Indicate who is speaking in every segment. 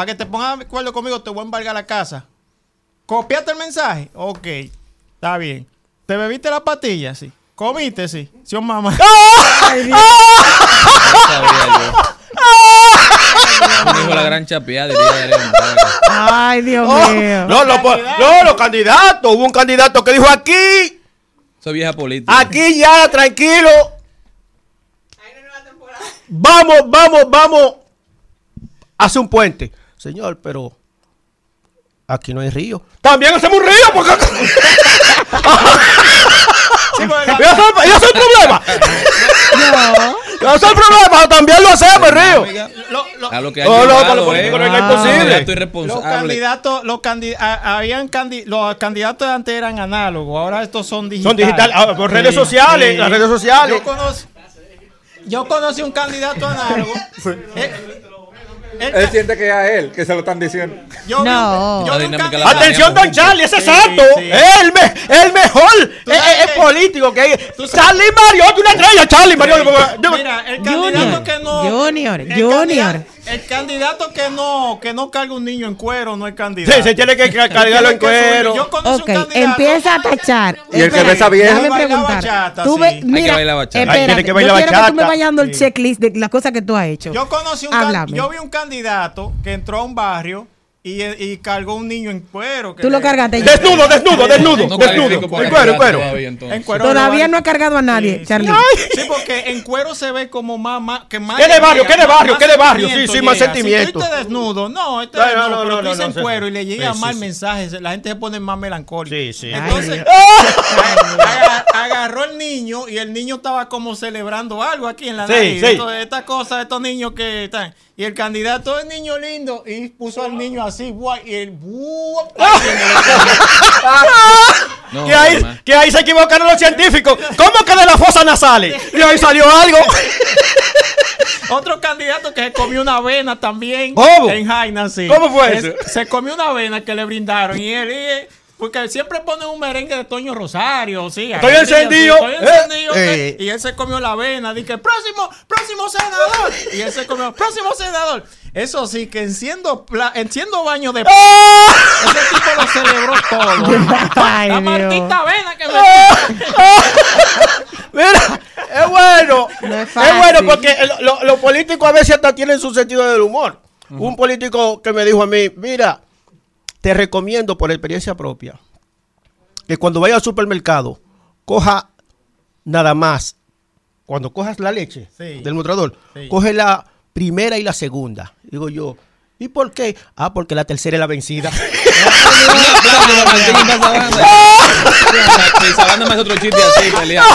Speaker 1: para que te pongas de acuerdo conmigo, te voy a embargar la casa. ¿Copiaste el mensaje? Ok, está bien. ¿Te bebiste la pastilla? Sí. ¿Comiste? Sí. Sí, o mamá.
Speaker 2: Ay, Dios.
Speaker 3: Dijo la gran Adrián.
Speaker 2: Ay, Dios
Speaker 4: Oh,
Speaker 2: mío.
Speaker 4: no, pues, no, los candidatos. Hubo un candidato que dijo aquí,
Speaker 3: Soy vieja política.
Speaker 4: aquí ya, tranquilo. Vamos, vamos, vamos. Hace un puente. Señor, pero aquí no hay río. También hacemos un río porque...
Speaker 1: Sí, porque la-
Speaker 4: ¿Y ese y ese es el problema?
Speaker 2: No.
Speaker 4: ¿Y ese es el problema? También lo hacemos, el río.
Speaker 1: Lo- lo-
Speaker 3: A lo que ha
Speaker 4: No, no, para los políticos no hay
Speaker 3: eh.
Speaker 4: nada imposible.
Speaker 1: Los candidatos, los, candi- a- habían candi- los candidatos de antes eran análogos, ahora estos son digitales.
Speaker 4: Son digitales, ah, por redes sociales, las redes sociales.
Speaker 1: Yo conocí, yo conocí un candidato análogo. Eh,
Speaker 5: Él siente que es a él que se lo están diciendo.
Speaker 1: yo
Speaker 2: No.
Speaker 1: yo
Speaker 3: la-
Speaker 4: Atención, don Charlie, ese es
Speaker 1: Sí,
Speaker 4: exacto.
Speaker 1: sí.
Speaker 4: Es el, me- el mejor
Speaker 1: ¿Tú
Speaker 4: eh, eh, político que.
Speaker 1: ¿Tú?
Speaker 4: Charlie Mariotti, una estrella, Charlie Mariotti. Yo-
Speaker 1: Mira, el candidato
Speaker 2: Junior,
Speaker 1: que no.
Speaker 2: Junior,
Speaker 1: el
Speaker 2: Junior.
Speaker 1: El candidato que no, que no carga un niño en cuero no es candidato.
Speaker 4: Sí, se tiene que ca- cargarlo en cuero.
Speaker 1: Yo conocí
Speaker 2: Ok,
Speaker 1: un candidato.
Speaker 2: empieza a tachar.
Speaker 5: Y el que besa bien.
Speaker 2: Déjame preguntar.
Speaker 1: bachata,
Speaker 2: Tú
Speaker 1: sí.
Speaker 2: ve-
Speaker 1: Hay que
Speaker 2: mira,
Speaker 3: bailar bachata.
Speaker 2: espérate,
Speaker 4: Hay que
Speaker 2: yo
Speaker 4: bailar
Speaker 2: quiero que tú me
Speaker 4: bachata.
Speaker 2: vayas dando el checklist de las cosas que tú has hecho.
Speaker 1: Yo conocí un can- yo vi un candidato que entró a un barrio y, y cargó un niño en cuero. que
Speaker 2: Tú lo
Speaker 1: le-
Speaker 2: cargaste.
Speaker 4: Desnudo, desnudo, desnudo,
Speaker 3: No
Speaker 4: desnudo. En cuero, en cuero.
Speaker 3: todavía, entonces.
Speaker 1: en cuero
Speaker 2: Todavía
Speaker 1: de
Speaker 2: no ha cargado a nadie,
Speaker 1: Sí,
Speaker 2: Charlie.
Speaker 1: Sí, porque en cuero se ve como más, más que más.
Speaker 4: ¿Qué de barrio? ¿Qué de barrio? ¿Qué de barrio? Sí, sí, más sentimiento.
Speaker 1: Si estés desnudo, no, este
Speaker 4: No,
Speaker 1: desnudo,
Speaker 4: no, no,
Speaker 1: pero
Speaker 4: no,
Speaker 1: tú en cuero
Speaker 4: sí.
Speaker 1: y le llega
Speaker 4: Sí,
Speaker 1: mal
Speaker 4: sí, sí.
Speaker 1: mensaje, la gente se pone más melancólica.
Speaker 4: Sí, sí.
Speaker 1: Entonces, aga- agarró el niño y el niño estaba como celebrando algo aquí en la
Speaker 4: Sí,
Speaker 1: nariz. estas cosas, estos niños que están. Y el candidato es niño lindo y puso al niño así, guay, y el
Speaker 3: No,
Speaker 4: Que ahí,
Speaker 3: mamá.
Speaker 4: que ahí se equivocaron los científicos. ¿Cómo que de la fosa nasales? Y ahí salió algo.
Speaker 1: Otro candidato que se comió una avena también
Speaker 4: ¿Cómo?
Speaker 1: en Jaina, sí.
Speaker 4: ¿Cómo fue
Speaker 1: Es-
Speaker 4: eso?
Speaker 1: Se comió una avena que le brindaron y él, y- porque siempre pone un merengue de Toño Rosario, sí.
Speaker 4: Estoy
Speaker 1: sí,
Speaker 4: encendido.
Speaker 1: estoy encendido,
Speaker 4: Eh.
Speaker 1: Y él se comió la avena, dije, próximo, próximo senador. Y él se comió, próximo senador. Eso sí, que enciendo, pla- enciendo baño de...
Speaker 4: ¡Ah!
Speaker 1: Ese tipo lo celebró todo.
Speaker 2: Ay,
Speaker 1: la. Martita Avena que me...
Speaker 4: Mira, es bueno.
Speaker 2: No es
Speaker 4: bueno porque lo- los políticos a veces hasta tienen su sentido del humor. Un político que me dijo a mí, mira, te recomiendo por experiencia propia que cuando vayas al supermercado, coja nada más, cuando cojas la leche
Speaker 1: Sí.
Speaker 4: del mostrador,
Speaker 1: Sí.
Speaker 4: coge la primera y la segunda. Digo yo, ¿y por qué? Ah, porque la tercera es la vencida.
Speaker 3: Sabana hace otro chiste así, peleando.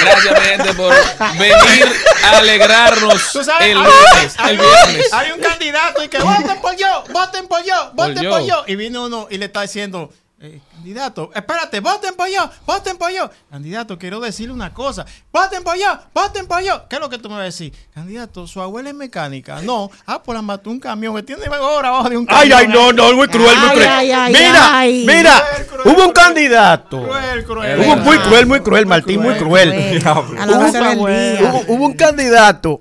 Speaker 3: Gracias, gente, por venir a alegrarnos
Speaker 1: Tú sabes,
Speaker 3: el lunes, el viernes.
Speaker 1: hay un candidato y que voten por yo, voten por yo, voten por yo. Y viene uno y le está diciendo, eh, candidato, espérate, voten por yo, voten por yo. Candidato, quiero decirle una cosa, voten por yo, voten por yo. ¿Qué es lo que tú me vas a decir? Candidato, su abuela es mecánica. No, ah, pues la mató un camión, que tiene ahora abajo de un
Speaker 4: Ay,
Speaker 1: camión.
Speaker 4: ay, no, no, muy cruel, muy
Speaker 2: Ay,
Speaker 4: cruel.
Speaker 2: ay, ay,
Speaker 4: mira,
Speaker 2: ay.
Speaker 4: mira,
Speaker 1: Cruel, cruel,
Speaker 4: hubo un
Speaker 1: cruel.
Speaker 4: candidato.
Speaker 1: Cruel, cruel.
Speaker 4: Hubo muy cruel, muy cruel, Martín, muy cruel.
Speaker 2: Cruel. A las 12 del
Speaker 4: Hubo,
Speaker 2: día.
Speaker 4: hubo un candidato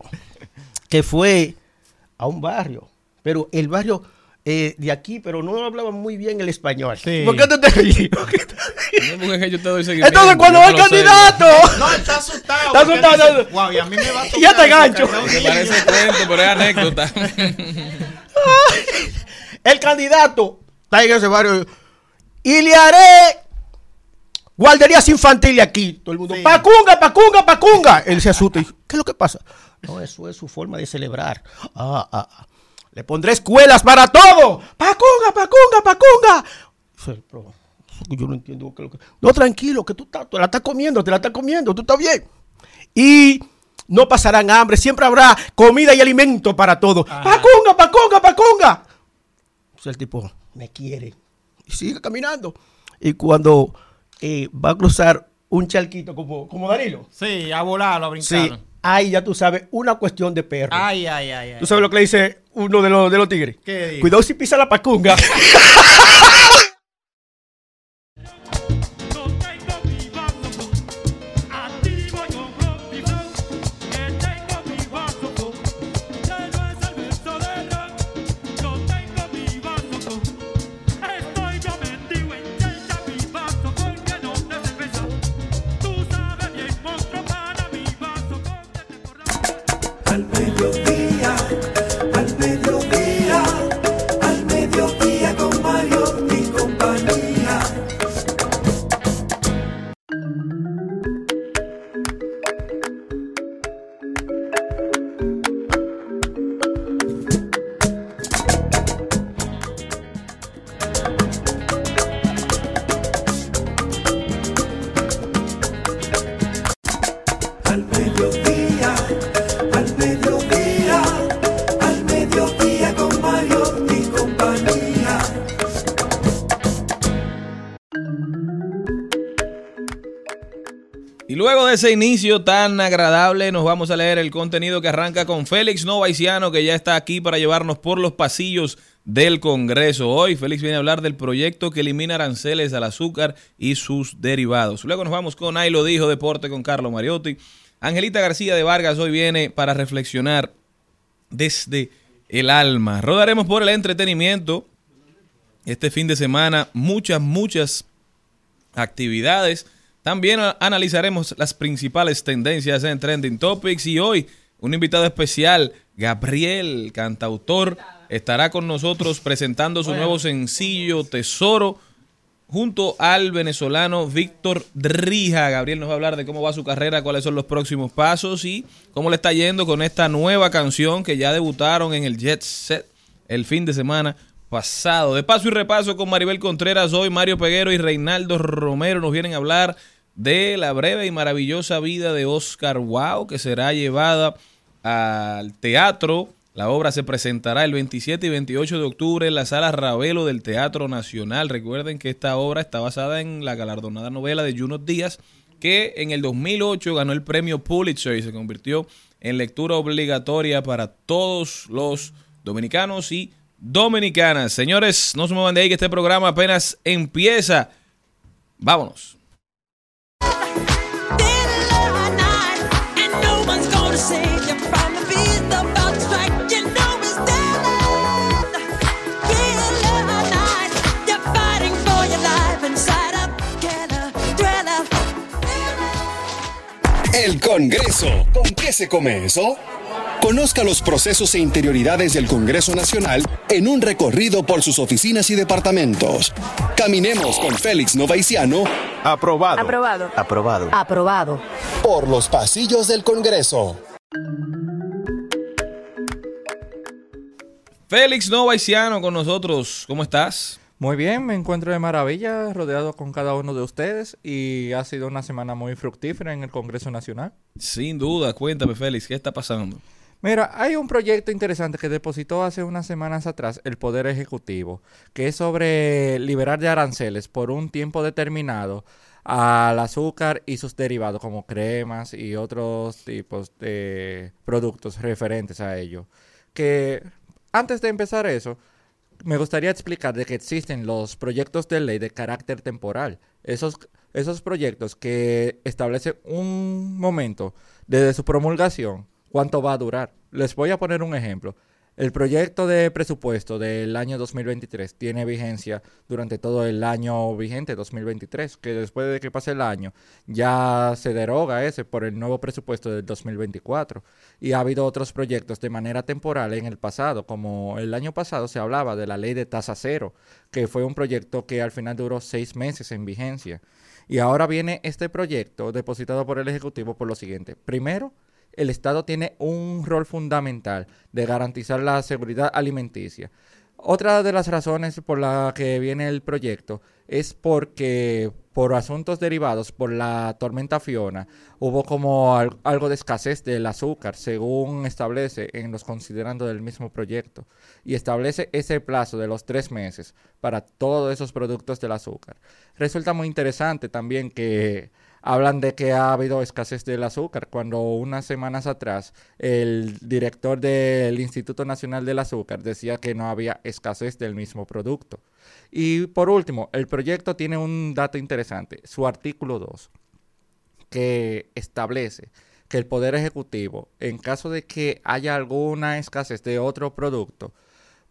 Speaker 4: que fue a un barrio, pero el barrio eh, de aquí, pero no hablaba muy bien el español.
Speaker 1: Sí.
Speaker 4: ¿Por qué tú te ríes?
Speaker 3: No, porque es que yo te doy seguimiento,
Speaker 4: Entonces, cuando
Speaker 3: lo sé.
Speaker 4: candidato,
Speaker 1: No, está asustado.
Speaker 4: Está asustado.
Speaker 1: dice, Wow, y a mí me va a tocar.
Speaker 4: Ya te gancho.
Speaker 1: cargar un
Speaker 3: Me
Speaker 1: niño".
Speaker 3: parece cuento, pero es anécdota.
Speaker 4: el candidato está en ese barrio y le haré guarderías infantiles aquí. Todo el mundo,
Speaker 1: Sí.
Speaker 4: pacunga, pacunga, pacunga. Él se asusta y dice, ¿qué es lo que pasa? No, eso es su forma de celebrar. Ah, ah, ah. Le pondré escuelas para todo. Pacunga, pacunga, pacunga. Yo no entiendo qué es lo que... No, tranquilo, que tú estás- te la estás comiendo, te la estás comiendo, tú estás bien. Y no pasarán hambre, siempre habrá comida y alimento para todo. Pacunga, pacunga, pacunga. Entonces el tipo me quiere y sigue caminando. Y cuando eh, va a cruzar un charquito como, como Danilo,
Speaker 1: Sí, a volar, a
Speaker 4: sí, ahí ya tú sabes una cuestión de perro.
Speaker 1: Ay, ay, ay, ay.
Speaker 4: ¿Tú sabes lo que le dice uno de los, de los tigres?
Speaker 1: ¿Qué?
Speaker 4: Cuidado si pisa la pacunga.
Speaker 3: Y luego de ese inicio tan agradable, nos vamos a leer el contenido que arranca con Félix Novaiciano, que ya está aquí para llevarnos por los pasillos del Congreso. Hoy Félix viene a hablar del proyecto que elimina aranceles al azúcar y sus derivados. Luego nos vamos con Ahí lo dijo, Deporte con Carlos Mariotti. Angelita García de Vargas hoy viene para reflexionar desde el alma. Rodaremos por el entretenimiento. Este fin de semana muchas, muchas actividades. También analizaremos las principales tendencias en Trending Topics y hoy un invitado especial, Gabriel, cantautor, estará con nosotros presentando su nuevo sencillo Tesoro junto al venezolano Víctor Drija. Gabriel nos va a hablar de cómo va su carrera, cuáles son los próximos pasos y cómo le está yendo con esta nueva canción que ya debutaron en el Jet Set el fin de semana pasado. De paso y repaso con Maribel Contreras, hoy Mario Peguero y Reinaldo Romero nos vienen a hablar de la breve y maravillosa vida de Oscar Wow, que será llevada al teatro. La obra se presentará el 27 y 28 de octubre en la sala Ravelo del Teatro Nacional. Recuerden que esta obra está basada en la galardonada novela de Juno Díaz, que en el 2008 ganó el premio Pulitzer y se convirtió en lectura obligatoria para todos los dominicanos y dominicanas. Señores, no se muevan de ahí que este programa apenas empieza. Vámonos.
Speaker 6: El Congreso. ¿Con qué se come eso? Conozca los procesos e interioridades del Congreso Nacional en un recorrido por sus oficinas y departamentos. Caminemos con Félix Novaiciano
Speaker 4: Aprobado.
Speaker 7: Aprobado.
Speaker 4: Aprobado.
Speaker 7: Aprobado.
Speaker 6: por los pasillos del Congreso.
Speaker 3: Félix Novaiciano con nosotros. ¿Cómo estás?
Speaker 5: Muy bien, me encuentro de maravilla, rodeado con cada uno de ustedes y ha sido una semana muy fructífera en el Congreso Nacional.
Speaker 3: Sin duda, cuéntame Félix, ¿qué está pasando?
Speaker 5: Mira, hay un proyecto interesante que depositó hace unas semanas atrás el Poder Ejecutivo, que es sobre liberar de aranceles por un tiempo determinado al azúcar y sus derivados como cremas y otros tipos de productos referentes a ello. Que antes de empezar eso, me gustaría explicar de que existen los proyectos de ley de carácter temporal. Esos, esos proyectos que establecen un momento desde su promulgación, cuánto va a durar. Les voy a poner un ejemplo. El proyecto de presupuesto del año 2023 tiene vigencia durante todo el año vigente 2023, que después de que pase el año ya se deroga ese por el nuevo presupuesto del 2024. Y ha habido otros proyectos de manera temporal en el pasado, como el año pasado se hablaba de la ley de tasa cero, que fue un proyecto que al final duró seis meses en vigencia. Y ahora viene este proyecto depositado por el Ejecutivo por lo siguiente. Primero, el Estado tiene un rol fundamental de garantizar la seguridad alimenticia. Otra de las razones por la que viene el proyecto es porque por asuntos derivados por la tormenta Fiona hubo como al- algo de escasez del azúcar, según establece en los considerando del mismo proyecto, y establece ese plazo de los tres meses para todos esos productos del azúcar. Resulta muy interesante también que hablan de que ha habido escasez del azúcar, cuando unas semanas atrás el director del Instituto Nacional del Azúcar decía que no había escasez del mismo producto. Y por último, el proyecto tiene un dato interesante, su artículo 2, que establece que el Poder Ejecutivo, en caso de que haya alguna escasez de otro producto,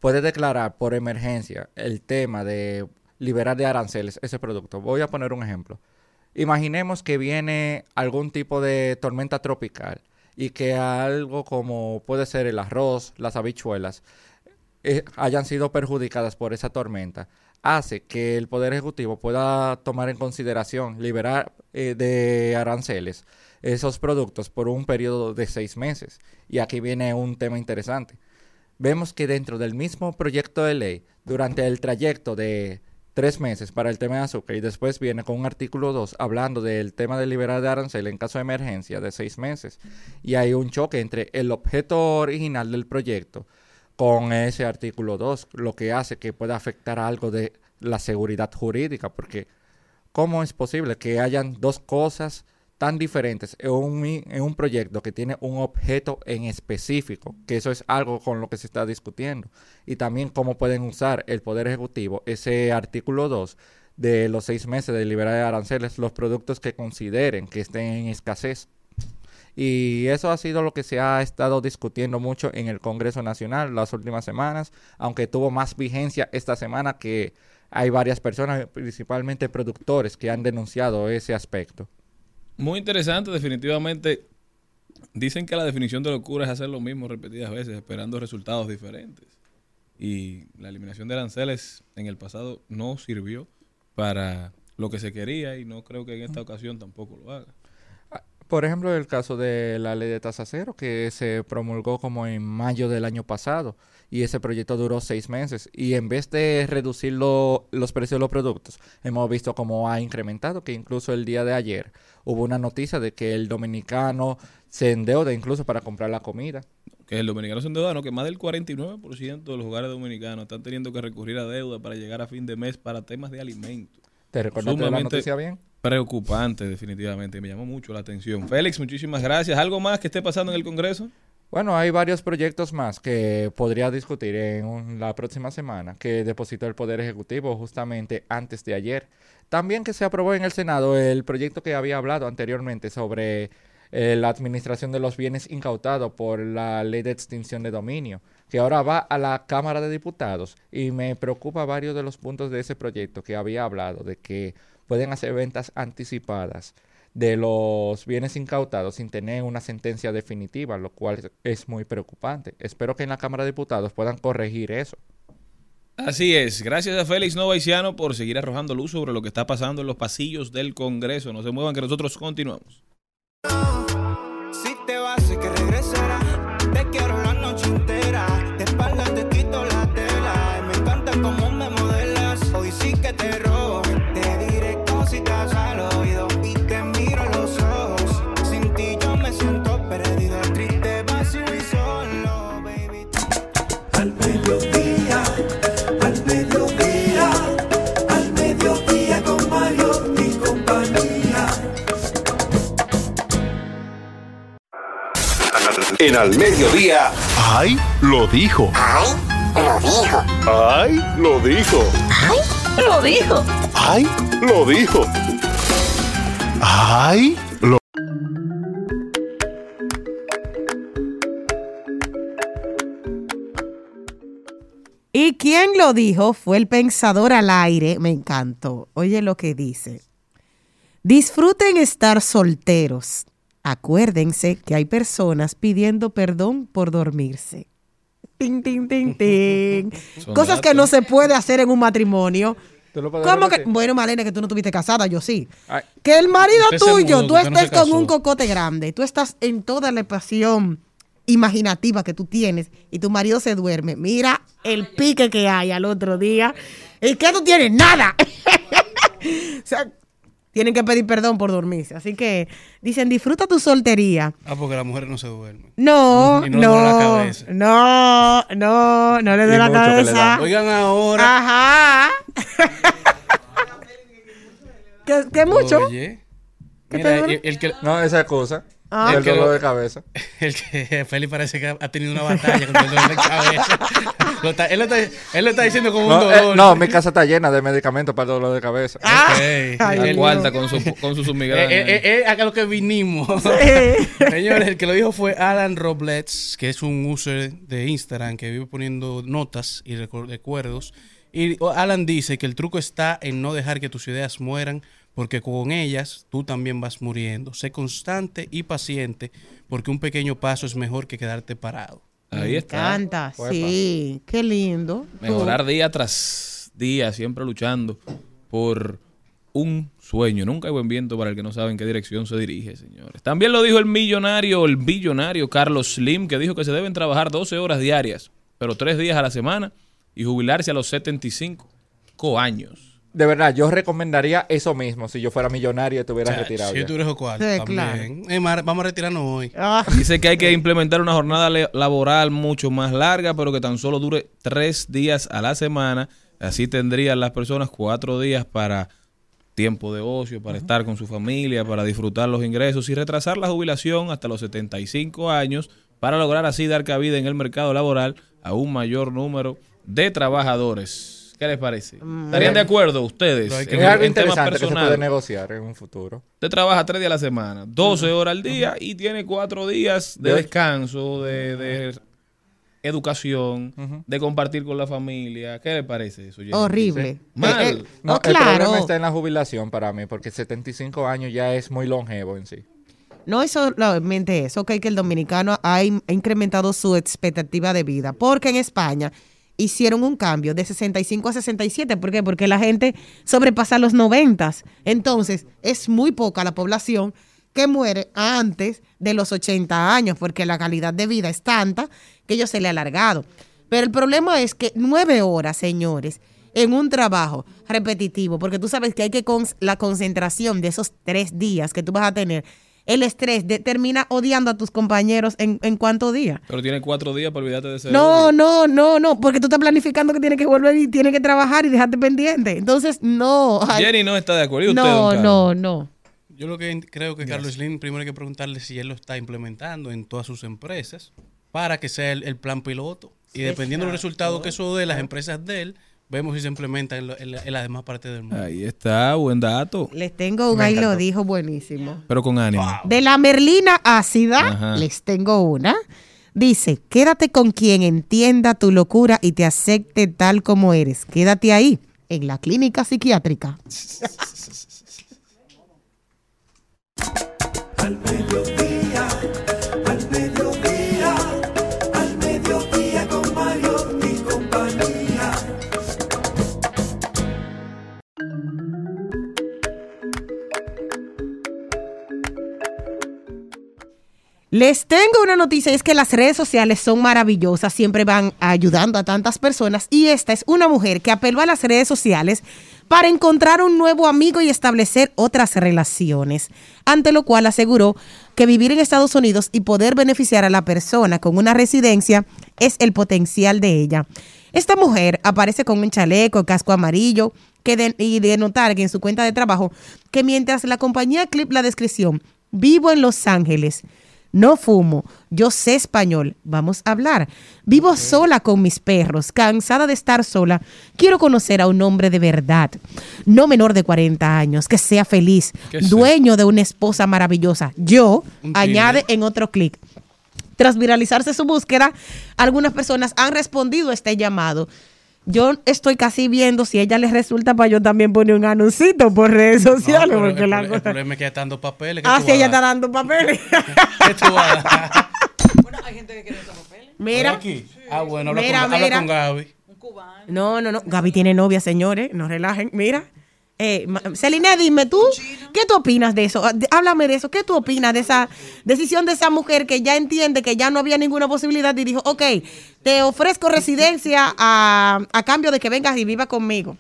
Speaker 5: puede declarar por emergencia el tema de liberar de aranceles ese producto. Voy a poner un ejemplo. Imaginemos que viene algún tipo de tormenta tropical y que algo como puede ser el arroz, las habichuelas, eh, hayan sido perjudicadas por esa tormenta, hace que el Poder Ejecutivo pueda tomar en consideración liberar eh, de aranceles esos productos por un periodo de seis meses. Y aquí viene un tema interesante. Vemos que dentro del mismo proyecto de ley, durante el trayecto de tres meses para el tema de azúcar y después viene con un artículo 2 hablando del tema de liberar de arancel en caso de emergencia de seis meses. Y hay un choque entre el objeto original del proyecto con ese artículo 2, lo que hace que pueda afectar algo de la seguridad jurídica, porque ¿cómo es posible que hayan dos cosas tan diferentes en un, un proyecto que tiene un objeto en específico, que eso es algo con lo que se está discutiendo. Y también cómo pueden usar el Poder Ejecutivo ese artículo 2 de los seis meses de liberar de aranceles los productos que consideren que estén en escasez. Y eso ha sido lo que se ha estado discutiendo mucho en el Congreso Nacional las últimas semanas, aunque tuvo más vigencia esta semana que hay varias personas, principalmente productores, que han denunciado ese aspecto.
Speaker 3: Muy interesante, definitivamente. Dicen que la definición de locura es hacer lo mismo repetidas veces, esperando resultados diferentes. Y la eliminación de aranceles en el pasado no sirvió para lo que se quería y no creo que en esta ocasión tampoco lo haga.
Speaker 5: Por ejemplo, el caso de la ley de tasa cero, que se promulgó como en mayo del año pasado, y ese proyecto duró seis meses. Y en vez de reducir lo- los precios de los productos, hemos visto cómo ha incrementado, que incluso el día de ayer hubo una noticia de que el dominicano se endeuda incluso para comprar la comida.
Speaker 3: Que el dominicano se endeuda, ¿no? que más del 49% de los hogares dominicanos están teniendo que recurrir a deuda para llegar a fin de mes para temas de alimentos.
Speaker 5: ¿Te recordaste de la noticia bien?
Speaker 3: Preocupante, definitivamente. Me llamó mucho la atención. Félix, muchísimas gracias. ¿Algo más que esté pasando en el Congreso?
Speaker 5: Bueno, hay varios proyectos más que podría discutir en la próxima semana que depositó el Poder Ejecutivo justamente antes de ayer. También que se aprobó en el Senado el proyecto que había hablado anteriormente sobre eh, la administración de los bienes incautados por la ley de extinción de dominio, que ahora va a la Cámara de Diputados y me preocupa varios de los puntos de ese proyecto que había hablado, de que pueden hacer ventas anticipadas de los bienes incautados sin tener una sentencia definitiva, lo cual es- muy preocupante. Espero que en la Cámara de Diputados puedan corregir eso.
Speaker 3: Así es. Gracias a Félix Novaiciano por seguir arrojando luz sobre lo que está pasando en los pasillos del Congreso. No se muevan que nosotros continuamos.
Speaker 6: En al mediodía.
Speaker 8: ¡Ay! Lo dijo.
Speaker 9: ¡Ay! Lo dijo.
Speaker 8: ¡Ay! Lo dijo.
Speaker 9: ¡Ay! Lo dijo.
Speaker 8: ¡Ay! Lo dijo. ¡Ay! Lo
Speaker 2: Y quien lo dijo fue el pensador al aire. Me encantó. Oye lo que dice. Disfruten estar solteros. Acuérdense que hay personas pidiendo perdón por dormirse. Ting, ting, ting, ting. Cosas que no se puede hacer en un matrimonio.
Speaker 5: ¿Tú lo puedes
Speaker 2: ¿Cómo que? Bueno, Malena, que tú no estuviste casada, yo sí.
Speaker 5: Ay,
Speaker 2: Que el marido tuyo,
Speaker 1: mudó,
Speaker 2: tú
Speaker 1: no
Speaker 2: estés con un cocote grande, tú estás en toda la pasión imaginativa que tú tienes y tu marido se duerme. Mira el pique que hay al otro día. ¿Y que tú tienes? Nada. o sea, tienen que pedir perdón por dormirse. Así que dicen, disfruta tu soltería.
Speaker 10: Ah, porque las mujeres no se duermen.
Speaker 2: No,
Speaker 10: Y no le duele la
Speaker 2: no,
Speaker 10: cabeza.
Speaker 2: no, no, no le dé la cabeza.
Speaker 10: Oigan ahora.
Speaker 2: Ajá. ¿Qué, qué mucho?
Speaker 10: Oye.
Speaker 2: ¿Qué
Speaker 10: Mira, el, el que,
Speaker 5: no, esa excusa.
Speaker 2: Ah.
Speaker 5: el dolor
Speaker 10: lo-
Speaker 5: de cabeza.
Speaker 10: el que Félix parece que ha tenido una batalla con el dolor de cabeza. Lo está- él, lo está, él lo está diciendo como un
Speaker 5: No, eh,
Speaker 10: dolor.
Speaker 5: no, mi casa está llena de medicamentos para el dolor de cabeza.
Speaker 10: Ok.
Speaker 2: Ay,
Speaker 3: La cuarta con su, con su
Speaker 10: Eh,
Speaker 3: submigrana.
Speaker 10: eh, eh, eh, a lo que vinimos. Señores, el que lo dijo fue Alan Roblets, que es un user de Instagram que vive poniendo notas y recu- recuerdos. Y oh, Alan dice que el truco está en no dejar que tus ideas mueran, porque con ellas tú también vas muriendo. Sé constante y paciente, porque un pequeño paso es mejor que quedarte parado.
Speaker 3: Ahí está.
Speaker 2: Canta, sí, qué lindo.
Speaker 3: Mejorar día tras día, siempre luchando por un sueño. Nunca hay buen viento para el que no sabe en qué dirección se dirige, señores. También lo dijo el millonario, el billonario Carlos Slim, que dijo que se deben trabajar 12 horas diarias, pero tres días a la semana y jubilarse a los 75 años.
Speaker 5: De verdad, yo recomendaría eso mismo si yo fuera millonario y estuviera
Speaker 10: O sea,
Speaker 5: retirado.
Speaker 10: si
Speaker 5: ya.
Speaker 10: yo tuviera cuál,
Speaker 2: Sí,
Speaker 10: también. Más, vamos a retirarnos hoy.
Speaker 2: Ah,
Speaker 3: Dice que hay que implementar una jornada laboral mucho más larga, pero que tan solo dure tres días a la semana. Así tendrían las personas cuatro días para tiempo de ocio, para estar con su familia, para disfrutar los ingresos y retrasar la jubilación hasta los 75 años para lograr así dar cabida en el mercado laboral a un mayor número de trabajadores. ¿Qué les parece? ¿Estarían de acuerdo ustedes
Speaker 5: Es
Speaker 3: en,
Speaker 5: algo
Speaker 3: en temas
Speaker 5: interesante que se puede negociar en un futuro.
Speaker 3: Usted trabaja tres días a la semana, 12 horas al día y tiene cuatro días de descanso, de, de educación, de compartir con la familia. ¿Qué le parece eso? Jenny?
Speaker 2: Horrible.
Speaker 3: Mal.
Speaker 2: Eh, eh,
Speaker 5: No,
Speaker 2: oh,
Speaker 5: El
Speaker 2: claro.
Speaker 5: problema está en la jubilación para mí, porque 75 años ya es muy longevo en sí.
Speaker 2: No es solamente eso, ok, que el dominicano ha, in- ha incrementado su expectativa de vida, porque en España hicieron un cambio de 65 a 67. ¿Por qué? Porque la gente sobrepasa los 90. Entonces, es muy poca la población que muere antes de los 80 años, porque la calidad de vida es tanta que ellos se le ha alargado. Pero el problema es que nueve horas, señores, en un trabajo repetitivo, porque tú sabes que hay que con la concentración de esos tres días que tú vas a tener, el estrés de- termina odiando a tus compañeros en, en cuántos días.
Speaker 3: Pero tiene cuatro días para olvidarte de ese.
Speaker 2: No,
Speaker 3: odio.
Speaker 2: no, no, no, porque tú estás planificando que tienes que volver y tienes que trabajar y dejarte pendiente. Entonces, no. ay,
Speaker 3: Jenny no está de acuerdo. ¿Y usted,
Speaker 2: no, no, no.
Speaker 10: Yo lo que creo que Carlos Slim primero hay que preguntarle si él lo está implementando en todas sus empresas para que sea el, el plan piloto. Y dependiendo de los resultados que eso dé las empresas de él, vemos si se implementa en, lo- en la- en las demás partes del mundo.
Speaker 3: Ahí está, buen dato.
Speaker 2: Les tengo un ahí lo dijo buenísimo.
Speaker 3: Pero con ánimo.
Speaker 2: De la merlina ácida,
Speaker 3: Ajá.
Speaker 2: les tengo una. Dice, quédate con quien entienda tu locura y te acepte tal como eres. Quédate ahí, en la clínica psiquiátrica. Les tengo una noticia, es que las redes sociales son maravillosas, siempre van ayudando a tantas personas y esta es una mujer que apeló a las redes sociales para encontrar un nuevo amigo y establecer otras relaciones, ante lo cual aseguró que vivir en Estados Unidos y poder beneficiar a la persona con una residencia es el potencial de ella. Esta mujer aparece con un chaleco, casco amarillo, que de- y de notar que en su cuenta de trabajo, que mientras la compañía clip la descripción, vivo en Los Ángeles, no fumo, yo sé español, vamos a hablar. Vivo sola con mis perros, cansada de estar sola. Quiero conocer a un hombre de verdad, no menor de 40 años, que sea feliz,
Speaker 3: ¿Qué es
Speaker 2: dueño de una esposa maravillosa. Yo,
Speaker 10: Un
Speaker 2: añade en otro clic. Tras viralizarse su búsqueda, algunas personas han respondido a este llamado. Yo estoy casi viendo si a ella les resulta para yo también poner un anuncito por redes
Speaker 10: No,
Speaker 2: sociales.
Speaker 10: pero
Speaker 2: porque
Speaker 10: el,
Speaker 2: la
Speaker 10: pro- el
Speaker 2: cosa-
Speaker 10: problema es que ya está dando papeles. ¿qué
Speaker 2: Ah, sí, ella está dando papeles.
Speaker 10: ¿Qué tú vas a dar?
Speaker 2: Mira.
Speaker 10: Aquí. Ah, bueno, habla,
Speaker 2: Mira,
Speaker 10: con, habla
Speaker 2: mira.
Speaker 10: con Gaby.
Speaker 2: No, no, no. Gaby tiene novia, señores. No relajen. Mira. Eh, Celine, dime tú, ¿qué tú opinas de eso? Ah, Háblame de eso. ¿Qué tú opinas de esa decisión de esa mujer que ya entiende que ya no había ninguna posibilidad y dijo, ok, te ofrezco residencia a, a cambio de que vengas y vivas conmigo?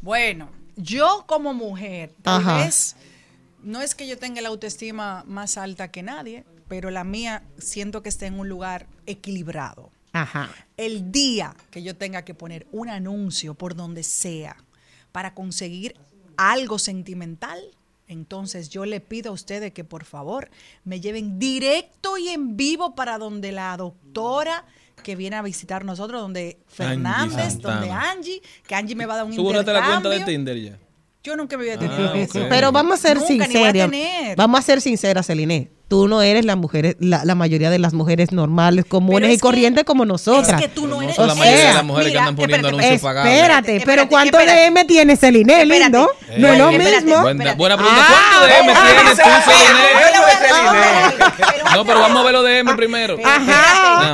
Speaker 11: Bueno, yo como mujer, tal
Speaker 2: Ajá.
Speaker 11: vez no es que yo tenga la autoestima más alta que nadie, pero la mía siento que está en un lugar equilibrado.
Speaker 2: Ajá.
Speaker 11: El día que yo tenga que poner un anuncio por donde sea para conseguir algo sentimental, entonces yo le pido a ustedes que por favor me lleven directo y en vivo para donde la doctora que viene a visitar nosotros, donde Fernández, donde Angie, que Angie me va a dar un
Speaker 3: ¿Tú borraste la cuenta de
Speaker 11: intercambio.
Speaker 3: Tinder ya?
Speaker 11: Yo nunca me voy a tener
Speaker 3: Ah.
Speaker 2: Pero vamos a ser
Speaker 11: Nunca, a
Speaker 2: sinceras. Vamos a ser sinceras, Celine. Tú no eres la mujer, la, la mayoría de las mujeres normales, comunes y corrientes como nosotras.
Speaker 11: Es que tú no eres
Speaker 3: son la
Speaker 2: O
Speaker 3: mayoría de
Speaker 2: sea,
Speaker 3: las mujeres que andan poniendo
Speaker 11: espérate,
Speaker 3: anuncios pagados.
Speaker 2: Espérate, pero
Speaker 11: espérate,
Speaker 2: ¿cuánto
Speaker 11: espérate.
Speaker 2: DM tiene Celine? Lindo.
Speaker 3: Eh,
Speaker 2: no es lo mismo.
Speaker 3: Buena, buena pregunta.
Speaker 2: Ah,
Speaker 3: ¿Cuánto DM
Speaker 2: ah,
Speaker 3: tienes tú, Celine? No, pero vamos a ver los DM primero.
Speaker 2: Ajá.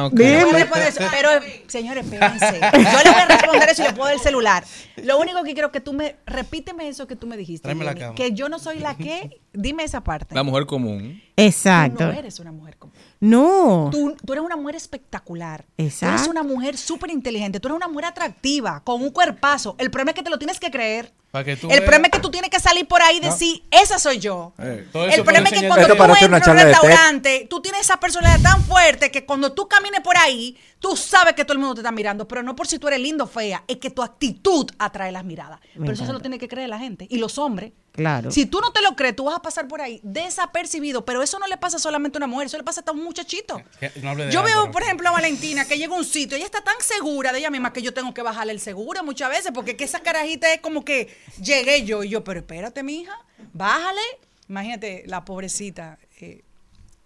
Speaker 3: Ah.
Speaker 11: Pero, señores, espérense. Yo le voy a responder eso y le puedo dar el celular. Lo único que quiero que tú me. Repíteme eso que tú me dijiste. Jenny. Que yo no soy la que. Dime esa parte.
Speaker 3: La mujer común.
Speaker 11: Tú
Speaker 2: Exacto.
Speaker 11: no eres una mujer común.
Speaker 2: No.
Speaker 11: Tú, tú eres una mujer espectacular. Tú
Speaker 2: Exacto.
Speaker 11: eres una mujer súper inteligente. Tú eres una mujer atractiva, con un cuerpazo. El problema es que te lo tienes que creer.
Speaker 10: Para que tú
Speaker 11: El
Speaker 10: veas.
Speaker 11: problema es que tú tienes que salir por ahí y decir, esa soy yo.
Speaker 10: Eh, todo
Speaker 11: El problema es que cuando tú entras a un restaurante, tú tienes esa personalidad tan fuerte que cuando tú camines por ahí, tú sabes que todo el mundo te está mirando, pero no por si tú eres lindo o fea, es que tu actitud atrae las miradas.
Speaker 2: Me
Speaker 11: pero eso se lo tiene que creer la gente. Y los hombres.
Speaker 2: Claro.
Speaker 11: Si tú no te lo crees, tú vas a pasar por ahí desapercibido, pero eso no le pasa solamente a una mujer, eso le pasa hasta a un muchachito.
Speaker 10: Que- no hable de
Speaker 11: Yo veo, por ejemplo, a Valentina que llega a un sitio, ella está tan segura de ella misma que yo tengo que bajarle el seguro muchas veces, porque que esa carajita es como que llegué yo y yo, pero espérate, mi hija, bájale. Imagínate, la pobrecita. eh,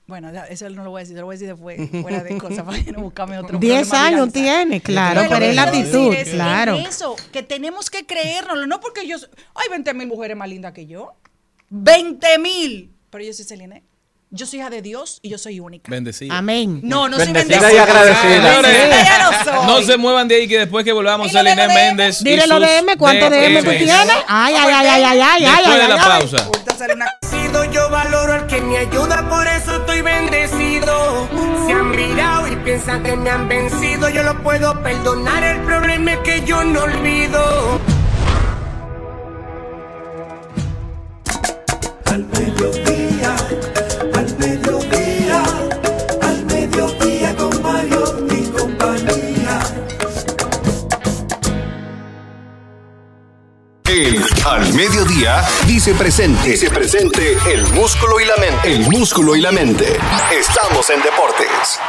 Speaker 11: bueno, eso no lo voy a decir, lo voy a decir después, fuera de cosas, para que no buscarme otro
Speaker 2: 10
Speaker 11: problema de
Speaker 2: años tiene, claro,
Speaker 11: Pero
Speaker 2: es la actitud,
Speaker 11: es
Speaker 2: claro.
Speaker 11: en eso, que tenemos que creérnoslo, no porque yo, soy- hay 20 mil mujeres más lindas que yo, 20 mil, pero yo soy Celine, yo soy hija de Dios y yo soy única.
Speaker 3: Bendecida.
Speaker 2: Amén.
Speaker 11: No, no soy
Speaker 5: Bendecida
Speaker 11: bendecida.
Speaker 5: y agradecida.
Speaker 11: Bendecida no soy.
Speaker 3: No se muevan de ahí que después que volvamos
Speaker 11: de lo de-
Speaker 3: Méndez.
Speaker 2: Dile lo
Speaker 3: sus
Speaker 2: DM, ¿cuánto DM tú
Speaker 3: DMs.
Speaker 2: tienes? Ay, ay, ay, ay, ay, ay,
Speaker 3: Después
Speaker 2: ay,
Speaker 3: de la pausa.
Speaker 12: Yo valoro al que me ayuda, por eso estoy bendecido. Se han mirado y piensan que me han vencido. Yo lo puedo perdonar, el problema es que yo no olvido.
Speaker 7: Al mediodía,
Speaker 8: El Al Mediodía dice presente. Dice presente el músculo y la mente. El músculo y la mente. Estamos en deportes.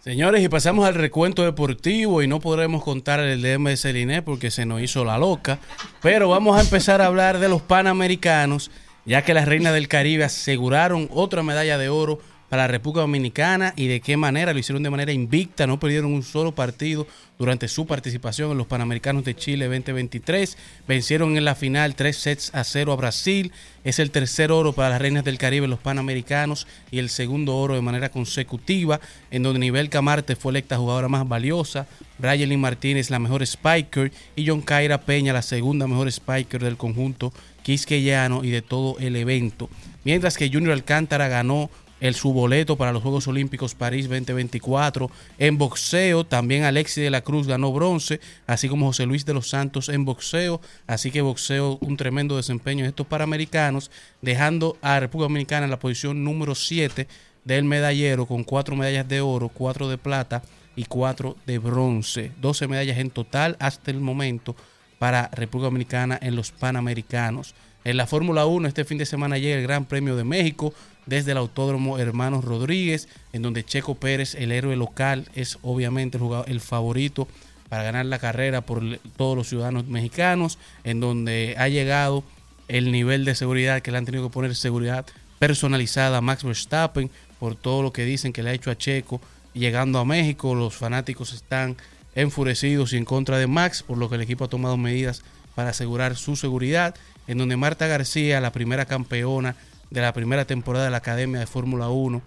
Speaker 10: Señores, y pasamos al recuento deportivo y no podremos contar el DM de Celine porque se nos hizo la loca. Pero vamos a empezar a hablar de los Panamericanos, ya que las reinas del Caribe aseguraron otra medalla de oro para la República Dominicana y de qué manera lo hicieron de manera invicta, no perdieron un solo partido durante su participación en los Panamericanos de Chile 2023. Vencieron en la final tres sets a cero a Brasil. Es el tercer oro para las reinas del Caribe en los Panamericanos y el segundo oro de manera consecutiva, en donde Nivel Camarte fue electa jugadora más valiosa, Brayelin Martínez la mejor spiker y John Kaira Peña la segunda mejor spiker del conjunto quisqueyano y de todo el evento. Mientras que Junior Alcántara ganó el su boleto para los Juegos Olímpicos París 2024. En boxeo, también Alexis de la Cruz ganó bronce, así como José Luis de los Santos en boxeo. Así que boxeo, un tremendo desempeño en estos Panamericanos, dejando a República Dominicana en la posición número 7 del medallero, con cuatro medallas de oro, cuatro de plata y cuatro de bronce. 12 medallas en total hasta el momento para República Dominicana en los Panamericanos. En la Fórmula 1 este fin de semana llega el Gran Premio de México desde el Autódromo Hermanos Rodríguez, en donde Checo Pérez, el héroe local, es obviamente el, jugador, favorito para ganar la carrera por todos los ciudadanos mexicanos, en donde ha llegado el nivel de seguridad que le han tenido que poner seguridad personalizada a Max Verstappen por todo lo que dicen que le ha hecho a Checo llegando a México. Los fanáticos están enfurecidos y en contra de Max, por lo que el equipo ha tomado medidas para asegurar su seguridad, en donde Marta García, la primera campeona de la primera temporada de la Academia de Fórmula 1,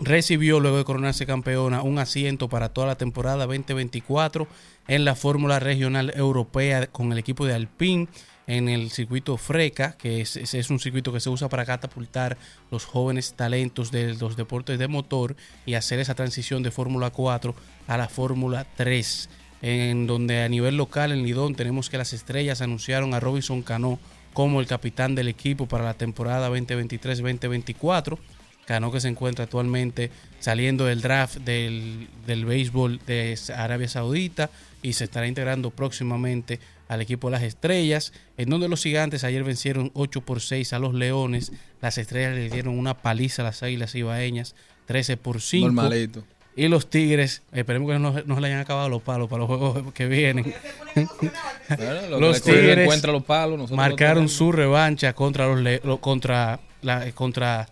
Speaker 10: recibió luego de coronarse campeona un asiento para toda la temporada 2024 en la Fórmula Regional Europea con el equipo de Alpine en el circuito Freca, que es, es- un circuito que se usa para catapultar los jóvenes talentos de los deportes de motor y hacer esa transición de Fórmula 4 a la Fórmula 3, en donde a nivel local en Lidón tenemos que las estrellas anunciaron a Robinson Cano como el capitán del equipo para la temporada 2023-2024. Cano que se encuentra actualmente saliendo del draft del, del béisbol de Arabia Saudita y se estará integrando próximamente al equipo de las estrellas, en donde los gigantes ayer vencieron 8 por 6 a los leones, las estrellas le dieron una paliza a las águilas ibaeñas 13 por 5.
Speaker 3: Normalito.
Speaker 10: Y los tigres, esperemos que no, no se le hayan acabado los palos para los juegos que vienen.
Speaker 3: Bueno, lo
Speaker 10: los tigres
Speaker 3: los palos,
Speaker 10: marcaron su revancha contra los contra la, contra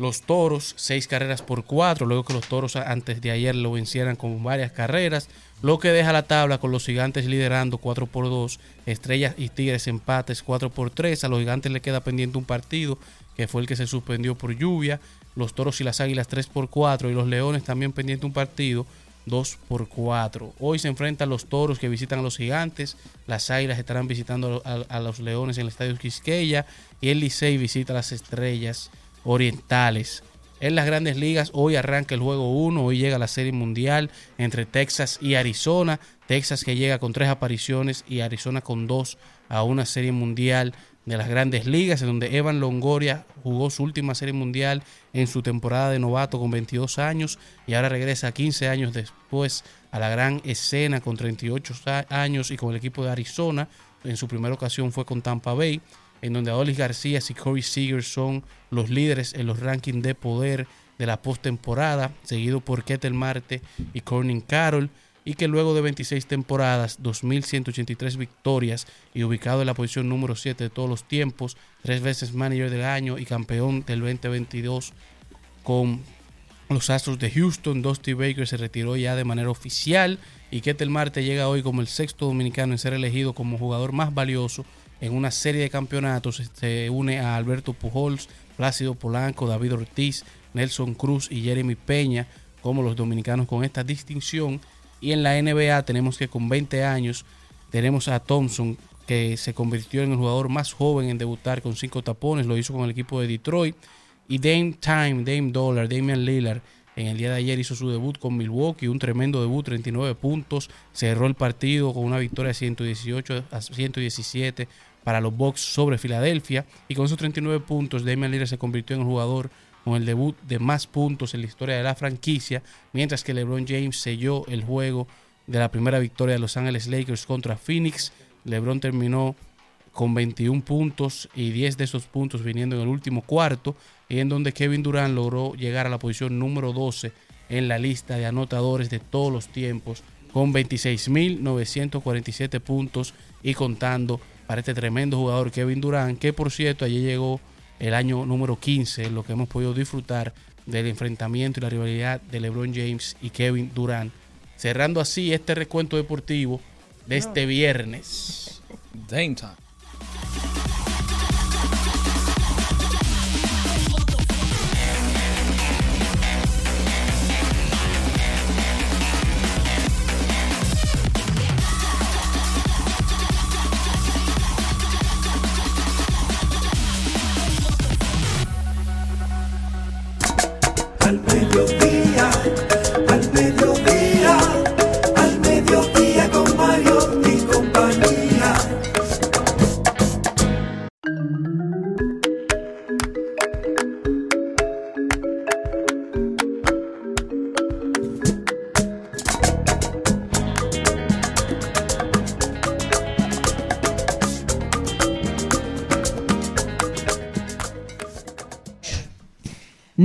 Speaker 10: los toros, seis carreras por cuatro, luego que los toros antes de ayer lo vencieran con varias carreras, lo que deja la tabla con los gigantes liderando 4 por 2, estrellas y tigres empates 4 por 3, a los gigantes le queda pendiente un partido que fue el que se suspendió por lluvia, los toros y las águilas 3 por 4 y los leones también pendiente un partido 2 por 4. Hoy se enfrentan los toros que visitan a los gigantes, las águilas estarán visitando a, los leones en el estadio Quisqueya y el Licey visita a las estrellas orientales. En las grandes ligas, hoy arranca el juego 1, hoy llega la Serie Mundial entre Texas y Arizona. Texas que llega con tres apariciones y Arizona con dos a una Serie Mundial de las grandes ligas, en donde Evan Longoria jugó su última Serie Mundial en su temporada de novato con 22 años y ahora regresa 15 años después a la gran escena con 38 a- años y con el equipo de Arizona. En su primera ocasión fue con Tampa Bay en donde Adolis García y Corey Seager son los líderes en los rankings de poder de la postemporada, seguido por Ketel Marte y Corning Carroll, y que luego de 26 temporadas, 2.183 victorias y ubicado en la posición número 7 de todos los tiempos, tres veces manager del año y campeón del 2022 con los Astros de Houston, Dusty Baker se retiró ya de manera oficial y Ketel Marte llega hoy como el sexto dominicano en ser elegido como jugador más valioso en una serie de campeonatos. Se une a Alberto Pujols, Plácido Polanco, David Ortiz, Nelson Cruz y Jeremy Peña como los dominicanos con esta distinción. Y en la NBA tenemos que con 20 años tenemos a Thompson que se convirtió en el jugador más joven en debutar con cinco tapones, lo hizo con el equipo de Detroit. Y Dame Time, Dame Dollar, Damian Lillard en el día de ayer hizo su debut con Milwaukee, un tremendo debut, 39 puntos, cerró el partido con una victoria 118 a 117 para los Bucks sobre Filadelfia y con esos 39 puntos Damian Lillard se convirtió en el jugador con el debut de más puntos en la historia de la franquicia, mientras que LeBron James selló el juego de la primera victoria de Los Ángeles Lakers contra Phoenix. LeBron terminó con 21 puntos y 10 de esos puntos viniendo en el último cuarto y en donde Kevin Durant logró llegar a la posición número 12 en la lista de anotadores de todos los tiempos con 26.947 puntos y contando para este tremendo jugador Kevin Durant que por cierto allí llegó el año número 15 en lo que hemos podido disfrutar del enfrentamiento y la rivalidad de LeBron James y Kevin Durant. Cerrando así este recuento deportivo de este viernes.
Speaker 3: Dame time.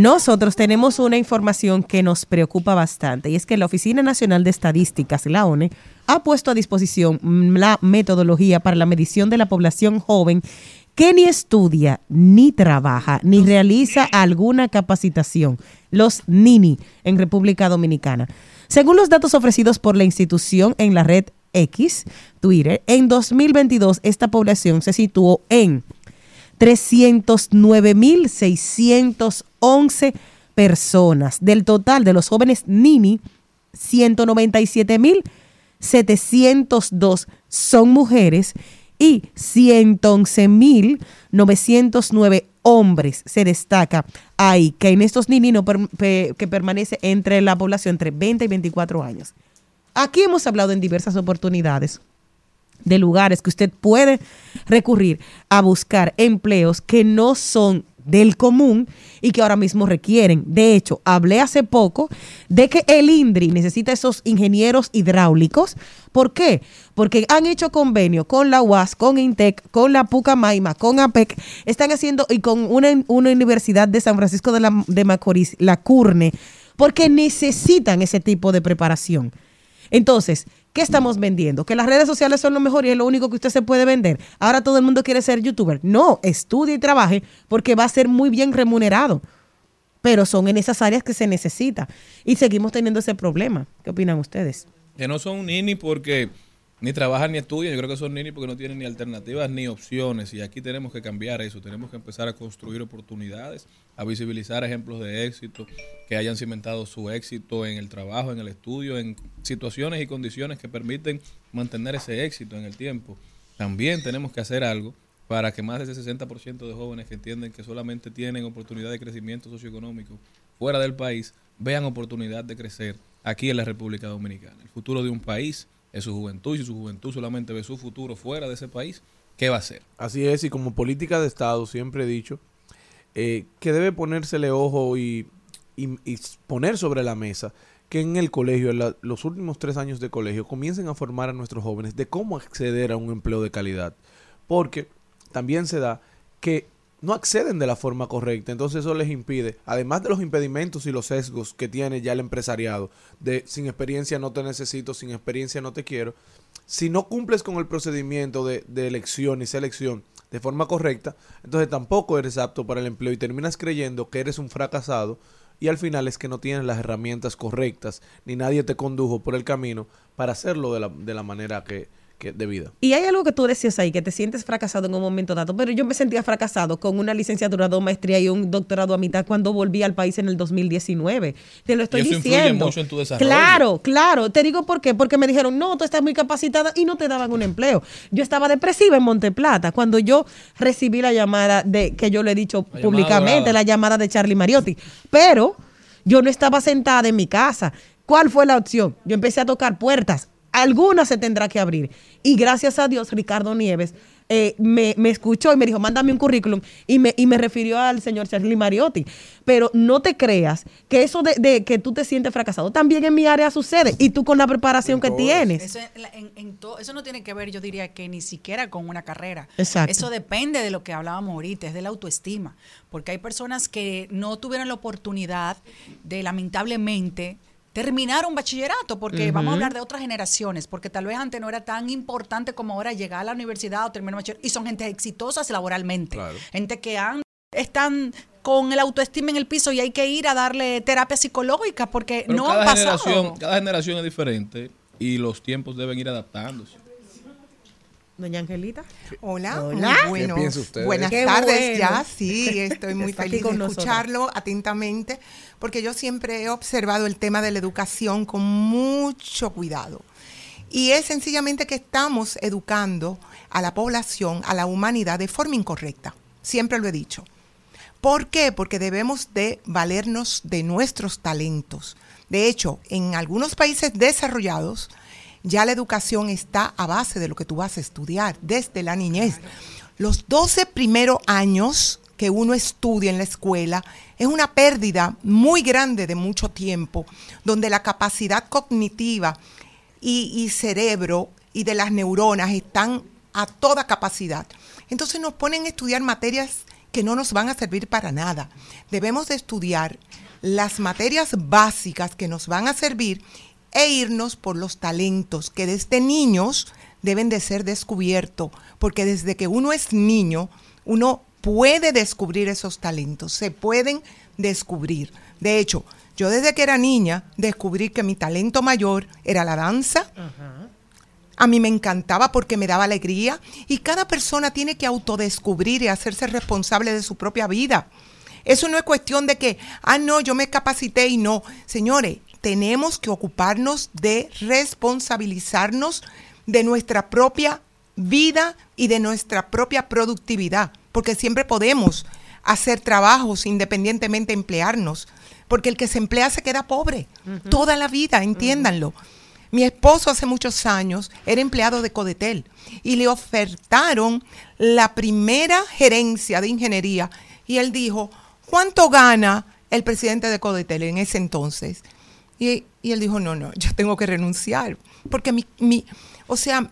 Speaker 2: Nosotros tenemos una información que nos preocupa bastante y es que la Oficina Nacional de Estadísticas, la ONE, ha puesto a disposición la metodología para la medición de la población joven que ni estudia, ni trabaja, ni realiza alguna capacitación, los NINI, en República Dominicana. Según los datos ofrecidos por la institución en la red X, Twitter, en 2022 esta población se situó en 309.611 personas. Del total de los jóvenes Nini, 197.702 son mujeres y 111.909 hombres. Se destaca ahí que en estos Nini no que permanece entre la población entre 20 y 24 años. Aquí hemos hablado en diversas oportunidades de lugares que usted puede recurrir a buscar empleos que no son del común y que ahora mismo requieren. De hecho, hablé hace poco de que el INDRI necesita esos ingenieros hidráulicos. ¿Por qué? Porque han hecho convenio con la UAS, con INTEC, con la Pucamaima, con APEC, están haciendo y con una, una universidad de San Francisco de, la, de Macorís, la CURNE, porque necesitan ese tipo de preparación. Entonces, ¿qué estamos vendiendo? Que las redes sociales son lo mejor y es lo único que usted se puede vender. Ahora todo el mundo quiere ser youtuber. No, estudie y trabaje porque va a ser muy bien remunerado. Pero son en esas áreas que se necesita. Y seguimos teniendo ese problema. ¿Qué opinan ustedes?
Speaker 3: Que no son nini porque ni trabajan ni estudian. Yo creo que son nini porque no tienen ni alternativas ni opciones. Y aquí tenemos que cambiar eso. Tenemos que empezar a construir oportunidades, a visibilizar ejemplos de éxito que hayan cimentado su éxito en el trabajo, en el estudio, en situaciones y condiciones que permiten mantener ese éxito en el tiempo. También tenemos que hacer algo para que más de ese 60% de jóvenes que entienden que solamente tienen oportunidad de crecimiento socioeconómico fuera del país vean oportunidad de crecer aquí en la República Dominicana. El futuro de un país es su juventud y su juventud solamente ve su futuro fuera de ese país, ¿qué va a hacer?
Speaker 13: Así es, y como política de Estado siempre he dicho eh, que debe ponérsele ojo y, y- poner sobre la mesa que en el colegio, en los últimos tres años de colegio, comiencen a formar a nuestros jóvenes de cómo acceder a un empleo de calidad. Porque también se da que no acceden de la forma correcta, entonces eso les impide, además de los impedimentos y los sesgos que tiene ya el empresariado, de sin experiencia no te necesito, sin experiencia no te quiero, si no cumples con el procedimiento de, de elección y selección de forma correcta, entonces tampoco eres apto para el empleo y terminas creyendo que eres un fracasado y al final es que no tienes las herramientas correctas ni nadie te condujo por el camino para hacerlo de la, de la manera que, que debida.
Speaker 2: Y hay algo que tú decías ahí, que te sientes fracasado en un momento dado, pero yo me sentía fracasado con una licenciatura, dos maestría y un doctorado a mitad cuando volví al país en el 2019. Te lo estoy
Speaker 3: Y eso influye
Speaker 2: diciendo.
Speaker 3: mucho en tu desarrollo.
Speaker 2: Claro, claro. Te digo por qué. Porque me dijeron, no, tú estás muy capacitada y no te daban un empleo. Yo estaba depresiva en Monteplata cuando yo recibí la llamada de, que yo le he dicho
Speaker 3: La
Speaker 2: públicamente, la llamada de Charlie Mariotti. Pero yo no estaba sentada en mi casa. ¿Cuál fue la opción? Yo empecé a tocar puertas. Alguna se tendrá que abrir. Y gracias a Dios, Ricardo Nieves eh, me, me escuchó y me dijo, mándame un currículum. Y me, y me refirió al señor Charlie Mariotti. Pero no te creas que eso de, de que tú te sientes fracasado también en mi área sucede. Y tú con la preparación que tienes.
Speaker 11: Eso, en la- en- en to- eso no tiene que ver, yo diría que ni siquiera con una carrera.
Speaker 2: Exacto.
Speaker 11: Eso depende de lo que hablábamos ahorita, es de la autoestima. Porque hay personas que no tuvieron la oportunidad de, lamentablemente, terminar un bachillerato, porque vamos a hablar de otras generaciones, porque tal vez antes no era tan importante como ahora llegar a la universidad o terminar un bachillerato, y son gente exitosas laboralmente, gente que han, están con el autoestima en el piso y hay que ir a darle terapia psicológica porque
Speaker 3: Pero
Speaker 11: no han pasado.
Speaker 3: generación, cada generación es diferente y los tiempos deben ir adaptándose.
Speaker 2: Doña Angelita.
Speaker 14: Hola,
Speaker 2: Hola.
Speaker 14: muy bueno.
Speaker 3: ¿Qué piensa usted?
Speaker 14: Buenas
Speaker 2: Qué
Speaker 14: tardes
Speaker 2: bueno.
Speaker 14: ya, sí, estoy muy feliz de
Speaker 2: nosotros.
Speaker 14: escucharlo atentamente, porque yo siempre he observado el tema de la educación con mucho cuidado. Y es sencillamente que estamos educando a la población, a la humanidad de forma incorrecta. Siempre lo he dicho. ¿Por qué? Porque debemos de valernos de nuestros talentos. De hecho, en algunos países desarrollados, ya la educación está a base de lo que tú vas a estudiar desde la niñez. Los 12 primeros años que uno estudia en la escuela es una pérdida muy grande de mucho tiempo, donde la capacidad cognitiva y, cerebro y de las neuronas están a toda capacidad. Entonces nos ponen a estudiar materias que no nos van a servir para nada. Debemos de estudiar las materias básicas que nos van a servir e irnos por los talentos que desde niños deben de ser descubiertos, porque desde que uno es niño, uno puede descubrir esos talentos, se pueden descubrir. De hecho, yo desde que era niña descubrí que mi talento mayor era la danza, a mí me encantaba porque me daba alegría y cada persona tiene que autodescubrir y hacerse responsable de su propia vida. Eso no es cuestión de que, ah, no, yo me capacité y no. Señores, tenemos que ocuparnos de responsabilizarnos de nuestra propia vida y de nuestra propia productividad, porque siempre podemos hacer trabajos independientemente de emplearnos, porque el que se emplea se queda pobre toda la vida, entiéndanlo. Mi esposo hace muchos años era empleado de Codetel y le ofertaron la primera gerencia de ingeniería y él dijo, ¿cuánto gana el presidente de Codetel en ese entonces? Y, y él dijo, no, no, yo tengo que renunciar, porque mi, mi, o sea,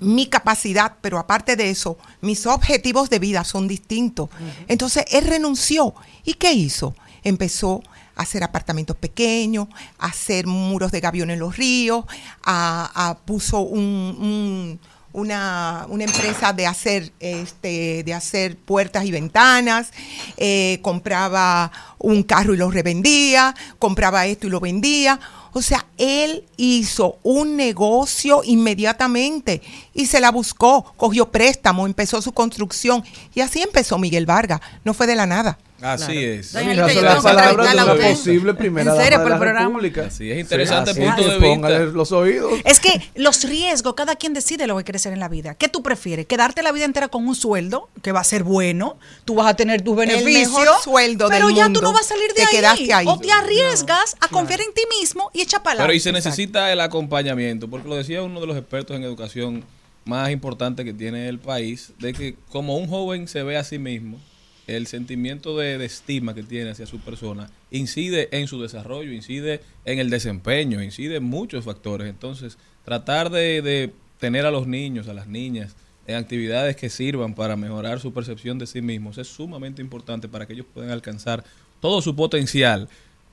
Speaker 14: mi capacidad, pero aparte de eso, mis objetivos de vida son distintos. Entonces él renunció. ¿Y qué hizo? Empezó a hacer apartamentos pequeños, a hacer muros de gavión en los ríos, a, a- puso un- un- una, una empresa de hacer, este, de hacer puertas y ventanas, eh, compraba un carro y lo revendía, compraba esto y lo vendía. O sea, él hizo un negocio inmediatamente y se la buscó, cogió préstamo, empezó su construcción y así empezó Miguel Vargas, no fue de la nada.
Speaker 3: Así
Speaker 2: Claro.
Speaker 3: es.
Speaker 13: Son las palabras de una posible primera
Speaker 11: En serio,
Speaker 13: dama de
Speaker 11: por
Speaker 13: la
Speaker 11: el.
Speaker 13: República.
Speaker 3: Así es interesante
Speaker 13: Sí,
Speaker 3: punto
Speaker 13: así
Speaker 3: de
Speaker 13: es, póngale
Speaker 3: vista.
Speaker 13: los oídos.
Speaker 11: Es que los riesgos, cada quien decide lo que quiere hacer en la vida. ¿Qué tú prefieres? ¿Quedarte la vida entera con un sueldo que va a ser bueno? Tú vas a tener tus beneficios.
Speaker 14: mejor sueldo del
Speaker 11: Pero ya tú no vas a salir de
Speaker 14: Te
Speaker 11: ahí.
Speaker 14: ahí.
Speaker 11: O te arriesgas a confiar en ti mismo y echa para
Speaker 3: Pero y se necesita el acompañamiento, porque lo decía uno de los expertos en educación más importantes que tiene el país, de que como un joven se ve a sí mismo, el sentimiento de, de estima que tiene hacia su persona incide en su desarrollo, incide en el desempeño, incide en muchos factores. Entonces, tratar de, de tener a los niños, a las niñas, en actividades que sirvan para mejorar su percepción de sí mismos es sumamente importante para que ellos puedan alcanzar todo su potencial.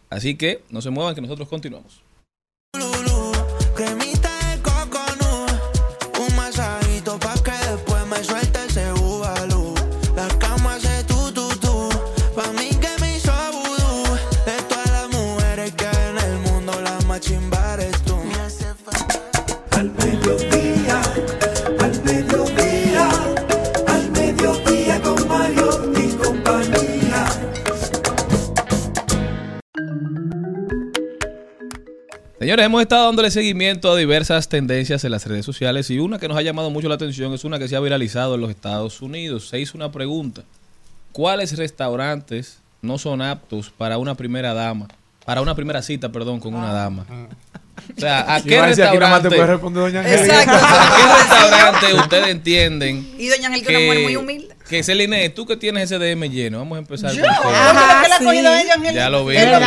Speaker 3: Así que no se muevan, que nosotros continuamos. Señores, hemos estado dándole seguimiento a diversas tendencias en las redes sociales y una que nos ha llamado mucho la atención es una que se ha viralizado en los Estados Unidos. Se hizo una pregunta. ¿Cuáles restaurantes no son aptos para una primera dama? Para una primera cita, perdón, con una dama. O sea, ¿a qué
Speaker 13: aquí
Speaker 3: restaurante?
Speaker 13: puede responder doña Angélica.
Speaker 11: Exacto.
Speaker 3: ¿A qué restaurante ustedes entienden
Speaker 11: Y doña Ángel, que es una mujer muy humilde.
Speaker 3: que Celine, tú que tienes ese DM lleno, vamos a empezar
Speaker 11: Yo,
Speaker 3: con
Speaker 11: la que la ha
Speaker 2: sí.
Speaker 11: cogido ella, Ángel.
Speaker 3: Ya lo vi. Ya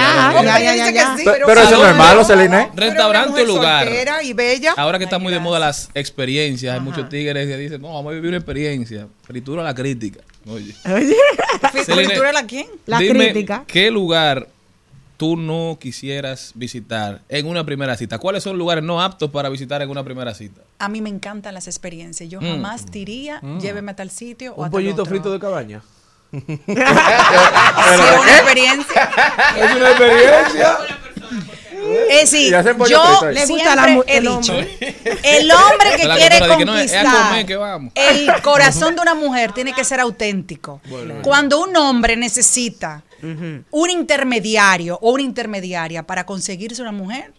Speaker 2: ya, ya, ya,
Speaker 11: sí,
Speaker 5: Pero, pero eso no es malo, Celine.
Speaker 3: Restaurante o lugar.
Speaker 14: Y bella.
Speaker 3: Ahora que está muy de moda las experiencias, hay muchos tigres que dicen, no, vamos a vivir una experiencia. Fritura la crítica. Oye.
Speaker 11: ¿Fritura la quién?
Speaker 2: la
Speaker 3: dime,
Speaker 2: crítica.
Speaker 3: ¿qué lugar tú no quisieras visitar en una primera cita? ¿Cuáles son lugares no aptos para visitar en una primera cita?
Speaker 11: A mí me encantan las experiencias. Yo
Speaker 3: Mm.
Speaker 11: jamás diría, lléveme a tal sitio o a
Speaker 13: Un
Speaker 11: tal
Speaker 13: pollito
Speaker 11: otro.
Speaker 13: frito de cabaña.
Speaker 11: Es una experiencia.
Speaker 13: Es una experiencia.
Speaker 11: Es decir,
Speaker 5: hacen pollo
Speaker 11: yo.
Speaker 2: Le gusta la
Speaker 11: he
Speaker 2: el
Speaker 11: dicho,
Speaker 2: hombre.
Speaker 11: el hombre que
Speaker 3: La
Speaker 11: quiere
Speaker 3: no, es
Speaker 11: conquistar
Speaker 3: comer que vamos.
Speaker 11: el corazón de una mujer tiene que ser auténtico. Cuando un hombre necesita un intermediario o una intermediaria para conseguirse una mujer,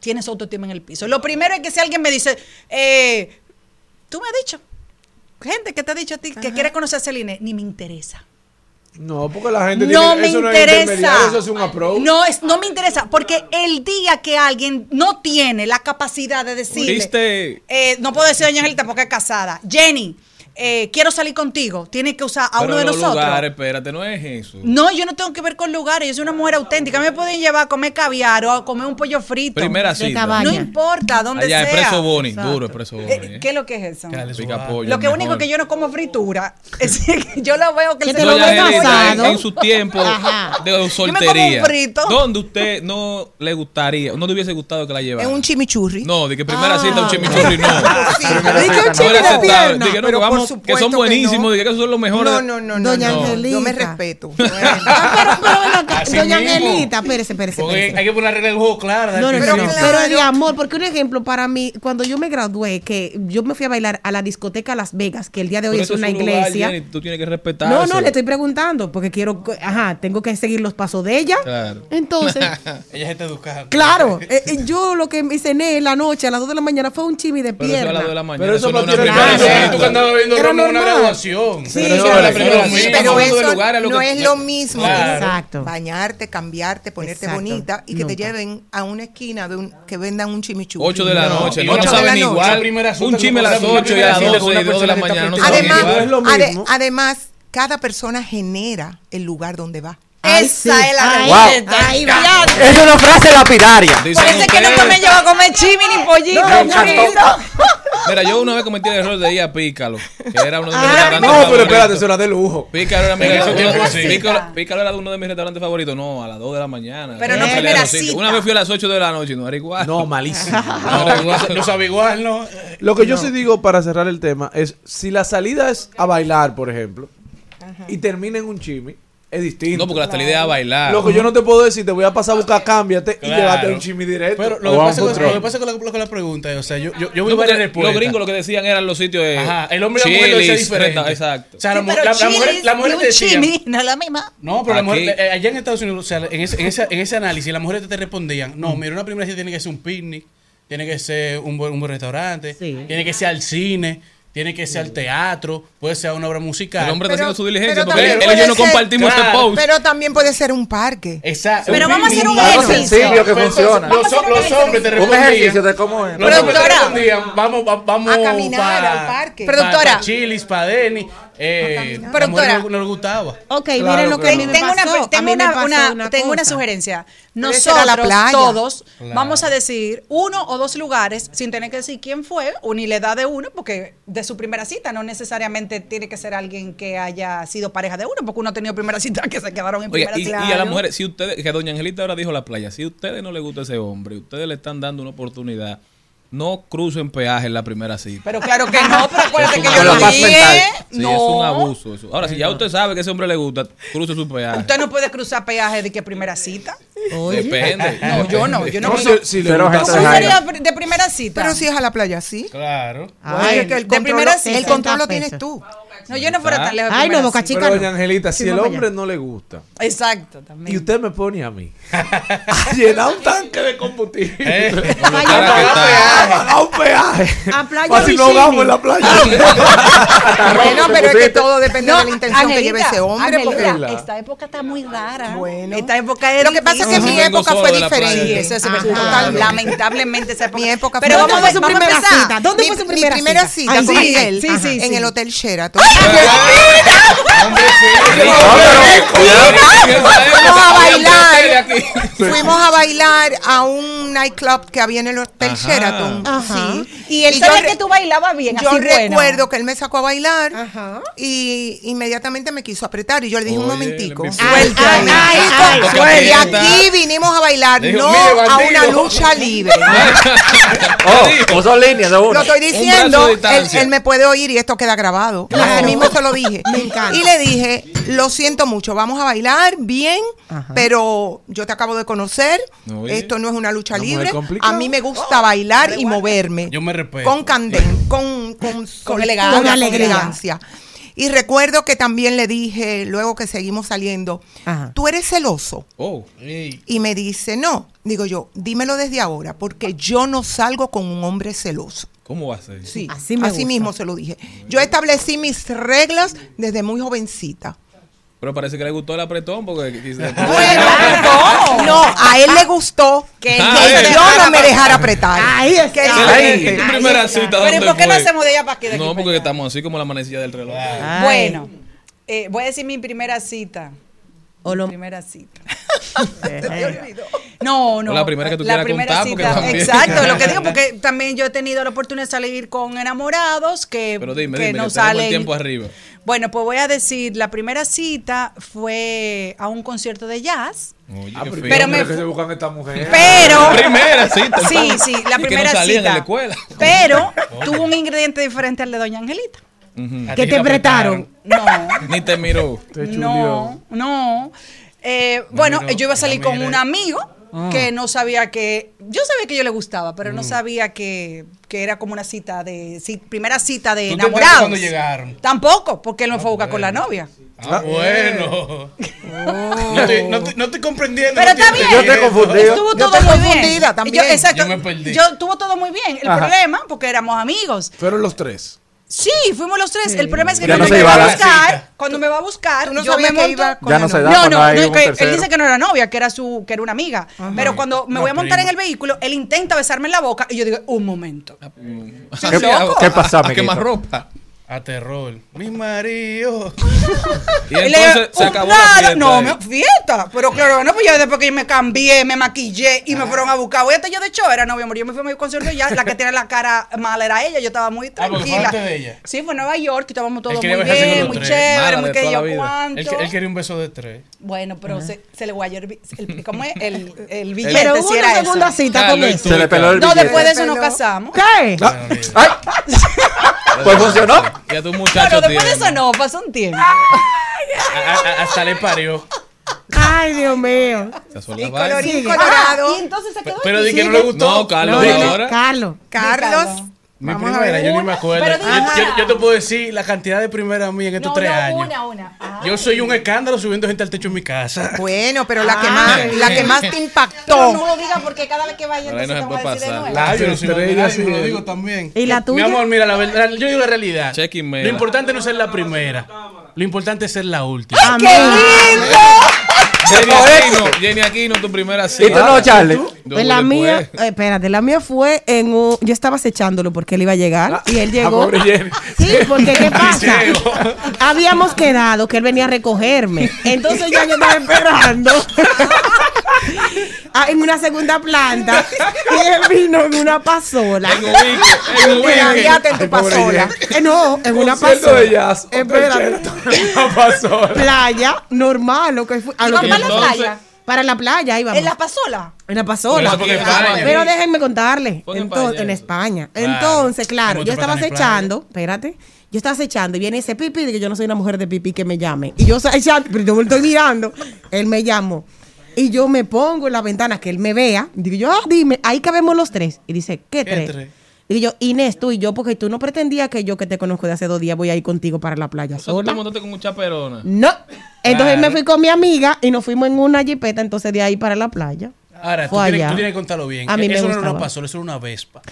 Speaker 11: tiene su autoestima en el piso. Lo primero es que si alguien me dice, eh, tú me has dicho, gente que te ha dicho a ti que quiere conocer a Celine, ni me interesa.
Speaker 13: No, porque la gente
Speaker 11: No
Speaker 13: tiene,
Speaker 11: me
Speaker 13: eso no es
Speaker 11: interesa.
Speaker 13: eso es un approach.
Speaker 11: No, es, no me interesa, porque el día que alguien no tiene la capacidad de
Speaker 3: ¿Viste?
Speaker 11: eh, no puedo decir doña Angelita porque es casada, Jenny, eh, quiero salir contigo, tiene que usar a
Speaker 3: Pero
Speaker 11: uno de
Speaker 3: los
Speaker 11: nosotros.
Speaker 3: lugares, espérate, no es eso.
Speaker 11: No, yo no tengo que ver con lugares, yo soy una mujer auténtica. Me pueden llevar a comer caviar o a comer un pollo frito.
Speaker 3: Primera cita.
Speaker 11: No importa, donde
Speaker 3: Allá,
Speaker 11: sea.
Speaker 3: Expreso Boni,
Speaker 2: Exacto.
Speaker 3: duro Expreso Boni.
Speaker 11: Eh,
Speaker 3: eh.
Speaker 11: ¿Qué es lo que es eso?
Speaker 3: Pollo,
Speaker 11: Lo que
Speaker 3: mejor.
Speaker 11: único que yo no como fritura es que yo lo veo que
Speaker 2: Que
Speaker 11: el
Speaker 2: te lo
Speaker 3: Angelita, en, en su tiempo
Speaker 2: Ajá.
Speaker 3: de soltería. ¿dónde usted no le gustaría, no le hubiese gustado que la llevara?
Speaker 14: En un chimichurri.
Speaker 3: No, de que primera
Speaker 14: Ah.
Speaker 3: cita un chimichurri no.
Speaker 14: Sí,
Speaker 5: Primera cita no.
Speaker 3: Era aceptable. Dije, no,
Speaker 14: pero
Speaker 3: que,
Speaker 14: por
Speaker 3: que son buenísimos,
Speaker 14: no.
Speaker 3: dije que esos son los mejores.
Speaker 14: No, no, no, no,
Speaker 2: Doña
Speaker 14: no.
Speaker 2: Angelita.
Speaker 14: Yo me respeto.
Speaker 2: Pero, pero doña. Angelita, espérese, espérese.
Speaker 10: Hay que poner regla del juego clara.
Speaker 2: No, no, no,
Speaker 14: Pero
Speaker 2: no, de amor, porque un ejemplo para mí, cuando yo me gradué, que yo me fui a bailar a la discoteca Las Vegas, que el día de hoy es una iglesia.
Speaker 3: Tú tienes que respetar
Speaker 2: no, no, le estoy preguntando, porque quiero, ajá, tengo que seguir los pasos de ella.
Speaker 3: Claro.
Speaker 2: Entonces,
Speaker 10: Ella está educada.
Speaker 2: claro, eh, eh, yo lo que me cené en la noche a las 2 de la mañana fue un chimi de
Speaker 3: Pero eso a
Speaker 2: pierna.
Speaker 3: las 2 de la mañana.
Speaker 13: Pero eso
Speaker 3: eso no es una
Speaker 10: tú que andabas viendo
Speaker 2: Era
Speaker 10: en una
Speaker 2: normal.
Speaker 10: graduación.
Speaker 2: Sí,
Speaker 10: Pero eso la primera
Speaker 3: Sí,
Speaker 14: pero eso
Speaker 3: lo
Speaker 14: no
Speaker 3: que-
Speaker 14: es lo mismo.
Speaker 10: Claro.
Speaker 2: Exacto.
Speaker 14: Bañarte, cambiarte, ponerte
Speaker 2: Exacto.
Speaker 14: bonita y que te
Speaker 2: Nunca.
Speaker 14: lleven a una esquina de un, que vendan un chimichurri.
Speaker 3: 8 de la
Speaker 14: No.
Speaker 3: noche, no, no saben igual. Un
Speaker 10: no
Speaker 3: chisme a las
Speaker 10: ser una
Speaker 3: 8 y a las
Speaker 10: primera cita
Speaker 3: 12
Speaker 10: con
Speaker 3: y
Speaker 10: una
Speaker 3: 2 de la mañana. No
Speaker 14: Además, además, cada persona genera el lugar donde va.
Speaker 11: Esa
Speaker 2: sí.
Speaker 11: es la
Speaker 2: Ay, va.
Speaker 5: Es una frase lapidaria.
Speaker 11: Por
Speaker 3: Dicen
Speaker 11: eso es que no
Speaker 3: ustedes.
Speaker 11: me lleva a comer chimi ni pollito.
Speaker 2: No, no,
Speaker 11: frito.
Speaker 3: Mira, yo una vez cometí el error de ir a Pícalo, que era uno de mis
Speaker 2: Ah,
Speaker 3: restaurantes
Speaker 13: No, pero
Speaker 3: favoritos.
Speaker 13: espérate, eso era de lujo.
Speaker 3: Pícaro era, mi. Pícaro- Pícaro era uno de mis restaurantes favoritos. No, a las 2 de la mañana.
Speaker 11: Pero
Speaker 2: no
Speaker 3: sitios.
Speaker 11: cita.
Speaker 3: Una vez fui a las 8 de la noche y no era igual.
Speaker 13: No, malísimo.
Speaker 3: No era igual.
Speaker 10: No sabe igual, ¿no?
Speaker 13: Lo que yo sí digo para cerrar el tema es, si la salida es a bailar, por ejemplo, y termina en un chimi, es distinto.
Speaker 3: No, porque hasta la idea es bailar.
Speaker 13: Loco, yo no te puedo decir, te voy a pasar a buscar, cámbiate y
Speaker 10: Claro.
Speaker 13: llévate un chimi directo.
Speaker 10: Pero lo que pasa, con, lo que pasa con la, pregunta es, o sea, yo, yo, yo voy
Speaker 3: No,
Speaker 10: a varias
Speaker 3: porque
Speaker 10: respuestas.
Speaker 3: los gringos lo que decían eran los sitios de.
Speaker 10: Ajá, el hombre y la mujer lo decía diferente.
Speaker 3: Exacto.
Speaker 10: O sea, la,
Speaker 11: Sí,
Speaker 10: mu-
Speaker 11: pero
Speaker 10: la, la mujer, la mujer
Speaker 11: y
Speaker 10: te decía,
Speaker 11: chimi no es la misma.
Speaker 10: No, pero la mujer, eh, allá en Estados Unidos, o sea, en ese, en ese, en ese análisis, las mujeres te respondían, no, mira, una primera cita tiene que ser un picnic, tiene que ser un buen, un buen restaurante, tiene que ser al cine, tiene que ser al teatro, puede ser una obra musical.
Speaker 3: El hombre está haciendo su diligencia
Speaker 14: pero
Speaker 3: porque él, él y yo no compartimos
Speaker 10: Claro.
Speaker 3: post.
Speaker 14: Pero también puede ser un parque.
Speaker 10: Exacto.
Speaker 11: Pero vamos a hacer un
Speaker 5: Algo
Speaker 11: ejercicio.
Speaker 5: sencillo que funciona.
Speaker 10: Los, los hombres te
Speaker 5: Un ejercicio de cómo es.
Speaker 10: Los hombres te
Speaker 11: Productora.
Speaker 10: respondían, vamos, va- vamos
Speaker 14: A caminar
Speaker 10: pa-
Speaker 14: al parque.
Speaker 10: pa-
Speaker 11: Productora.
Speaker 10: pa Chilis, para Denny. Eh, la mujer no, no le gustaba.
Speaker 2: Ok,
Speaker 13: Claro
Speaker 2: miren lo
Speaker 13: que
Speaker 11: tengo una,
Speaker 2: pasó.
Speaker 11: Tengo una,
Speaker 2: pasó
Speaker 11: una-
Speaker 2: una
Speaker 11: tengo una sugerencia.
Speaker 14: La
Speaker 11: Nosotros
Speaker 14: playa.
Speaker 11: todos
Speaker 10: Claro.
Speaker 11: vamos a decir uno o dos lugares sin tener que decir quién fue o ni la edad de uno, porque de su primera cita no necesariamente tiene que ser alguien que haya sido pareja de uno, porque uno ha tenido primera cita que se quedaron en
Speaker 3: Oye,
Speaker 11: primera
Speaker 3: y,
Speaker 11: cita.
Speaker 3: y a las mujeres, si ustedes, que doña Angelita ahora dijo la playa, si a ustedes no les gusta ese hombre, ustedes le están dando una oportunidad, no crucen peaje en la primera cita.
Speaker 11: Pero claro que no, pero acuérdate que yo lo dije.
Speaker 3: Sí,
Speaker 11: no.
Speaker 3: es un abuso eso. Ahora, si ya usted sabe que ese hombre le gusta, cruce su peaje.
Speaker 11: Usted no puede cruzar peaje de que primera cita.
Speaker 3: Depende.
Speaker 11: No, yo no, yo no.
Speaker 13: No, si, si le
Speaker 5: Pero
Speaker 13: gusta
Speaker 5: gente
Speaker 11: ¿Cómo
Speaker 5: Jairo.
Speaker 11: sería de primera cita?
Speaker 14: Pero si es a la playa, sí.
Speaker 10: Claro.
Speaker 14: Oye, que el
Speaker 11: de
Speaker 14: control,
Speaker 11: primera
Speaker 14: el
Speaker 11: cita.
Speaker 14: control lo
Speaker 2: 60
Speaker 14: tienes
Speaker 2: pesos.
Speaker 14: tú.
Speaker 11: No, yo no fuera tan lejos.
Speaker 2: Ay, no,
Speaker 11: primera
Speaker 2: Boca
Speaker 11: cita.
Speaker 2: Chica
Speaker 13: Pero doña Angelita, si el hombre no le gusta,
Speaker 11: Exacto,
Speaker 13: y
Speaker 11: también.
Speaker 13: usted me pone a mí a llenar un tanque de combustible,
Speaker 10: Eh,
Speaker 3: Con lo
Speaker 13: a pagar un peaje,
Speaker 2: A Playa
Speaker 13: no
Speaker 2: Bikini.
Speaker 13: vamos en la playa.
Speaker 14: Bueno, pero es que todo depende de la intención que lleve ese hombre.
Speaker 11: Esta época está muy rara.
Speaker 14: Bueno.
Speaker 11: Esta época es
Speaker 14: Lo que pasa es que mi época fue diferente.
Speaker 11: Lamentablemente esa época.
Speaker 14: Mi época
Speaker 11: Pero vamos a
Speaker 2: ¿Dónde
Speaker 11: ver,
Speaker 2: fue su
Speaker 11: vamos a
Speaker 2: primera
Speaker 11: empezar.
Speaker 2: cita? ¿Dónde
Speaker 14: mi,
Speaker 2: fue su
Speaker 14: mi
Speaker 2: primera
Speaker 14: primera
Speaker 2: cita?
Speaker 14: cita
Speaker 2: Ay,
Speaker 14: con
Speaker 2: sí.
Speaker 14: Miguel
Speaker 11: Sí, sí,
Speaker 14: en el Hotel Sheraton. Fuimos a bailar. Fuimos a bailar a un nightclub que había en el Hotel
Speaker 3: Ajá.
Speaker 14: Sheraton.
Speaker 2: Ajá.
Speaker 14: Sí.
Speaker 11: Y él
Speaker 14: Y
Speaker 11: sabía que tú bailabas bien,
Speaker 14: Yo
Speaker 11: así bueno.
Speaker 14: recuerdo que él me sacó a bailar
Speaker 2: Ajá.
Speaker 14: y inmediatamente me quiso apretar y yo le dije un
Speaker 3: Oye,
Speaker 14: momentico.
Speaker 3: le
Speaker 14: Suelta
Speaker 2: Ay,
Speaker 14: ahí.
Speaker 2: ay, ay,
Speaker 14: Chico,
Speaker 3: ay.
Speaker 14: y aquí vinimos a bailar, no
Speaker 3: "Mire,
Speaker 14: a
Speaker 3: bandido".
Speaker 14: una lucha libre.
Speaker 5: Oh, puso líneas de uno.
Speaker 14: Lo estoy diciendo, él, me puede oír y esto queda grabado. Así mismo se lo dije.
Speaker 2: Me encanta.
Speaker 14: Y le dije, lo siento mucho, vamos a bailar bien, pero yo te acabo de conocer,
Speaker 3: Oye.
Speaker 14: esto no es una lucha libre. A mí me gusta bailar y moverme.
Speaker 10: Yo me respeto.
Speaker 14: Con candén, con, con, soltura,
Speaker 11: elegancia.
Speaker 14: con elegancia. Y recuerdo que también le dije, luego que seguimos saliendo,
Speaker 2: Ajá.
Speaker 14: tú eres celoso.
Speaker 3: Oh.
Speaker 14: Y me dice, no. Digo yo, dímelo desde ahora, porque yo no salgo con un hombre celoso.
Speaker 3: ¿Cómo va a ser?
Speaker 14: Sí,
Speaker 2: Así
Speaker 14: así,
Speaker 2: me gusta.
Speaker 14: mismo se lo dije. Yo establecí mis reglas desde muy jovencita.
Speaker 3: Pero parece que le gustó el apretón porque dice,
Speaker 14: Bueno, no, a él le gustó que,
Speaker 3: Ah,
Speaker 14: que
Speaker 3: eh.
Speaker 14: yo no me dejara apretar.
Speaker 2: Ahí.
Speaker 14: Que
Speaker 3: cita,
Speaker 11: Pero ¿y
Speaker 3: ¿dónde
Speaker 11: por qué no hacemos de allá para aquí? de aquí
Speaker 3: No, porque estamos así como la manecilla del reloj.
Speaker 2: Ay.
Speaker 11: Bueno, eh, voy a decir mi primera cita.
Speaker 2: O lo-
Speaker 11: primera cita. No, no.
Speaker 3: O la primera que tú
Speaker 11: la
Speaker 3: quieras
Speaker 11: primera
Speaker 3: contar,
Speaker 11: cita. Exacto, lo que digo, porque también yo he tenido la oportunidad de salir con enamorados que,
Speaker 3: Pero dime,
Speaker 11: que
Speaker 3: dime,
Speaker 11: no
Speaker 3: que tenemos el
Speaker 11: salen.
Speaker 3: tiempo arriba.
Speaker 11: Bueno, pues voy a decir, la primera cita fue a un concierto de jazz.
Speaker 3: Oye,
Speaker 13: Ah, pero
Speaker 3: feo.
Speaker 11: Pero
Speaker 13: ¿qué
Speaker 11: me
Speaker 13: que se buscan esta mujer?
Speaker 11: Pero.
Speaker 3: Primera cita,
Speaker 11: Sí, sí, la
Speaker 3: Y que no
Speaker 11: primera
Speaker 3: en
Speaker 11: cita.
Speaker 3: la escuela.
Speaker 11: Pero tuvo un ingrediente diferente al de Doña Angelita.
Speaker 2: ¿Qué
Speaker 10: ti
Speaker 2: te prestaron?
Speaker 11: No.
Speaker 3: Ni te miró.
Speaker 13: Te.
Speaker 11: No, no. Eh, bueno, yo iba a salir
Speaker 10: la
Speaker 11: con un amigo
Speaker 2: Ah.
Speaker 11: que no sabía que. Yo sabía que yo le gustaba, pero
Speaker 10: Mm.
Speaker 11: no sabía que, que era como una cita de. primera cita de
Speaker 10: ¿Tú te enteraste
Speaker 11: enamorados.
Speaker 10: cuando llegaron?
Speaker 11: Tampoco, porque él me fue a buscar con la novia.
Speaker 10: Ah, bueno. No, estoy, no, estoy, no estoy comprendiendo.
Speaker 11: Pero
Speaker 10: no
Speaker 11: está
Speaker 10: estoy
Speaker 11: bien.
Speaker 5: Yo te confundí.
Speaker 11: Estuvo
Speaker 14: Yo
Speaker 11: todo muy bien.
Speaker 14: también.
Speaker 11: Yo, exacto.
Speaker 10: Yo me perdí.
Speaker 11: Yo estuvo todo muy bien. El
Speaker 5: Ajá.
Speaker 11: problema, porque éramos amigos.
Speaker 13: Fueron los tres.
Speaker 11: Sí, fuimos los tres. El problema es que
Speaker 5: Ya
Speaker 11: cuando
Speaker 5: no
Speaker 11: me va a buscar,
Speaker 10: cita.
Speaker 11: cuando me va a buscar,
Speaker 14: no
Speaker 11: yo me monto.
Speaker 14: iba con
Speaker 5: Ya
Speaker 14: la
Speaker 5: no se
Speaker 14: novia.
Speaker 5: da
Speaker 11: No, no, no, que él dice que no era novia, que era su, que era una amiga. Pero cuando me
Speaker 10: Una
Speaker 11: voy a montar
Speaker 10: prima.
Speaker 11: en el vehículo, él intenta besarme en la boca y yo digo, un momento.
Speaker 3: ¿Qué,
Speaker 5: ¿Qué pasa,
Speaker 3: A quemar
Speaker 5: amiguito?
Speaker 3: ropa.
Speaker 10: A terror. Mi marido.
Speaker 3: Y entonces se
Speaker 11: "Oh,
Speaker 3: acabó la
Speaker 11: claro,
Speaker 3: fiesta.
Speaker 11: No, me- fiesta. Pero claro, no, pues yo después que yo me cambié, me maquillé y me fueron a buscar. Voy hasta yo de hecho, era novio, amor. Yo me fui a mi concierto y ya la que tiene la cara mala era ella. Yo estaba muy
Speaker 10: Ah, fue
Speaker 11: tranquila.
Speaker 10: antes de ella.
Speaker 11: Sí, fue en Nueva York y estábamos todos muy bien, muy
Speaker 10: tres.
Speaker 11: chévere,
Speaker 3: Mala
Speaker 11: muy que yo cuánto.
Speaker 10: Él, él quería un beso de tres.
Speaker 11: Bueno, pero se, se le guayó el, el- ¿cómo es? El, el
Speaker 2: Pero
Speaker 11: billete,
Speaker 2: hubo
Speaker 11: si
Speaker 2: una
Speaker 11: era
Speaker 2: segunda
Speaker 11: eso.
Speaker 2: cita
Speaker 3: Carlos,
Speaker 5: Se le peló el
Speaker 11: No,
Speaker 5: billete.
Speaker 11: después de eso nos
Speaker 14: Pero-
Speaker 11: casamos.
Speaker 2: ¿Qué?
Speaker 5: ¡Ay! Pues funcionó.
Speaker 3: Ya tu
Speaker 11: No,
Speaker 3: muchacho
Speaker 11: no, después de eso no, pasó un tiempo.
Speaker 10: Hasta le parió.
Speaker 2: Ay, Dios mío.
Speaker 14: Y colorín colorado.
Speaker 11: Y entonces se quedó
Speaker 10: Pero
Speaker 11: aquí.
Speaker 10: di que no le gustó.
Speaker 3: No, Carlos,
Speaker 2: No, no, no,
Speaker 3: ahora.
Speaker 2: Carlos.
Speaker 14: Carlos.
Speaker 10: Mi
Speaker 14: Vamos a
Speaker 10: primera,
Speaker 14: ver.
Speaker 10: yo ni me acuerdo. Yo, te puedo decir la cantidad de primeras mías en estos
Speaker 11: No,
Speaker 10: tres
Speaker 11: no,
Speaker 10: años.
Speaker 11: una, una. Ah.
Speaker 10: Yo soy un escándalo subiendo gente al techo en mi casa.
Speaker 14: Bueno, pero la que
Speaker 2: Ah,
Speaker 14: más,
Speaker 2: qué
Speaker 14: la que más te
Speaker 11: Pero
Speaker 14: impactó.
Speaker 11: no lo diga porque cada vez que vaya
Speaker 3: no
Speaker 11: te
Speaker 3: se
Speaker 11: a
Speaker 3: puede
Speaker 11: decir de
Speaker 3: pasar.
Speaker 11: nuevo.
Speaker 10: La, yo
Speaker 13: sí,
Speaker 10: lo digo también.
Speaker 2: ¿Y la tuya?
Speaker 10: Mi amor, mira, la verdad, yo digo la realidad. Lo importante no es ser la primera. Lo importante es ser la última.
Speaker 2: Amén.
Speaker 3: Jenny Aquino, Jenny Aquino, tu primera
Speaker 5: ¿Y tú
Speaker 3: cita.
Speaker 5: no, Charlie?
Speaker 2: Pues la mía, eh, espérate, la mía fue en un. Yo estaba acechándolo porque él iba a llegar y él llegó.
Speaker 13: pobre Jenny.
Speaker 2: Sí, porque ¿qué pasa? Habíamos quedado que él venía a recogerme. Entonces ya yo estaba esperando. Ah, en una segunda planta. Y él vino en una pasola.
Speaker 3: En ubique, en
Speaker 14: tu pasola.
Speaker 2: Eh, no, en una pasola.
Speaker 13: de jazz.
Speaker 2: Espérate.
Speaker 13: No pasó.
Speaker 2: Playa normal, lo que fue. A lo
Speaker 11: ¿Iban
Speaker 2: que
Speaker 11: para la playa?
Speaker 2: para la playa ahí vamos.
Speaker 11: ¿En la pasola?
Speaker 2: En la pasola. Pero déjenme contarle. Entonces, en. España.
Speaker 10: Claro.
Speaker 2: Entonces, claro,
Speaker 10: ¿Cómo
Speaker 2: yo estaba acechando, espérate. Yo estaba acechando y viene ese pipi de que yo no soy una mujer de pipí que me llame. Y yo acechando, pero yo me lo estoy mirando. Él me llamó. Y yo me pongo en la ventana que él me vea. Digo yo, ah, dime, ahí cabemos los tres. Y dice, ¿qué,
Speaker 10: ¿Qué
Speaker 2: tres?
Speaker 10: tres?
Speaker 2: Digo yo, Inés, tú y yo, porque tú no pretendías que yo que te conozco de hace dos días voy a ir contigo para la playa
Speaker 3: O sea, tú te
Speaker 2: sola.
Speaker 3: montaste con un chaperona.
Speaker 2: No. Entonces
Speaker 10: Claro.
Speaker 2: me fui con mi amiga y nos fuimos en una jipeta, entonces de ahí para la playa.
Speaker 10: Ahora, tú tienes,
Speaker 2: allá.
Speaker 10: tú tienes que contarlo bien.
Speaker 2: A mí me
Speaker 10: eso no
Speaker 2: gustaba.
Speaker 10: una pasola, eso era una vespa.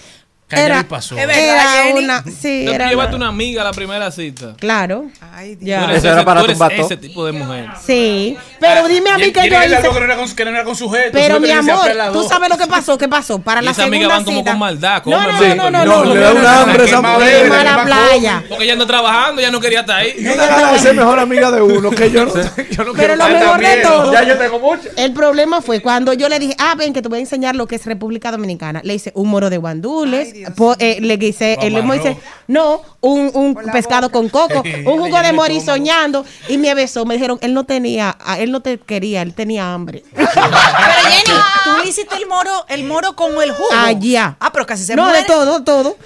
Speaker 2: Era,
Speaker 10: pasó.
Speaker 11: Es verdad,
Speaker 2: era una, sí,
Speaker 3: Entonces,
Speaker 2: era
Speaker 3: llevaste
Speaker 2: una-
Speaker 3: amiga a la primera cita.
Speaker 2: Claro.
Speaker 14: Ay, Dios.
Speaker 2: Ya.
Speaker 5: Eso era
Speaker 3: ese-
Speaker 5: para
Speaker 3: tú eres
Speaker 5: tumbar
Speaker 3: ese tipo de mujer.
Speaker 2: Sí, pero dime a mí que yo hice.
Speaker 10: que no era con, que no era con sujeto.
Speaker 2: Pero mi amor, tú sabes lo que pasó, ¿qué pasó? Para la segunda
Speaker 3: amigas van como con maldad,
Speaker 2: No, no, no, no, no,
Speaker 13: no,
Speaker 2: no,
Speaker 13: le
Speaker 2: no,
Speaker 13: da
Speaker 2: no, no,
Speaker 13: hambre
Speaker 2: no,
Speaker 13: esa
Speaker 2: no,
Speaker 13: mujer,
Speaker 2: a la playa.
Speaker 3: Porque ella anda trabajando, ya no quería estar ahí.
Speaker 13: No deja de ser mejor amiga de uno que yo no, yo no
Speaker 2: Pero lo mejor de todo.
Speaker 5: Ya yo tengo mucho.
Speaker 2: El problema fue cuando yo le dije, ah, ven que te voy a enseñar lo que es República Dominicana. Le hice un moro de guandules, po- eh, le el le hice,
Speaker 10: amarró.
Speaker 2: no, un, un pescado
Speaker 14: boca.
Speaker 2: con coco, un jugo de mori soñando y me besó. Me dijeron, él no tenía, ah, él no te quería, él tenía hambre.
Speaker 11: Pero Jenny, tú le hiciste el moro, el moro con el jugo.
Speaker 2: Allá.
Speaker 11: Ah, pero casi se
Speaker 2: no,
Speaker 11: muere.
Speaker 2: de todo, todo.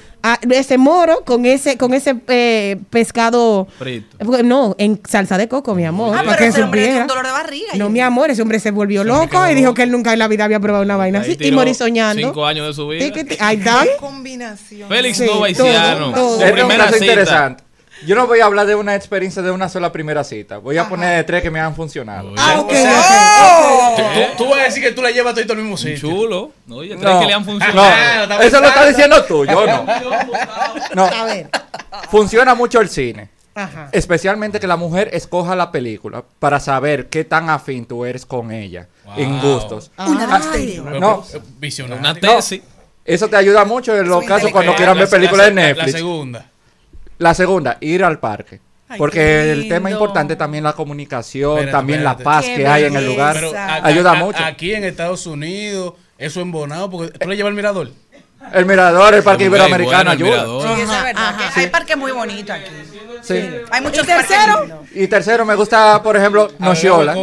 Speaker 2: Ese moro con ese, con ese eh, pescado.
Speaker 3: Frito.
Speaker 2: No, en salsa de coco, mi amor.
Speaker 11: Ah,
Speaker 2: para
Speaker 11: pero
Speaker 2: que
Speaker 11: ese hombre tiene un dolor de barriga.
Speaker 2: No, mi amor, ese hombre se volvió loco y dijo que él nunca en la vida había probado una vaina así. Y morí soñando.
Speaker 3: Cinco años de su vida.
Speaker 2: Ahí está.
Speaker 14: Qué combinación.
Speaker 3: Félix
Speaker 2: Sí,
Speaker 3: Novaiciano.
Speaker 5: un
Speaker 3: primera cita.
Speaker 5: interesante. Yo no voy a hablar de una experiencia de una sola primera cita. Voy a poner de tres que me han funcionado.
Speaker 2: Ah, ok,
Speaker 10: O sea. Tú, vas a decir que tú la llevas todo al mismo sitio.
Speaker 3: Chulo. Oye, tres
Speaker 5: No,
Speaker 3: que le han
Speaker 5: no,
Speaker 3: funcionado.
Speaker 5: eso lo estás diciendo tú, yo no. No,
Speaker 2: A ver.
Speaker 5: funciona mucho el cine.
Speaker 2: Ajá.
Speaker 5: Especialmente que la mujer escoja la película para saber qué tan afín tú eres con ella en gustos.
Speaker 11: Una
Speaker 2: Ay.
Speaker 11: misterio.
Speaker 10: Pero,
Speaker 5: No.
Speaker 10: visionario.
Speaker 3: Una tesis.
Speaker 5: Eso te ayuda mucho en los casos cuando quieran ver
Speaker 10: La-
Speaker 5: películas de Netflix.
Speaker 10: La segunda.
Speaker 5: La segunda, ir al parque.
Speaker 11: Ay,
Speaker 5: Porque el tema importante también la comunicación,
Speaker 10: Espérate,
Speaker 5: también la paz
Speaker 11: Qué
Speaker 5: que hay en el lugar.
Speaker 10: Pero
Speaker 11: Esa.
Speaker 10: a-
Speaker 5: Ayuda
Speaker 10: a-
Speaker 5: mucho.
Speaker 10: Aquí en Estados Unidos, eso embonado, porque tú le llevas al mirador.
Speaker 5: El mirador, el parque iberoamericano ayuda.
Speaker 3: mirador.
Speaker 11: Sí, eso es verdad. que hay parques muy bonitos aquí.
Speaker 5: Sí.
Speaker 11: Hay muchos
Speaker 2: ¿Y tercero?
Speaker 11: parques.
Speaker 5: Y tercero, me gusta, por ejemplo, Nochiola.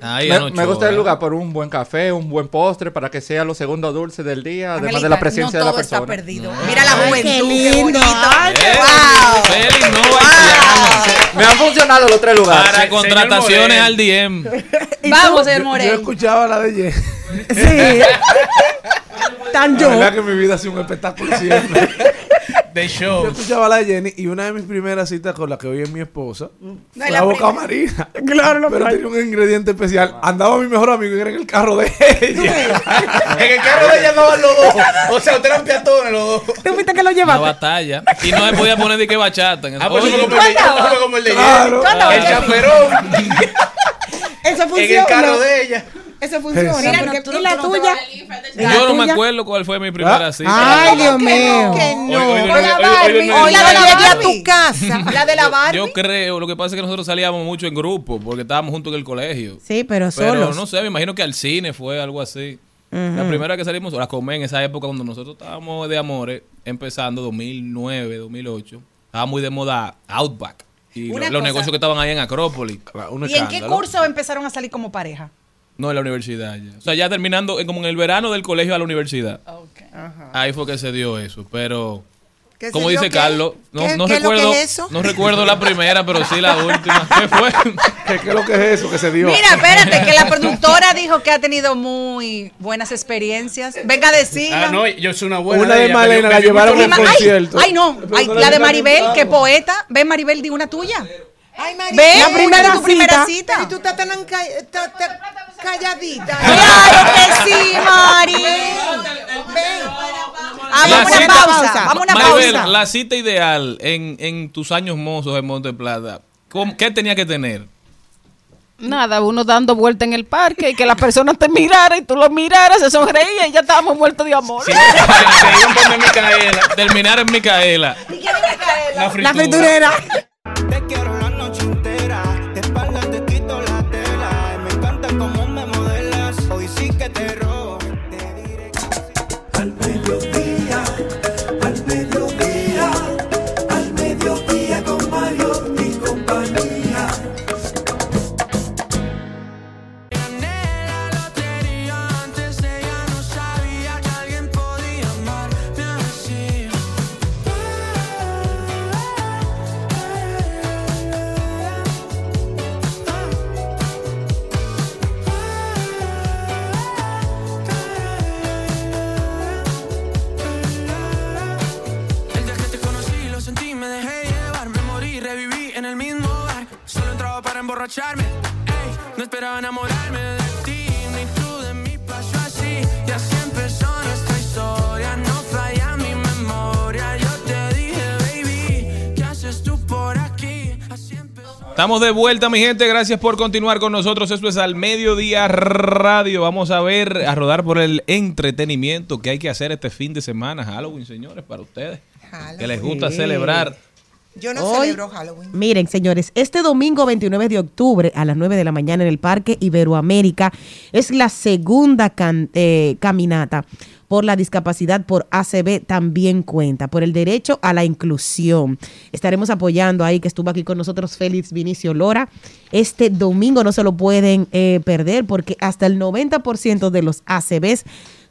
Speaker 3: Ahí
Speaker 5: Me, gusta el lugar por un buen café, un buen postre, para que sea los segundos dulces del día, además de la presencia
Speaker 11: no
Speaker 5: de la
Speaker 11: todo está
Speaker 5: persona.
Speaker 11: perdido. Mira la
Speaker 2: Ay,
Speaker 11: juventud,
Speaker 2: qué
Speaker 11: qué,
Speaker 2: lindo.
Speaker 11: bonito.
Speaker 2: Ay, qué
Speaker 11: wow.
Speaker 3: Félix Novaiciano.
Speaker 5: Me han funcionado los tres lugares.
Speaker 3: Para contrataciones al DM.
Speaker 11: Vamos, señor
Speaker 13: Yo
Speaker 11: Morel.
Speaker 13: escuchaba la de Jenny.
Speaker 2: Sí. Tan
Speaker 13: La
Speaker 2: yo.
Speaker 13: verdad que mi vida ha sido un espectáculo siempre.
Speaker 10: De
Speaker 13: Yo
Speaker 10: show.
Speaker 13: escuchaba la de Jenny y una de mis primeras citas con la que hoy es mi esposa
Speaker 11: No,
Speaker 13: fue
Speaker 11: y
Speaker 13: la
Speaker 11: la
Speaker 13: boca
Speaker 11: primera.
Speaker 13: marina.
Speaker 2: Claro, la
Speaker 13: Pero tenía un ingrediente especial. Andaba mi mejor amigo y era en el carro de ella.
Speaker 10: En el carro de ella andaban los dos. O sea, ustedes eran peatones los dos.
Speaker 2: ¿Tú viste que lo
Speaker 3: Una
Speaker 2: llevaste?
Speaker 3: batalla. Y no se podía poner de que bachata. en
Speaker 10: Ah, pues eso
Speaker 3: Oye,
Speaker 10: fue como el de- eso fue como el de
Speaker 13: Claro.
Speaker 10: El chaperón
Speaker 2: Eso
Speaker 10: en
Speaker 2: funciona.
Speaker 10: el carro de ella.
Speaker 2: Eso funciona.
Speaker 11: Mira,
Speaker 2: porque
Speaker 11: no, tú
Speaker 2: ¿y la
Speaker 11: tú
Speaker 2: tuya?
Speaker 11: vas
Speaker 2: ¿La
Speaker 3: Yo no me acuerdo cuál fue mi primera
Speaker 13: Ah.
Speaker 3: cita.
Speaker 2: Ay, Dios mío.
Speaker 14: Con la
Speaker 3: Hoy
Speaker 14: la a tu casa.
Speaker 11: La de la Barbie.
Speaker 3: Yo creo, lo que pasa es que nosotros salíamos mucho en grupo porque estábamos juntos en el colegio.
Speaker 2: Sí, pero
Speaker 3: Pero
Speaker 2: solos.
Speaker 3: no sé, me imagino que al cine fue algo así. La primera que salimos, o la comé en esa época cuando nosotros estábamos de amores, empezando 2009, 2008. Estaba muy de moda Outback. Y
Speaker 11: Una
Speaker 3: los
Speaker 11: cosa-
Speaker 3: negocios que estaban ahí en Acrópolis.
Speaker 11: ¿Y en qué curso empezaron a salir como pareja?
Speaker 3: No, en la universidad ya. O sea, ya terminando, eh, como en el verano del colegio a la universidad.
Speaker 11: Okay.
Speaker 3: Ahí fue que se dio eso. Pero
Speaker 14: ¿Qué
Speaker 3: Como dice
Speaker 14: qué?
Speaker 3: Carlos, no,
Speaker 14: ¿Qué-
Speaker 3: no
Speaker 14: qué es lo que
Speaker 3: recuerdo,
Speaker 14: es eso?
Speaker 3: no recuerdo la primera, pero sí la última. ¿Qué fue?
Speaker 13: ¿Qué, qué es lo que es eso que se dio?
Speaker 11: Mira, espérate, que la productora dijo que ha tenido muy buenas experiencias. Venga a decirla.
Speaker 10: Ah, no, yo soy una buena.
Speaker 13: Una de
Speaker 10: ella,
Speaker 13: Malena la llevaron al concierto.
Speaker 11: ay, no, ay, la de Maribel, que poeta. Ven, Maribel, di una tuya.
Speaker 14: Ay, María,
Speaker 11: Ven,
Speaker 2: La primera
Speaker 11: tu primera
Speaker 2: cita.
Speaker 14: Y tú estás tan calladita.
Speaker 11: Claro que sí, Mari. Ah,
Speaker 3: La
Speaker 11: vamos a una
Speaker 3: cita-
Speaker 11: pausa. Vamos una pausa.
Speaker 3: la cita ideal en, en tus años mozos en Monte Plata, ¿cómo- ¿qué tenía que tener?
Speaker 15: Nada, uno dando vuelta en el parque y que las personas te miraran y tú los miraras, se sonreía y ya estábamos muertos de amor.
Speaker 3: Sí, se Micaela, terminar en Micaela.
Speaker 10: La fritura.
Speaker 2: La friturera.
Speaker 7: Te quiero
Speaker 12: emborracharme, ey, no esperaba enamorarme de ti, ni tú de mí pasó así. Y así empezó nuestra historia, no falla mi memoria. Yo te dije, baby, ¿qué haces tú por aquí? Así empezó.
Speaker 3: Estamos de vuelta, mi gente. Gracias por continuar con nosotros. Esto es Al Mediodía Radio. Vamos a ver, a rodar por el entretenimiento que hay que hacer este fin de semana. Halloween, señores, para ustedes. Que les gusta celebrar.
Speaker 14: Yo no
Speaker 2: Hoy-
Speaker 14: celebro Halloween.
Speaker 2: Miren, señores, este domingo 29 de octubre a las 9 de la mañana en el Parque Iberoamérica es la segunda can- eh, caminata por la discapacidad por ACB también cuenta, por el derecho a la inclusión. Estaremos apoyando ahí, que estuvo aquí con nosotros Félix Vinicio Lora. Este domingo no se lo pueden eh, perder porque hasta el 90% de los ACBs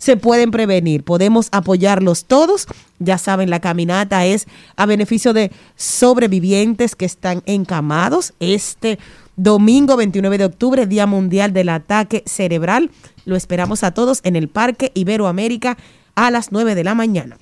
Speaker 2: se pueden prevenir. Podemos apoyarlos todos. Ya saben, la caminata es a beneficio de sobrevivientes que están encamados. Este domingo 29 de octubre, Día Mundial del Ataque Cerebral. Lo esperamos a todos en el Parque Iberoamérica a las 9 de la mañana.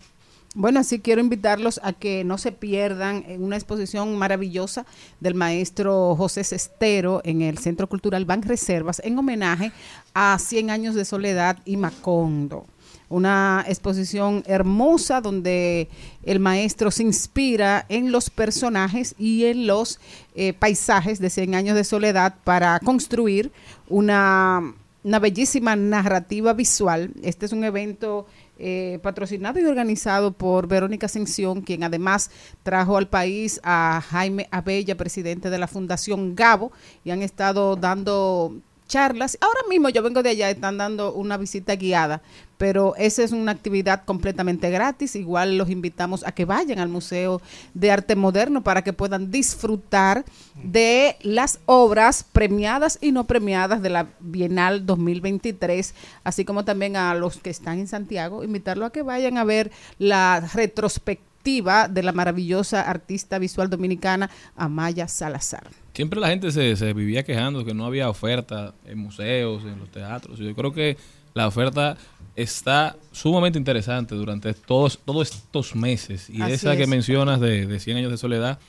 Speaker 15: Bueno, así quiero invitarlos a que no se pierdan en una exposición maravillosa del maestro José Cestero en el Centro Cultural Ban Reservas en homenaje a 100 años de soledad y Macondo. Una exposición hermosa donde el maestro se inspira en los personajes y en los eh, paisajes de 100 años de soledad para construir una, una bellísima narrativa visual. Este es un evento eh, patrocinado y organizado por Verónica Ascensión, quien además trajo al país a Jaime Abella, presidente de la Fundación Gabo, y han estado dando charlas. Ahora mismo yo vengo de allá, están dando una visita guiada, pero esa es una actividad completamente gratis. Igual los invitamos a que vayan al Museo de Arte Moderno para que puedan disfrutar de las obras premiadas y no premiadas de la Bienal 2023, así como también a los que están en Santiago, invitarlo a que vayan a ver la retrospectiva de la maravillosa artista visual dominicana Amaya Salazar.
Speaker 3: Siempre la gente se, se vivía quejando que no había oferta en museos, en los teatros. Yo creo que la oferta está sumamente interesante durante todos, todos estos meses. Y
Speaker 15: Así
Speaker 3: esa que mencionas de, de 100 años de soledad,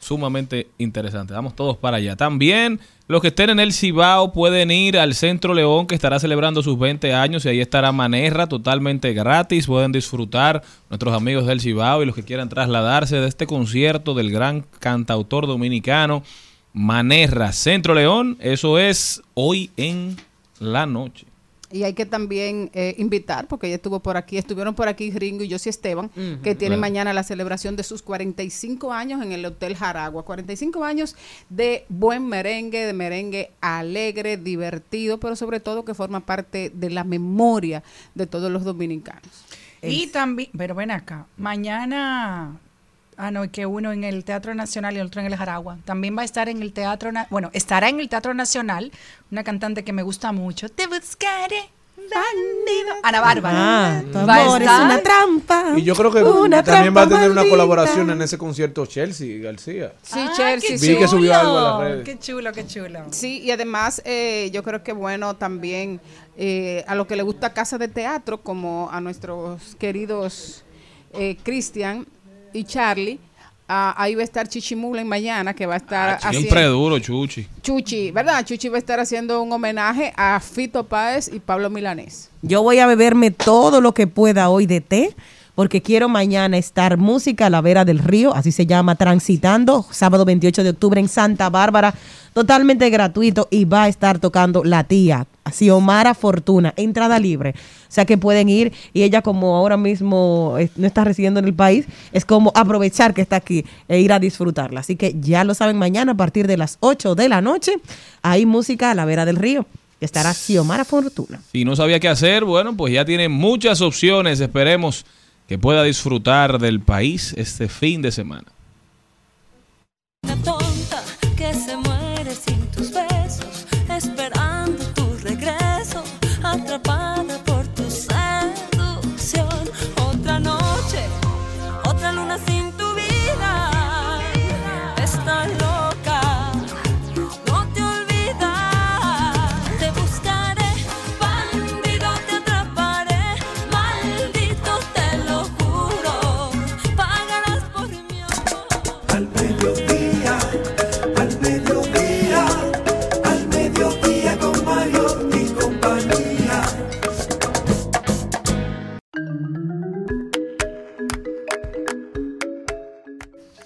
Speaker 3: sumamente interesante. Vamos todos para allá. También los que estén en el Cibao pueden ir al Centro León que estará celebrando sus 20 años y ahí estará Manerra totalmente gratis. Pueden disfrutar nuestros amigos del Cibao y los que quieran trasladarse de este concierto del gran cantautor dominicano Manerra. Centro León, eso es hoy en la noche.
Speaker 15: Y hay que también eh, invitar, porque ella estuvo por aquí, estuvieron por aquí Ringo y Josie Esteban, que tienen
Speaker 3: Claro.
Speaker 15: mañana la celebración de sus 45 años en el Hotel Jaragua. 45 años de buen merengue, de merengue alegre, divertido, pero sobre todo que forma parte de la memoria de todos los dominicanos.
Speaker 11: Y también, pero ven acá, mañana, ah no, que uno en el Teatro Nacional y el otro en el Jaragua. También va a estar en el Teatro, Na- bueno, estará en el Teatro Nacional una cantante que me gusta mucho. Te buscaré, bandido. Ana Bárbara.
Speaker 2: Ah, tu
Speaker 11: Va a
Speaker 2: es una trampa.
Speaker 13: Y yo creo que
Speaker 2: Una
Speaker 13: también va a tener una colaboración en ese concierto Chelsea García.
Speaker 15: Sí,
Speaker 11: Ah,
Speaker 15: Chelsea.
Speaker 13: Vi que subió algo a las
Speaker 11: chulo,
Speaker 13: redes.
Speaker 11: Qué chulo, qué chulo.
Speaker 15: Sí, y además eh, yo creo que bueno también eh, a lo que le gusta Casa de Teatro, como a nuestros queridos eh, Cristian y Charlie, ah, ahí va a estar Chichimula en mañana, que va a estar
Speaker 3: Siempre
Speaker 15: haciendo...
Speaker 3: duro, Chuchi.
Speaker 15: Chuchi, ¿verdad? Chuchi va a estar haciendo un homenaje a Fito Páez y Pablo Milanés.
Speaker 2: Yo voy a beberme todo lo que pueda hoy de té, porque quiero mañana estar música a la vera del río, así se llama, transitando, sábado 28 de octubre en Santa Bárbara, totalmente gratuito y va a estar tocando la tía, Xiomara Fortuna, entrada libre. O sea que pueden ir y ella como ahora mismo eh, no está residiendo en el país, es como aprovechar que está aquí e ir a disfrutarla. Así que ya lo saben, mañana a partir de las 8 de la noche hay música a la vera del río. Estará Xiomara Fortuna.
Speaker 3: Si no sabía qué hacer, bueno, pues ya tiene muchas opciones. Esperemos que pueda disfrutar del país este fin de semana.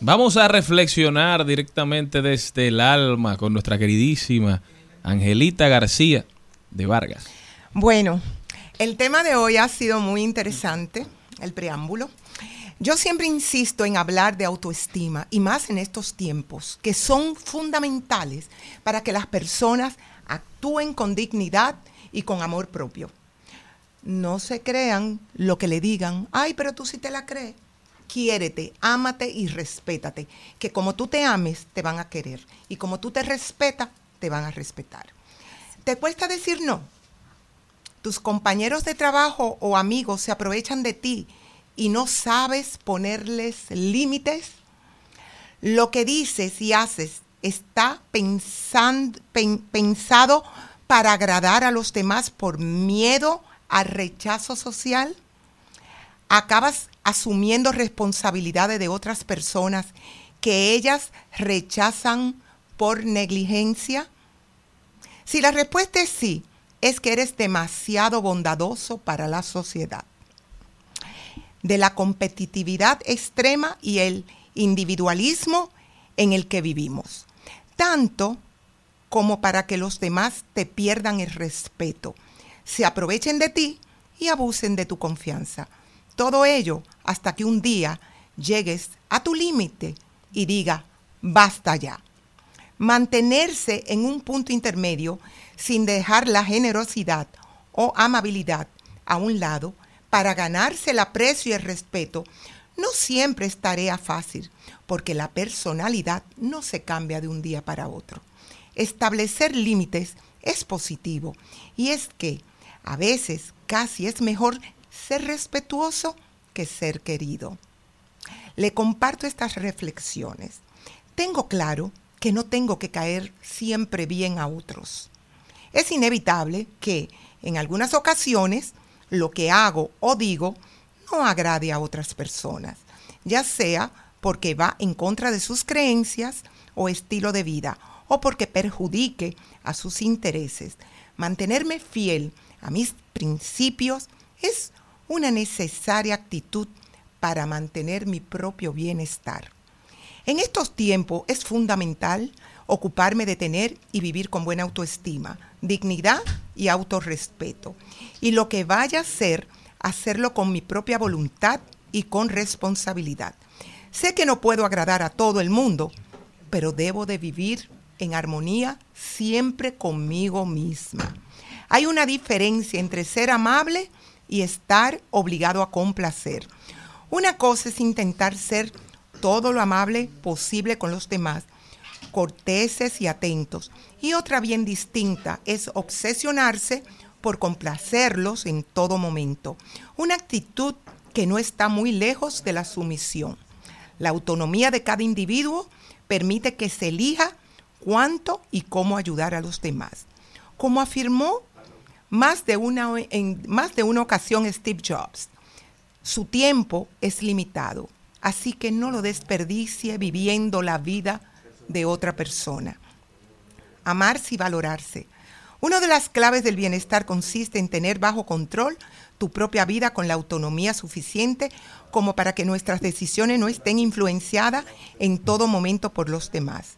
Speaker 3: Vamos a reflexionar directamente desde el alma con nuestra queridísima Angelita García de Vargas.
Speaker 14: Bueno, el tema de hoy ha sido muy interesante, el preámbulo. Yo siempre insisto en hablar de autoestima y más en estos tiempos que son fundamentales para que las personas actúen con dignidad y con amor propio. No se crean lo que le digan, ay, pero tú sí te la crees. Quiérete, ámate y respétate, que como tú te ames, te van a querer y como tú te respetas, te van a respetar. ¿Te cuesta decir no? tus compañeros de trabajo o amigos se aprovechan de ti y no sabes ponerles límites, lo que dices y haces está pensan- pen- pensado para agradar a los demás por miedo al rechazo social. Acabas asumiendo responsabilidades de otras personas que ellas rechazan por negligencia. Si la respuesta es sí, es que eres demasiado bondadoso para la sociedad. De la competitividad extrema y el individualismo en el que vivimos. Tanto como para que los demás te pierdan el respeto, se aprovechen de ti y abusen de tu confianza. Todo ello hasta que un día llegues a tu límite y diga, basta ya mantenerse en un punto intermedio sin dejar la generosidad o amabilidad a un lado para ganarse el aprecio y el respeto, no siempre es tarea fácil, porque la personalidad no se cambia de un día para otro. Establecer límites es positivo y es que a veces casi es mejor ser respetuoso que ser querido. Le comparto estas reflexiones. Tengo claro que no tengo que caer siempre bien a otros. Es inevitable que en algunas ocasiones lo que hago o digo no agrade a otras personas, ya sea porque va en contra de sus creencias o estilo de vida o porque perjudique a sus intereses. Mantenerme fiel a mis principios es una necesaria actitud para mantener mi propio bienestar. En estos tiempos es fundamental ocuparme de tener y vivir con buena autoestima, dignidad y autorrespeto. Y lo que vaya a hacer, hacerlo con mi propia voluntad y con responsabilidad. Sé que no puedo agradar a todo el mundo, pero debo de vivir en armonía siempre conmigo misma. Hay una diferencia entre ser amable y estar obligado a complacer. Una cosa es intentar ser todo lo amable posible con los demás, corteses y atentos. Y otra bien distinta es obsesionarse por complacerlos en todo momento. Una actitud que no está muy lejos de la sumisión. La autonomía de cada individuo permite que se elija cuánto y cómo ayudar a los demás. Como afirmó más de una, más de una ocasión Steve Jobs, su tiempo es limitado, así que no lo desperdicie viviendo la vida de otra persona. Amarse y valorarse. Una de las claves del bienestar consiste en tener bajo control tu propia vida con la autonomía suficiente como para que nuestras decisiones no estén influenciadas en todo momento por los demás.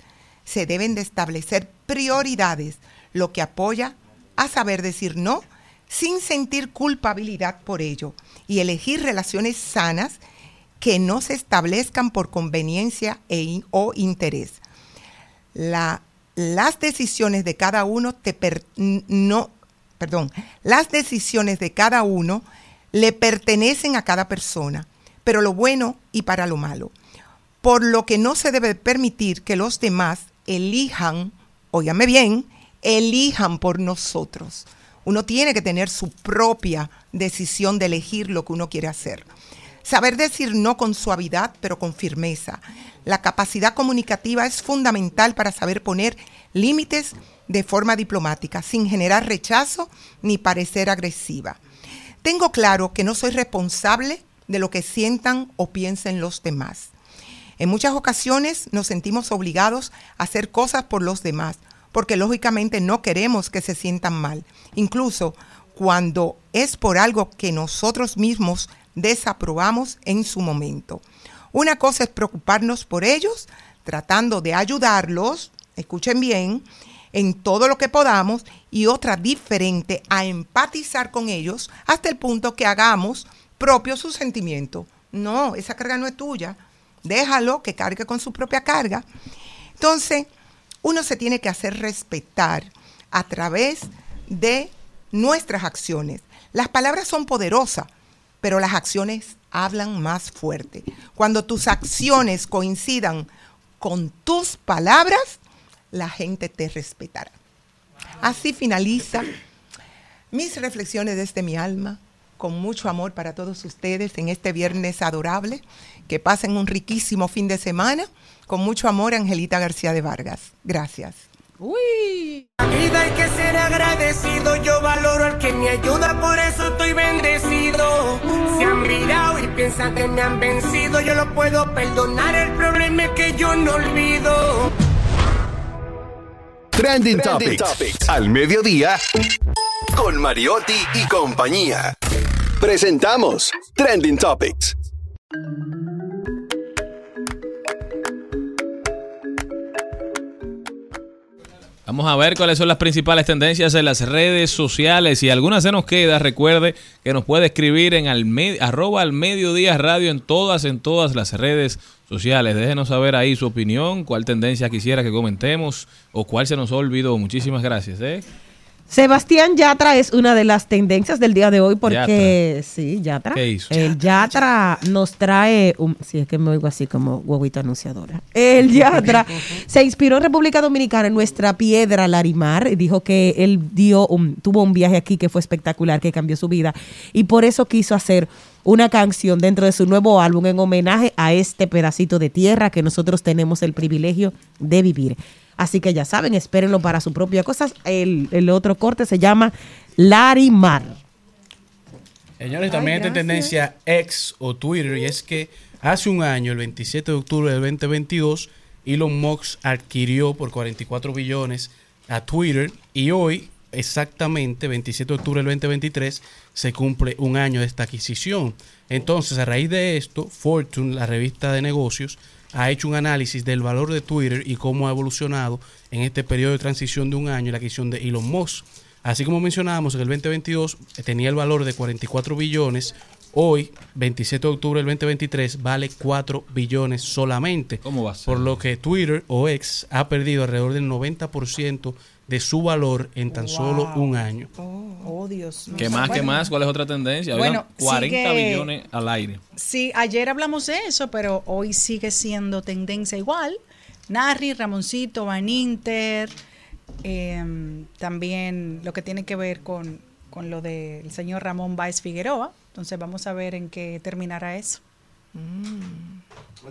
Speaker 14: Se deben de establecer prioridades, lo que apoya a saber decir no sin sentir culpabilidad por ello y elegir relaciones sanas que no se establezcan por conveniencia e o interés. La- las decisiones de cada uno te per- no, perdón, las decisiones de cada uno le pertenecen a cada persona, pero lo bueno y para lo malo. Por lo que no se debe permitir que los demás elijan, óigame bien, elijan por nosotros. Uno tiene que tener su propia decisión de elegir lo que uno quiere hacer. Saber decir no con suavidad, pero con firmeza. La capacidad comunicativa es fundamental para saber poner límites de forma diplomática, sin generar rechazo ni parecer agresiva. Tengo claro que no soy responsable de lo que sientan o piensen los demás. En muchas ocasiones nos sentimos obligados a hacer cosas por los demás, porque lógicamente no queremos que se sientan mal, incluso cuando es por algo que nosotros mismos desaprobamos en su momento. Una cosa es preocuparnos por ellos, tratando de ayudarlos, escuchen bien, en todo lo que podamos, y otra diferente a empatizar con ellos hasta el punto que hagamos propio su sentimiento. No, esa carga no es tuya. Déjalo que cargue con su propia carga. Entonces, uno se tiene que hacer respetar a través de nuestras acciones. Las palabras son poderosas, pero las acciones hablan más fuerte. Cuando tus acciones coincidan con tus palabras, la gente te respetará. Así finaliza mis reflexiones desde mi alma, con mucho amor para todos ustedes en este viernes adorable. Que pasen un riquísimo fin de semana. Con mucho amor, Angelita García de Vargas. Gracias.
Speaker 15: Uy.
Speaker 16: La vida hay que ser agradecido, yo valoro al que me ayuda, por eso estoy bendecido. Se han mirado y piensan que me han vencido, yo lo puedo perdonar, el problema es que yo no olvido.
Speaker 8: Trending, Topics. Al mediodía. Con Mariotti y compañía. Presentamos Trending Topics.
Speaker 3: Vamos a ver cuáles son las principales tendencias en las redes sociales. Si alguna se nos queda, recuerde que nos puede escribir en al me- arroba al mediodía radio en todas, en todas las redes sociales. Déjenos saber ahí su opinión, cuál tendencia quisiera que comentemos o cuál se nos olvidó. Muchísimas gracias. ¿eh?
Speaker 2: Sebastián Yatra es una de las tendencias del día de hoy porque sí, Yatra.
Speaker 3: ¿Qué hizo?
Speaker 2: El Yatra nos trae un, sí, es que me oigo así como huevita anunciadora. El Yatra se inspiró en República Dominicana en nuestra piedra Larimar y dijo que él dio un, tuvo un viaje aquí que fue espectacular, que cambió su vida y por eso quiso hacer una canción dentro de su nuevo álbum en homenaje a este pedacito de tierra que nosotros tenemos el privilegio de vivir. Así que ya saben, espérenlo para su propia cosa. El, el otro corte se llama Larimar.
Speaker 10: Señores, también
Speaker 2: Ay,
Speaker 10: esta tendencia X o Twitter, y es que hace un año, el 27 de octubre del 2022, Elon Musk adquirió por 44 billones a Twitter y hoy, exactamente, 27 de octubre del 2023, se cumple un año de esta adquisición. Entonces, a raíz de esto, Fortune, la revista de negocios, ha hecho un análisis del valor de Twitter y cómo ha evolucionado en este periodo de transición de un año la adquisición de Elon Musk. Así como mencionábamos, en el 2022 tenía el valor de 44 billones. Hoy, 27 de octubre del 2023, vale 4 billones solamente.
Speaker 3: ¿Cómo va a ser?
Speaker 10: Por lo que Twitter o X ha perdido alrededor del 90% de su valor en tan solo un año.
Speaker 11: Oh, Dios.
Speaker 3: ¿Qué más? ¿Qué más? ¿Cuál es otra tendencia?
Speaker 11: Bueno,
Speaker 3: 40
Speaker 11: sigue-
Speaker 3: billones al aire.
Speaker 11: Sí, ayer hablamos de eso, pero hoy sigue siendo tendencia igual. Narri, Ramoncito, Van Inter, em, también lo que tiene que ver con, con lo del señor Ramón Báez Figueroa. Entonces vamos a ver en qué terminará eso.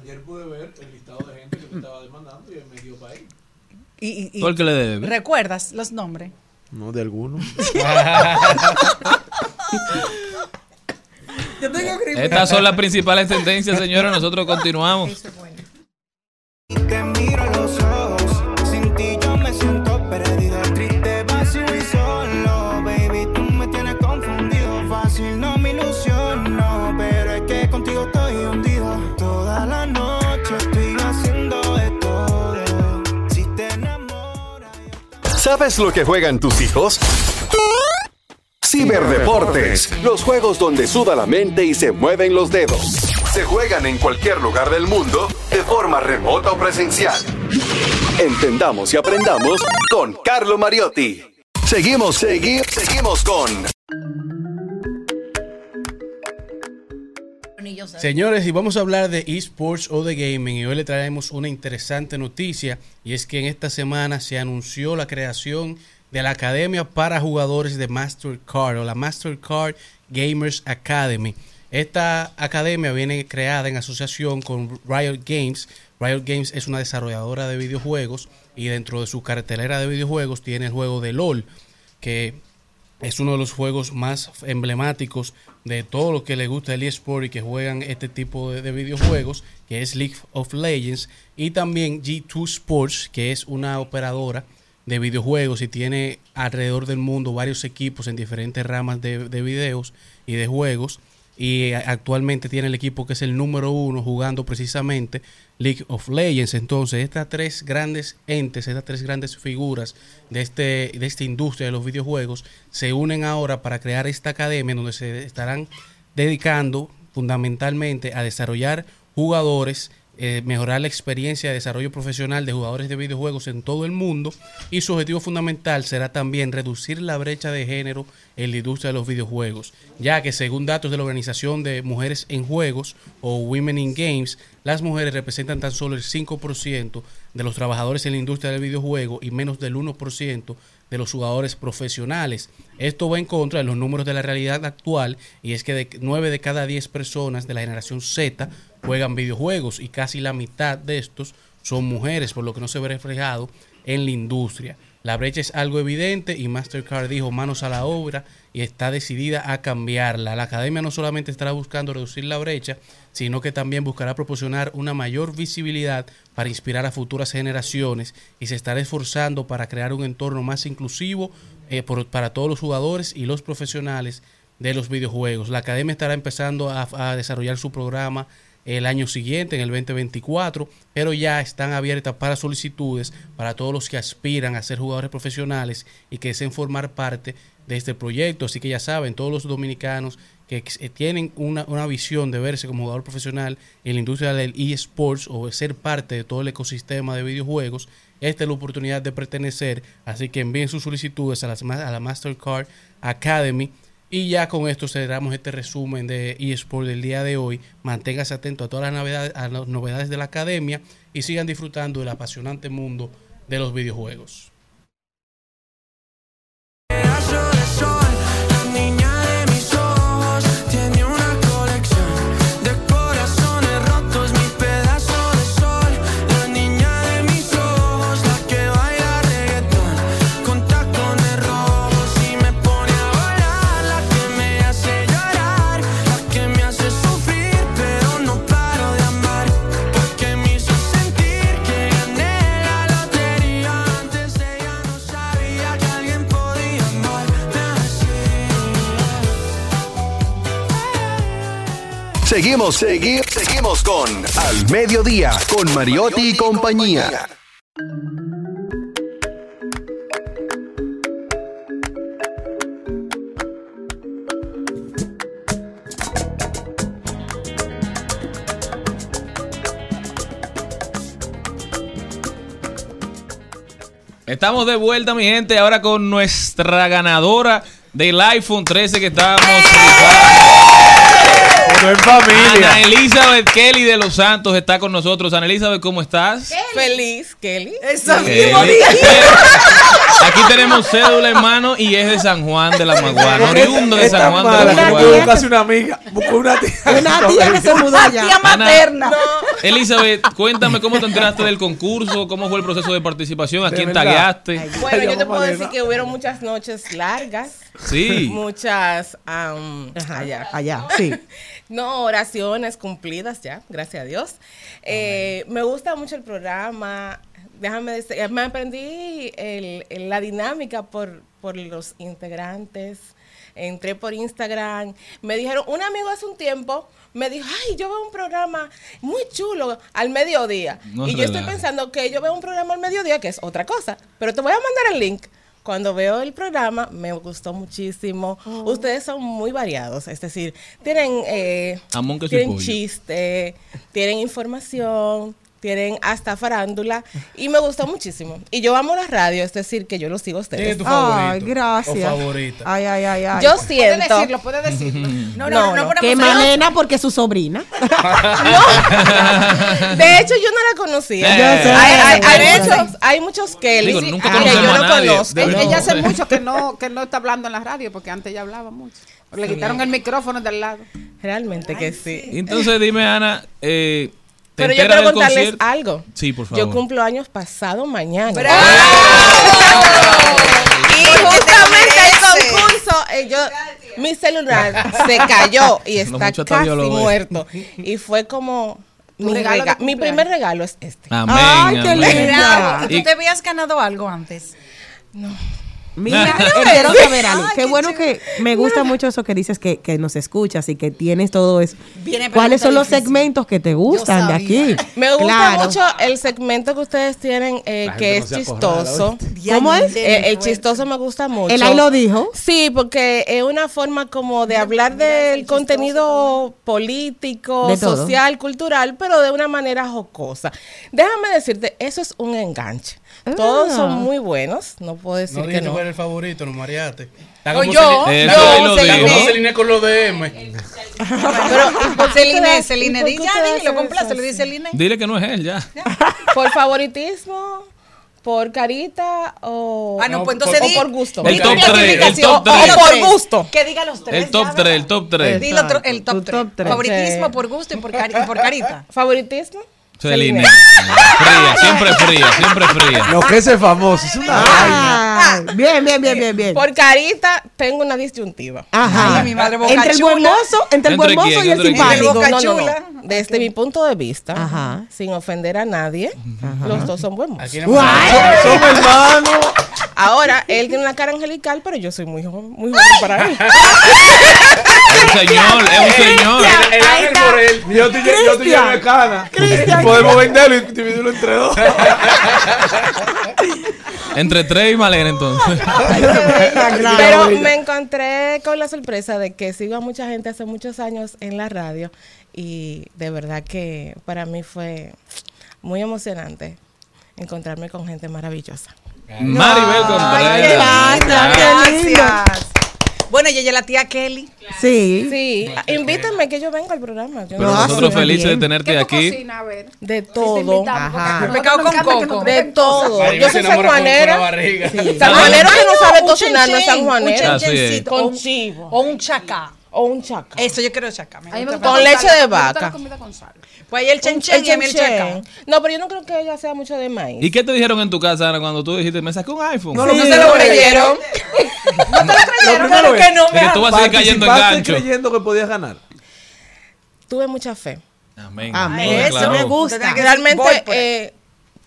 Speaker 13: Ayer pude ver el listado de gente que me estaba demandando y en medio país.
Speaker 11: Y, y- y-
Speaker 3: ¿Tú el que le debe?
Speaker 11: ¿Recuerdas los nombres?
Speaker 13: No, de alguno.
Speaker 11: Yo tengo
Speaker 3: Estas son las principales tendencias, señores. Nosotros continuamos.
Speaker 7: Te miro a
Speaker 8: ¿Sabes lo que juegan tus hijos? Ciberdeportes, los juegos donde suda la mente y se mueven los dedos. Se juegan en cualquier lugar del mundo, de forma remota o presencial. Entendamos y aprendamos con Carlo Mariotti. Seguimos, seguimos, seguimos con
Speaker 10: Señores, y vamos a hablar de esports o de gaming y hoy le traemos una interesante noticia y es que en esta semana se anunció la creación de la Academia para Jugadores de Mastercard o la Mastercard Gamers Academy. Esta academia viene creada en asociación con Riot Games. Riot Games es una desarrolladora de videojuegos y dentro de su cartelera de videojuegos tiene el juego de LOL, que es uno de los juegos más emblemáticos de todo lo que le gusta el eSport y que juegan este tipo de, de videojuegos, que es League of Legends, y también G2 Sports, que es una operadora de videojuegos y tiene alrededor del mundo varios equipos en diferentes ramas de, de videos y de juegos. Y actualmente tiene el equipo que es el número uno jugando precisamente League of Legends. Entonces, estas tres grandes entes, estas tres grandes figuras de, este, de esta industria de los videojuegos se unen ahora para crear esta academia donde se estarán dedicando fundamentalmente a desarrollar jugadores, eh, mejorar la experiencia de desarrollo profesional de jugadores de videojuegos en todo el mundo y su objetivo fundamental será también reducir la brecha de género en la industria de los videojuegos, ya que según datos de la Organización de Mujeres en Juegos o Women in Games, las mujeres representan tan solo el 5% de los trabajadores en la industria del videojuego y menos del 1% de los jugadores profesionales. Esto va en contra de los números de la realidad actual y es que de 9 de cada 10 personas de la generación Z juegan videojuegos y casi la mitad de estos son mujeres, por lo que no se ve reflejado en la industria. La brecha es algo evidente y Mastercard dijo manos a la obra y está decidida a cambiarla. La academia no solamente estará buscando reducir la brecha, sino que también buscará proporcionar una mayor visibilidad para inspirar a futuras generaciones y se estará esforzando para crear un entorno más inclusivo eh, para todos los jugadores y los profesionales de los videojuegos. La academia estará empezando a, a desarrollar su programa el año siguiente, en el 2024, pero ya están abiertas para solicitudes para todos los que aspiran a ser jugadores profesionales y que deseen formar parte de este proyecto. Así que ya saben, todos los dominicanos que eh, tienen una, una visión de verse como jugador profesional en la industria del eSports o de ser parte de todo el ecosistema de videojuegos, esta es la oportunidad de pertenecer. Así que envíen sus solicitudes a, las a la Mastercard Academy. Y ya con esto cerramos este resumen de eSport del día de hoy. Manténgase atento a todas las novedades, a las novedades de la academia y sigan disfrutando del apasionante mundo de los videojuegos.
Speaker 8: Seguimos, segui- seguimos con Al Mediodía, con Mariotti y compañía.
Speaker 3: Estamos de vuelta, mi gente, ahora con nuestra ganadora del iPhone 13 que estábamos
Speaker 13: familia.
Speaker 3: Ana Elizabeth Kelly de los Santos está con nosotros. Ana Elizabeth, ¿cómo estás?
Speaker 17: Feliz, Kelly.
Speaker 11: Eso
Speaker 3: Kelly. Aquí tenemos cédula en mano y es de San Juan de la Maguana. Oriundo de San Juan de la Maguana.
Speaker 13: buscó casi una amiga. Buscó una tía.
Speaker 2: Una tía que se mudó allá.
Speaker 11: Tía
Speaker 3: Ana,
Speaker 11: materna.
Speaker 3: Elizabeth, cuéntame cómo te enteraste del concurso, cómo fue el proceso de participación, a quién tagueaste.
Speaker 17: Bueno, yo te puedo decir que hubieron muchas noches largas.
Speaker 3: Sí.
Speaker 17: Muchas am, allá.
Speaker 2: Allá, sí.
Speaker 17: No, oraciones cumplidas ya, gracias a Dios. Eh, me gusta mucho el programa. Déjame decir, me aprendí el- el- la dinámica por, por los integrantes. Entré por Instagram. Me dijeron, un amigo hace un tiempo me dijo, ay, yo veo un programa muy chulo al mediodía.
Speaker 3: No
Speaker 17: y yo estoy pensando que yo veo un programa al mediodía, que es otra cosa. Pero te voy a mandar el link. Cuando veo el programa, me gustó muchísimo. Ustedes son muy variados, es decir, tienen, eh, tienen chiste, tienen información, tienen hasta farándula y me gustó muchísimo. Y yo amo la radio, es decir, que yo los sigo a
Speaker 10: ¿Quién
Speaker 17: ustedes.
Speaker 10: es tu favorito?
Speaker 2: Ay, gracias.
Speaker 10: O favorita.
Speaker 2: Ay, ay, ay, ay.
Speaker 17: Yo
Speaker 15: Puede
Speaker 17: siento...
Speaker 15: decirlo, puede decirlo.
Speaker 11: No, no, no, no,
Speaker 2: Que
Speaker 11: ponemos celos.
Speaker 2: Malena porque es su sobrina.
Speaker 17: De hecho, yo no la conocía.
Speaker 3: Yo sé.
Speaker 17: Hay, muchos, hay muchos Kelly
Speaker 3: Digo, nunca
Speaker 17: que yo no
Speaker 3: nadie.
Speaker 17: conozco.
Speaker 15: Ella, hace mucho que no, que no está hablando en la radio, porque antes ella hablaba mucho. Le quitaron el micrófono del lado.
Speaker 17: Realmente que sí.
Speaker 3: Entonces dime, Ana, eh, ¿te
Speaker 17: Pero yo quiero contarles
Speaker 3: concierto?
Speaker 17: algo.
Speaker 3: Sí, por favor.
Speaker 17: Yo cumplo años pasado mañana.
Speaker 11: ¡Bravo!
Speaker 17: Y justamente el concurso, eh, yo, mi celular se cayó y está casi muerto. Y fue como mi,
Speaker 15: regalo
Speaker 17: primer regalo es este.
Speaker 3: Amén.
Speaker 2: Ay, qué
Speaker 3: amén.
Speaker 11: Bravo. ¿Y
Speaker 3: Y-
Speaker 11: tú te habías ganado algo antes?
Speaker 2: Mira, quiero saber algo. Qué bueno que me gusta mucho eso que dices que, que nos escuchas y que tienes todo eso.
Speaker 11: Viene
Speaker 2: ¿Cuáles son los
Speaker 11: difícil.
Speaker 2: segmentos que te gustan de aquí?
Speaker 17: Me gusta
Speaker 2: Claro.
Speaker 17: mucho el segmento que ustedes tienen, eh, que es
Speaker 13: no
Speaker 17: chistoso.
Speaker 2: ¿Cómo es?
Speaker 17: Eh, el chistoso me gusta mucho.
Speaker 2: Él ahí lo dijo.
Speaker 17: Sí, porque es una forma como de hablar del contenido político,
Speaker 2: De
Speaker 17: social, cultural, pero de una manera jocosa. Déjame decirte, eso es un enganche. Todos
Speaker 2: Ah.
Speaker 17: son muy buenos, no puedo decir
Speaker 10: No
Speaker 17: que no.
Speaker 10: era el favorito, no mareaste. Está
Speaker 11: O
Speaker 10: como
Speaker 11: yo,
Speaker 3: lo dijo.
Speaker 10: como Celine con los DM.
Speaker 17: Pero, ¿y por qué
Speaker 11: Celine, Celine,
Speaker 17: por
Speaker 11: di ya, dilo, le dice Celine.
Speaker 3: Dile que no es él ya.
Speaker 17: ¿Por favoritismo? ¿Por carita o,
Speaker 11: Ah, no,
Speaker 10: No,
Speaker 11: pues entonces
Speaker 17: o
Speaker 11: di.
Speaker 17: por gusto?
Speaker 3: El top
Speaker 11: tu
Speaker 3: tres, el
Speaker 11: clasificación.
Speaker 3: top
Speaker 11: O
Speaker 3: tres.
Speaker 11: por gusto. Que diga los tres.
Speaker 3: El top
Speaker 11: ya,
Speaker 3: 3,
Speaker 11: ¿verdad?
Speaker 3: el top 3.
Speaker 11: Dilo otro- el top
Speaker 2: top
Speaker 11: 3.
Speaker 2: tres.
Speaker 11: Favoritismo por gusto y por, cari- y por carita.
Speaker 17: ¿Favoritismo?
Speaker 3: Celine. Fría, siempre fría, siempre fría.
Speaker 13: Lo que es famoso. Es una vaina.
Speaker 2: Ay, bien, bien, bien, bien, bien.
Speaker 17: Por carita tengo una disyuntiva.
Speaker 2: Ajá.
Speaker 11: Ay, mi madre boca
Speaker 2: entre el buen mozo, entre el
Speaker 3: ¿Entre
Speaker 2: buen mozo
Speaker 3: quién?
Speaker 2: y el simpático.
Speaker 17: No, no, no. Desde mi punto de vista,
Speaker 2: Ajá.
Speaker 17: sin ofender a nadie, los dos son buenos.
Speaker 2: Guay.
Speaker 13: Son hermanos.
Speaker 17: Ahora, él tiene una cara angelical, pero yo soy muy joven, muy joven para él.
Speaker 3: Es un señor, es un señor.
Speaker 10: El ángel por él.
Speaker 13: Yo te, yo te llevo de cana. Podemos venderlo y dividirlo entre dos.
Speaker 3: Entre tres y Malena, entonces.
Speaker 17: Pero me encontré con la sorpresa de que sigo a mucha gente hace muchos años en la radio y de verdad que para mí fue muy emocionante encontrarme con gente maravillosa.
Speaker 3: Maribel Contreras.
Speaker 2: gracias, qué.
Speaker 11: Bueno, y ella es la tía Kelly.
Speaker 2: Sí.
Speaker 17: Sí, invítenme que yo venga al programa. Yo
Speaker 3: Pero
Speaker 2: No,
Speaker 3: nosotros felices de tenerte
Speaker 15: ¿Qué tú
Speaker 3: aquí.
Speaker 15: cocinas? A ver.
Speaker 17: De todo.
Speaker 2: Ajá.
Speaker 11: Pecado
Speaker 15: nos
Speaker 11: con coco.
Speaker 17: De todo.
Speaker 10: Maribel
Speaker 17: Yo soy sanjuanera.
Speaker 10: barriga.
Speaker 17: Sanjuanero que no sabe cocinar no es sanjuanero. Con
Speaker 11: un-
Speaker 17: chivo.
Speaker 11: O un chacá.
Speaker 17: O un chaca.
Speaker 11: Eso yo quiero chacá. me
Speaker 15: A mí me
Speaker 11: gusta
Speaker 15: gusta
Speaker 17: Con leche
Speaker 15: sal,
Speaker 17: de
Speaker 15: me
Speaker 17: vaca.
Speaker 15: comida con sal.
Speaker 11: Pues ahí el chenchen y a mí el chacá.
Speaker 17: No, pero yo no creo que ella sea mucho de maíz.
Speaker 3: ¿Y qué te dijeron en tu casa, Ana, cuando tú dijiste, me saqué un iPhone?
Speaker 13: No,
Speaker 11: No
Speaker 13: lo
Speaker 11: se lo creyeron.
Speaker 13: Lo primero
Speaker 11: Claro que no,
Speaker 3: que tú vas a seguir cayendo en gancho.
Speaker 13: creyendo que podías ganar.
Speaker 17: Tuve mucha fe.
Speaker 3: Amén.
Speaker 2: Amén. Eso me gusta.
Speaker 17: Realmente, eh,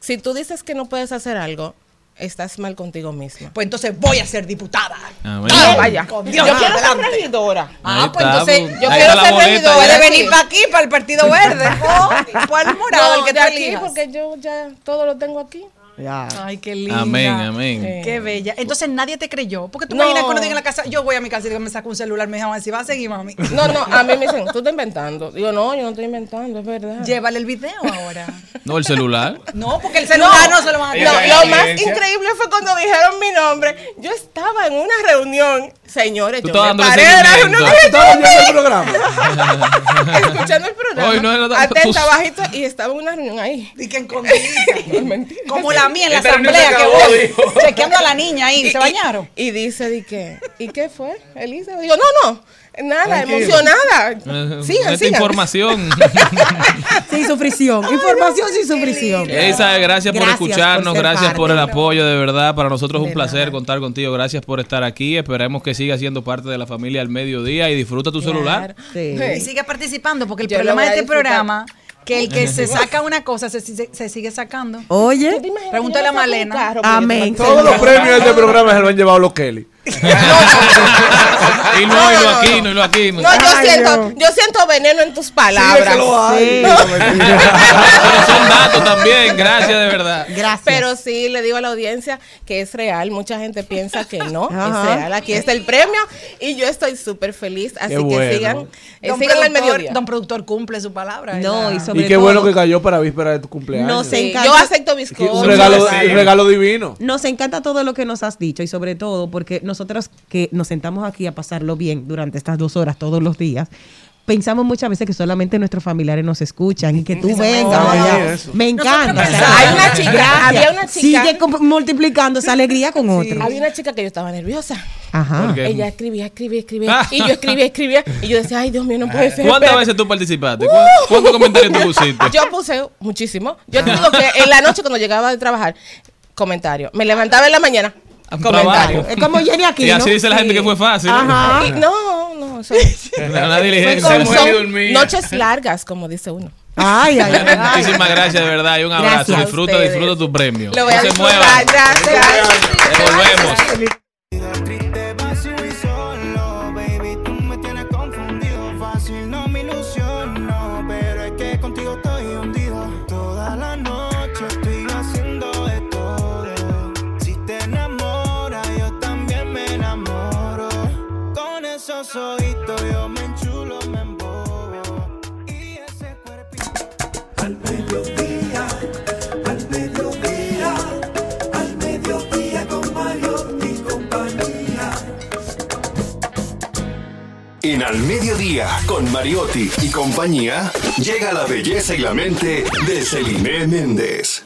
Speaker 17: si tú dices que no puedes hacer algo, estás mal contigo misma.
Speaker 11: Pues entonces voy a ser diputada.
Speaker 3: Amén.
Speaker 17: Ah, vaya.
Speaker 11: Con
Speaker 17: Yo
Speaker 11: Dios
Speaker 17: quiero ser
Speaker 11: adelante.
Speaker 17: regidora.
Speaker 11: Ah, pues
Speaker 3: está,
Speaker 11: entonces yo quiero
Speaker 3: está
Speaker 11: ser
Speaker 3: boleta
Speaker 11: regidora. Puede venir para aquí, para el Partido Verde. O para el morado,
Speaker 17: No,
Speaker 11: el que tú
Speaker 17: aquí,
Speaker 11: elijas.
Speaker 17: porque yo ya todo lo tengo aquí.
Speaker 11: Ay, qué linda.
Speaker 3: Amén, amén.
Speaker 11: Eh, Qué bella. Entonces nadie te creyó. Porque tú
Speaker 17: No.
Speaker 11: imaginas cuando diga en la casa, yo voy a mi casa y digo, me saco un celular, me dijeron, si va a seguir, mami.
Speaker 17: No, no, a mí me dicen, tú estás inventando. Digo, no, yo no estoy inventando, es verdad.
Speaker 11: Llévale el video ahora.
Speaker 3: No, el celular.
Speaker 11: No, porque el celular no, se lo van a
Speaker 17: No, lo más increíble fue cuando dijeron mi nombre. Yo estaba en una reunión, señores,
Speaker 3: Tú
Speaker 17: yo me paré de la reunión
Speaker 3: ¿Estabas viendo el
Speaker 17: "Yo
Speaker 3: programa?
Speaker 17: Escuchando el programa.
Speaker 3: Hoy no era
Speaker 17: atenta, bajito, y estaba en una reunión ahí.
Speaker 11: Y que Como la en la asamblea que voy.
Speaker 17: dijo.
Speaker 11: Chequeando a la niña ahí, ¿se bañaron?
Speaker 17: Y, dice, ¿y qué? ¿Y qué fue, Elisa? Digo, no, no, nada,
Speaker 3: Tranquilo.
Speaker 17: emocionada.
Speaker 3: Eh,
Speaker 17: Sigan,
Speaker 3: Esta
Speaker 17: sigan.
Speaker 3: información.
Speaker 2: Sin sufrición. Información sin sufrición.
Speaker 3: Elisa, gracias, por escucharnos, gracias
Speaker 2: parte.
Speaker 3: por el apoyo, de verdad. Para nosotros es un placer contar contigo. Gracias por estar aquí. Esperemos que sigas siendo parte de la familia al mediodía y disfruta tu celular.
Speaker 11: Y sigue participando, porque el
Speaker 17: Yo
Speaker 11: problema de este
Speaker 17: disfrutar.
Speaker 11: programa, que el que se saca una cosa se, se- se sigue sacando.
Speaker 2: Oye.
Speaker 11: Pregúntale a Malena.
Speaker 2: Amén.
Speaker 13: Todos los premios de este programa se lo han llevado los Kelly.
Speaker 3: Y no, y lo aquí, no, y lo aquí.
Speaker 17: No, yo siento, yo siento veneno en tus palabras.
Speaker 3: Sí, que lo hay.
Speaker 17: Sí.
Speaker 3: Pero son datos también, gracias de verdad.
Speaker 2: Gracias.
Speaker 17: Pero sí le digo a la audiencia que es real. Mucha gente piensa que no
Speaker 11: Ajá.
Speaker 17: es real. Aquí está el premio y yo estoy súper feliz. Así que
Speaker 13: bueno.
Speaker 17: sigan, eh, sigan al mediodía.
Speaker 11: don productor cumple su palabra.
Speaker 2: No, y sobre
Speaker 13: Y qué
Speaker 2: todo-
Speaker 13: bueno que cayó para víspera de tu cumpleaños.
Speaker 2: Nos
Speaker 17: Sí,
Speaker 2: encanta-
Speaker 17: yo acepto bizcocho.
Speaker 13: Un regalo, un regalo divino.
Speaker 2: Nos encanta todo lo que nos has dicho y sobre todo porque nosotros que nos sentamos aquí a pasarlo bien durante estas dos horas todos los días, pensamos muchas veces que solamente nuestros familiares nos escuchan y que tú vengas.
Speaker 17: me
Speaker 2: allá.
Speaker 17: encanta. Eso.
Speaker 2: Me encanta.
Speaker 17: Hay una chica,
Speaker 2: Gracias.
Speaker 17: había una chica-
Speaker 2: Sigue multiplicando esa alegría con otros.
Speaker 17: Había una chica que yo estaba nerviosa.
Speaker 2: Ajá.
Speaker 17: Ella escribía, escribía, escribía. y yo escribía, escribía. Y yo decía, ay, Dios mío, no puede ser.
Speaker 3: ¿Cuántas
Speaker 17: espérate".
Speaker 3: veces tú participaste? ¿Cuán- ¿Cuántos comentarios tú pusiste?
Speaker 17: Yo puse muchísimo. Yo te digo que en la noche cuando llegaba de trabajar, comentario. Me levantaba en la mañana. Comentario.
Speaker 2: Es como Jenny aquí.
Speaker 3: Y así dice la gente que fue fácil.
Speaker 2: Ajá.
Speaker 17: Y- no, no. Son,
Speaker 3: Una diligencia.
Speaker 17: son-
Speaker 3: Se
Speaker 17: noches largas, como dice uno.
Speaker 2: Ay, ay, ay.
Speaker 3: Muchísimas gracias, de verdad. Y un abrazo.
Speaker 17: Gracias a
Speaker 3: Disfruta, disfruta tu premio.
Speaker 17: Lo voy a
Speaker 3: no se
Speaker 17: disfrutar.
Speaker 3: muevan.
Speaker 17: Gracias.
Speaker 3: Devolvemos.
Speaker 8: En Al Mediodía, con Mariotti y compañía, llega la belleza y la mente de Celine Méndez.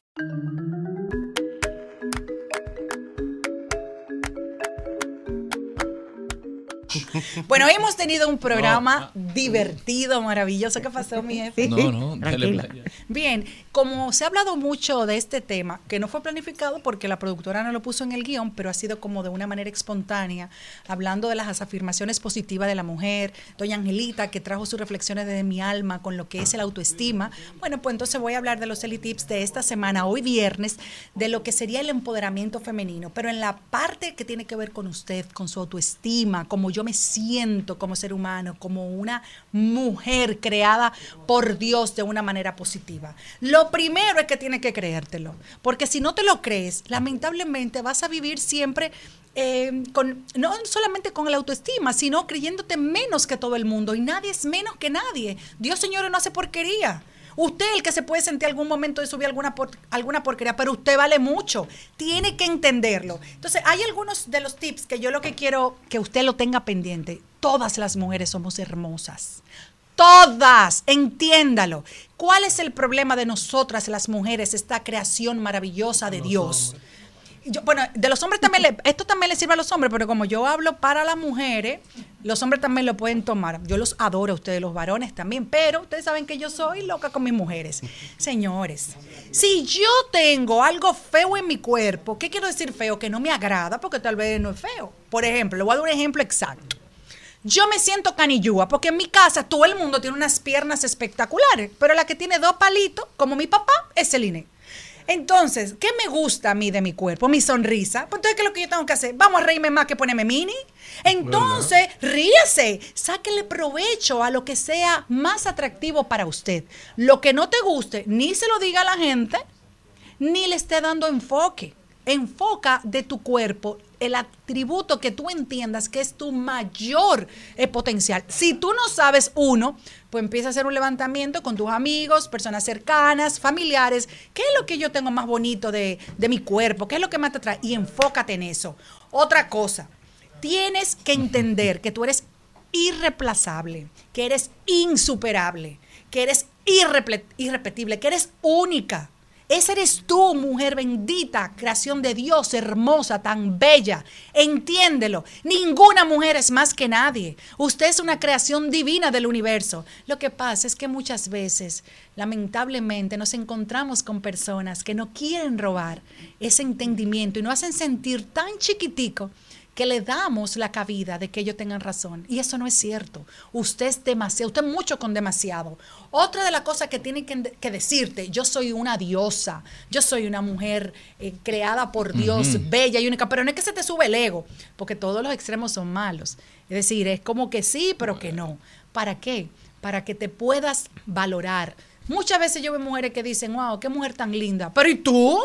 Speaker 11: Bueno, hoy hemos tenido un programa divertido, maravilloso. ¿Qué pasó, mi jefe?
Speaker 3: No, no, playa.
Speaker 11: Bien, como se ha hablado mucho de este tema, que no fue planificado porque la productora no lo puso en el guion, pero ha sido como de una manera espontánea, hablando de las afirmaciones positivas de la mujer, doña Angelita, que trajo sus reflexiones desde mi alma con lo que es el autoestima. Bueno, pues entonces voy a hablar de los Tips de esta semana, hoy viernes, de lo que sería el empoderamiento femenino, pero en la parte que tiene que ver con usted, con su autoestima, como yo me siento como ser humano, como una mujer creada por Dios de una manera positiva. Lo primero es que tienes que creértelo, porque si no te lo crees, lamentablemente vas a vivir siempre eh, con, no solamente con la autoestima, sino creyéndote menos que todo el mundo y nadie es menos que nadie. Dios, señores, no hace porquería. Usted el que se puede sentir algún momento de subir alguna, por- alguna porquería, pero usted vale mucho. Tiene que entenderlo. Entonces, hay algunos de los tips que yo lo que quiero que usted lo tenga pendiente. Todas las mujeres somos hermosas. Todas, entiéndalo. ¿Cuál es el problema de nosotras las mujeres, esta creación maravillosa de Dios? Bueno, de los hombres también, le- esto también le sirve a los hombres, pero como yo hablo para las mujeres, los hombres también lo pueden tomar. Yo los adoro a ustedes, los varones también, pero ustedes saben que yo soy loca con mis mujeres. Señores, si yo tengo algo feo en mi cuerpo, ¿qué quiero decir feo? Que no me agrada, porque tal vez no es feo. Por ejemplo, le voy a dar un ejemplo exacto. Yo me siento canillúa porque en mi casa todo el mundo tiene unas piernas espectaculares, pero la que tiene dos palitos, como mi papá, es Celine. Entonces, ¿qué me gusta a mí de mi cuerpo? Mi sonrisa. Pues entonces, ¿qué es lo que yo tengo que hacer? Vamos a reírme más que ponerme mini. Entonces, ríese, sáquele provecho a lo que sea más atractivo para usted. Lo que no te guste, ni se lo diga a la gente, ni le esté dando enfoque. Enfoca de tu cuerpo el atributo que tú entiendas que es tu mayor eh, potencial. Si tú no sabes uno, pues empieza a hacer un levantamiento con tus amigos, personas cercanas, familiares. ¿Qué es lo que yo tengo más bonito de, de mi cuerpo? ¿Qué es lo que más te atrae? Y enfócate en eso. Otra cosa, tienes que entender que tú eres irreplazable, que eres insuperable, que eres irrepetible, que eres única. Esa eres tú, mujer bendita, creación de Dios, hermosa, tan bella. Entiéndelo. Ninguna mujer es más que nadie. Usted es una creación divina del universo. Lo que pasa es que muchas veces, lamentablemente, nos encontramos con personas que no quieren robar ese entendimiento y nos hacen sentir tan chiquitico que le damos la cabida de que ellos tengan razón. Y eso no es cierto. Usted es demasiado, usted es mucho con demasiado. Otra de las cosas que tienen que, que decirte, yo soy una diosa, yo soy una mujer eh, creada por Dios, bella y única, pero no es que se te sube el ego, porque todos los extremos son malos. Es decir, es como que sí, pero que no. ¿Para qué? Para que te puedas valorar. Muchas veces yo veo mujeres que dicen, wow, qué mujer tan linda. Pero ¿y tú?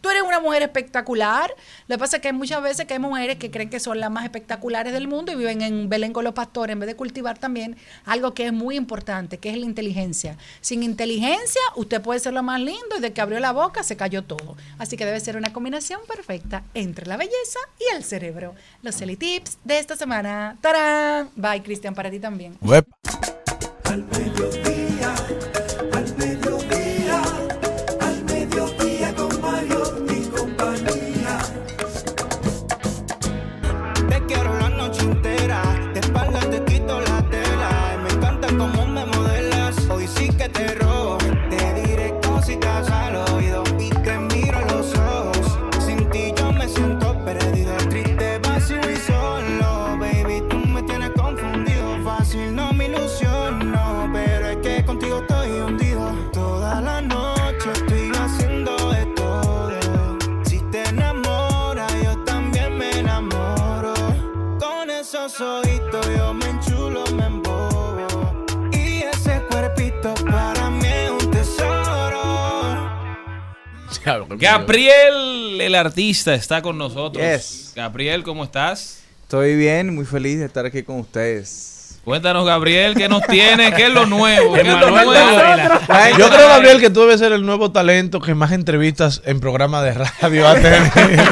Speaker 11: Tú eres una mujer espectacular. Lo que pasa es que hay muchas veces que hay mujeres que creen que son las más espectaculares del mundo y viven en Belén con los pastores en vez de cultivar también algo que es muy importante, que es la inteligencia. Sin inteligencia, usted puede ser lo más lindo y de que abrió la boca se cayó todo. Así que debe ser una combinación perfecta entre la belleza y el cerebro. Los Celi Tips de esta semana. ¡Tarán! Bye, Cristian, para ti también.
Speaker 7: Al
Speaker 3: Gabriel, el artista, está con nosotros.
Speaker 18: Yes.
Speaker 3: Gabriel, ¿cómo estás?
Speaker 18: Estoy bien, muy feliz de estar aquí con ustedes.
Speaker 3: Cuéntanos, Gabriel, ¿qué nos tiene? ¿Qué es lo nuevo? ¿Qué es lo
Speaker 10: Emanuel
Speaker 3: nuevo?
Speaker 10: Dávila.
Speaker 13: Yo creo, Gabriel, que tú debes ser el nuevo talento que más entrevistas en programa de radio ha tenido.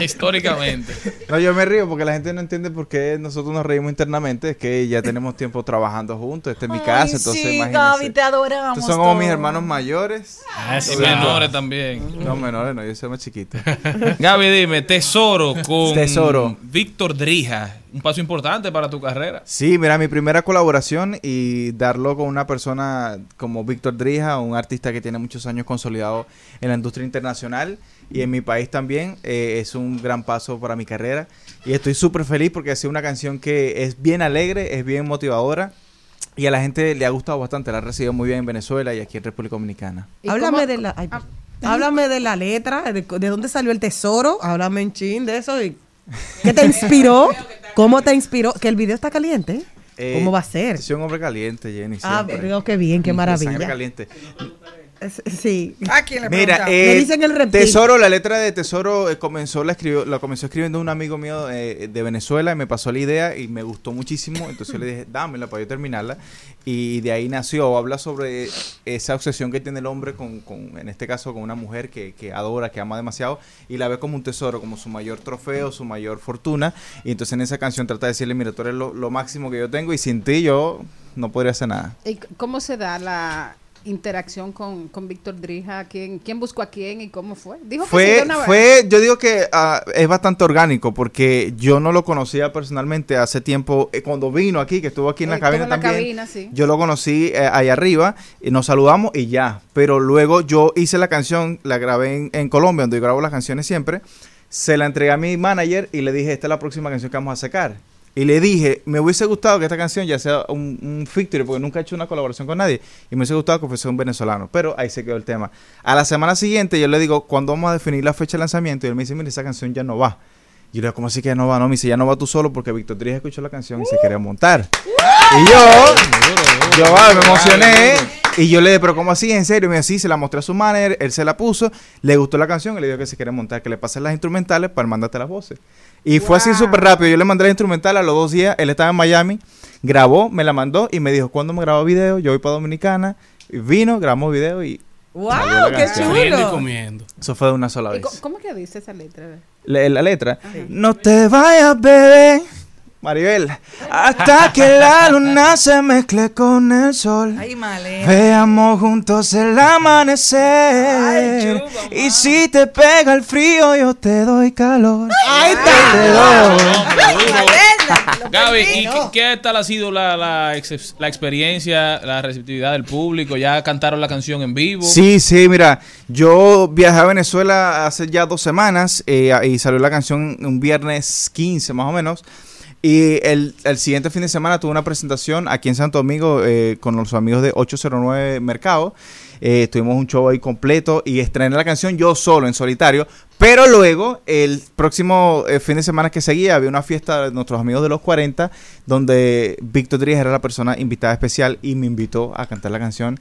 Speaker 3: Históricamente.
Speaker 18: No, yo me río porque la gente no entiende por qué nosotros nos reímos internamente. Es que ya tenemos tiempo trabajando juntos. Esta es mi casa, entonces
Speaker 11: sí,
Speaker 18: imagínense.
Speaker 11: Gaby, te adoramos.
Speaker 18: Estos son como
Speaker 11: todos.
Speaker 18: mis hermanos mayores.
Speaker 3: Y menores también.
Speaker 18: No, menores no, yo soy más chiquito.
Speaker 3: Gaby, dime, Tesoro con
Speaker 18: Tesoro.
Speaker 3: Víctor Drija. Un paso importante para tu carrera.
Speaker 18: Sí, mira, mi primera colaboración y darlo con una persona como Víctor Drija, un artista que tiene muchos años consolidado en la industria internacional y en mi país también, eh, es un gran paso para mi carrera. Y estoy súper feliz porque ha sido una canción que es bien alegre, es bien motivadora y a la gente le ha gustado bastante, la ha recibido muy bien en Venezuela y aquí en República Dominicana.
Speaker 2: Háblame de la, ay, háblame de la letra, de, de dónde salió el tesoro, háblame en chin de eso y ¿qué te inspiró? ¿Cómo te inspiró? Que el video está caliente.
Speaker 18: Eh,
Speaker 2: ¿Cómo va a ser?
Speaker 18: Soy un hombre caliente, Jenny.
Speaker 2: Ah,
Speaker 18: siempre.
Speaker 2: pero qué bien, qué maravilla.
Speaker 18: Sangre caliente.
Speaker 2: Sí.
Speaker 11: ¿A quién le
Speaker 18: Mira, eh,
Speaker 2: Me dicen el reptil.
Speaker 18: Tesoro, la letra de Tesoro eh, comenzó la escribió, la comenzó escribiendo un amigo mío eh, de Venezuela y me pasó la idea y me gustó muchísimo, entonces yo le dije, dámela para yo terminarla y de ahí nació, habla sobre esa obsesión que tiene el hombre con, con en este caso con una mujer que, que adora, que ama demasiado y la ve como un tesoro, como su mayor trofeo, su mayor fortuna y entonces en esa canción trata de decirle, mira, tú eres lo, lo máximo que yo tengo y sin ti yo no podría hacer nada.
Speaker 15: ¿Y cómo se da la interacción con, con Víctor Drija? ¿Quién, ¿Quién buscó a quién y cómo fue? Dijo que
Speaker 18: fue,
Speaker 15: una
Speaker 18: fue, yo digo que ah, es bastante orgánico porque yo no lo conocía personalmente hace tiempo, eh, cuando vino aquí, que estuvo aquí en la
Speaker 15: Eh,
Speaker 18: cabina
Speaker 15: en la
Speaker 18: también.
Speaker 15: cabina, sí.
Speaker 18: Yo lo conocí eh, ahí arriba y nos saludamos y ya. Pero luego yo hice la canción, la grabé en, en Colombia, donde yo grabo las canciones siempre. Se la entregué a mi manager y le dije, esta es la próxima canción que vamos a sacar. Y le dije, me hubiese gustado que esta canción ya sea un, un feature, porque nunca he hecho una colaboración con nadie. Y me hubiese gustado que fuese un venezolano. Pero ahí se quedó el tema. A la semana siguiente yo le digo, ¿cuándo vamos a definir la fecha de lanzamiento? Y él me dice, mira, esa canción ya no va. Y yo le digo, ¿cómo así que ya no va? No, me dice, ya no va tú solo porque Víctor Trías escuchó la canción y se quería montar. Y yo, yo me emocioné Y yo le dije, pero ¿cómo así? ¿En serio? Y me dijo, sí, se la mostré a su manager, él se la puso, le gustó la canción y le dijo que se quiere montar, que le pasen las instrumentales para mandarte las voces. Y fue así súper rápido. Yo le mandé la instrumental a los dos días, él estaba en Miami, grabó, me la mandó y me dijo, ¿cuándo me grabó video? Yo voy para Dominicana, y vino, grabamos video y...
Speaker 15: ¡Wow! ¡Qué chulo! Comiendo.
Speaker 18: Eso fue de una sola
Speaker 15: ¿Y
Speaker 18: vez.
Speaker 15: ¿Cómo que dice esa letra?
Speaker 18: La, la letra. No te vayas, bebé. Maribel. Hasta que la luna se mezcle con el sol.
Speaker 11: Ay.
Speaker 18: Veamos juntos el amanecer. y si te pega el frío, yo te doy calor.
Speaker 2: Ahí
Speaker 18: Te doy.
Speaker 3: Gaby, ¿y qué, qué tal ha sido la, la, ex- la experiencia, la receptividad del público? ¿Ya cantaron la canción en vivo?
Speaker 18: Sí, sí, mira, yo viajé a Venezuela hace ya dos semanas eh, y salió la canción un viernes 15 más o menos. Y el, el siguiente fin de semana tuve una presentación aquí en Santo Domingo eh, con los amigos de 809 Mercado. Eh, tuvimos un show ahí completo y estrené la canción yo solo, en solitario. Pero luego, el próximo eh, fin de semana que seguía, había una fiesta de nuestros amigos de los 40, donde Víctor Díaz era la persona invitada especial y me invitó a cantar la canción.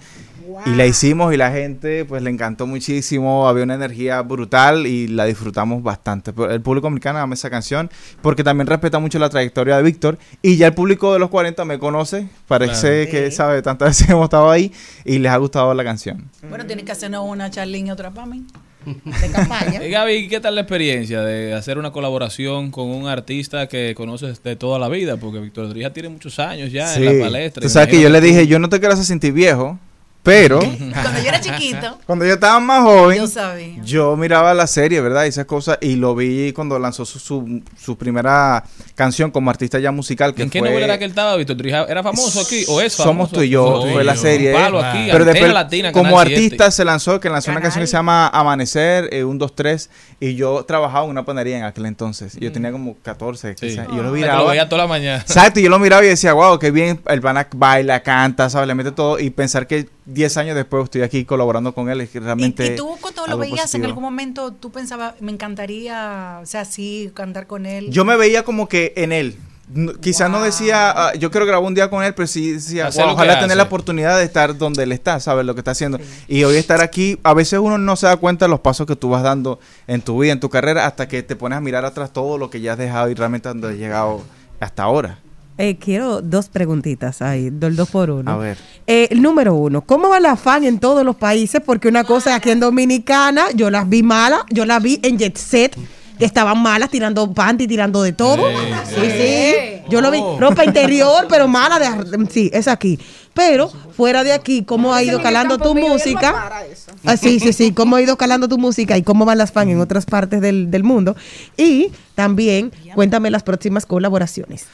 Speaker 18: Y la hicimos y la gente pues le encantó muchísimo, había una energía brutal y la disfrutamos bastante. Pero El público americano ama esa canción porque también respeta mucho la trayectoria de Víctor y ya el público de los 40 me conoce, parece
Speaker 11: Claro.
Speaker 18: que sabe tantas veces hemos estado ahí y les ha gustado la canción.
Speaker 11: Bueno, tienes que hacernos una charlín y otra para mí.
Speaker 2: De campaña.
Speaker 3: Y Gaby, ¿qué tal la experiencia de hacer una colaboración con un artista que conoces de toda la vida? Porque Víctor Drija tiene muchos años ya en la palestra.
Speaker 18: Tú sabes que yo le dije, yo no te quiero hacer sentir viejo, pero
Speaker 11: Cuando yo era chiquito,
Speaker 18: cuando yo estaba más joven,
Speaker 11: yo sabía.
Speaker 18: Yo miraba la serie, ¿verdad? Y esas cosas. Y lo vi cuando lanzó su, su, su primera canción como artista ya musical. Que
Speaker 3: ¿En qué
Speaker 18: fue
Speaker 3: novela era que él estaba, Víctor? ¿Era famoso aquí o es famoso?
Speaker 18: Somos tú y yo, fue la serie.
Speaker 3: Palo aquí,
Speaker 18: Pero después,
Speaker 3: Latina,
Speaker 18: como
Speaker 3: Canal 7.
Speaker 18: artista, se lanzó, que lanzó una canción que se llama Amanecer, eh, un, dos, tres. Y yo trabajaba en una panadería en aquel entonces. Yo tenía como 14,
Speaker 3: Sí.
Speaker 18: quizás, Y yo lo
Speaker 3: que
Speaker 18: miraba.
Speaker 3: lo veía toda la mañana.
Speaker 18: Exacto, y yo lo miraba y decía, wow, qué bien, el pana baila, canta, ¿sabes? Le mete todo. Y pensar que 10 años después estoy aquí colaborando con él es que realmente.
Speaker 11: ¿Y tú cuando lo veías en algún momento, tú pensabas, me encantaría, o sea, sí, cantar con él?
Speaker 18: Yo me veía como que en él. No- quizás no decía, ah, yo quiero grabar un día con él, pero sí decía,
Speaker 3: Hacer
Speaker 18: "Wow,
Speaker 3: lo que
Speaker 18: ojalá tener
Speaker 3: hace".
Speaker 18: la oportunidad de estar donde él está, ¿sabes? Lo que está haciendo. Y hoy estar aquí, a veces uno no se da cuenta de los pasos que tú vas dando en tu vida, en tu carrera, hasta que te pones a mirar atrás todo lo que ya has dejado y realmente donde has llegado hasta ahora.
Speaker 2: Eh, quiero dos preguntitas ahí, del dos por uno.
Speaker 18: A ver.
Speaker 2: Eh, el número uno, ¿cómo va la fan en todos los países? Porque una cosa aquí en Dominicana, yo las vi malas, yo las vi en Jet Set, que estaban malas, tirando panty, tirando de todo. sí, sí. Yo lo vi, ropa interior, pero mala de... Sí, es aquí. Pero fuera de aquí, ¿cómo ha ido calando tu música? Ah, sí, sí, sí. ¿Cómo ha ido calando tu música y cómo van las fans en otras partes del, del mundo? Y también, cuéntame las próximas colaboraciones.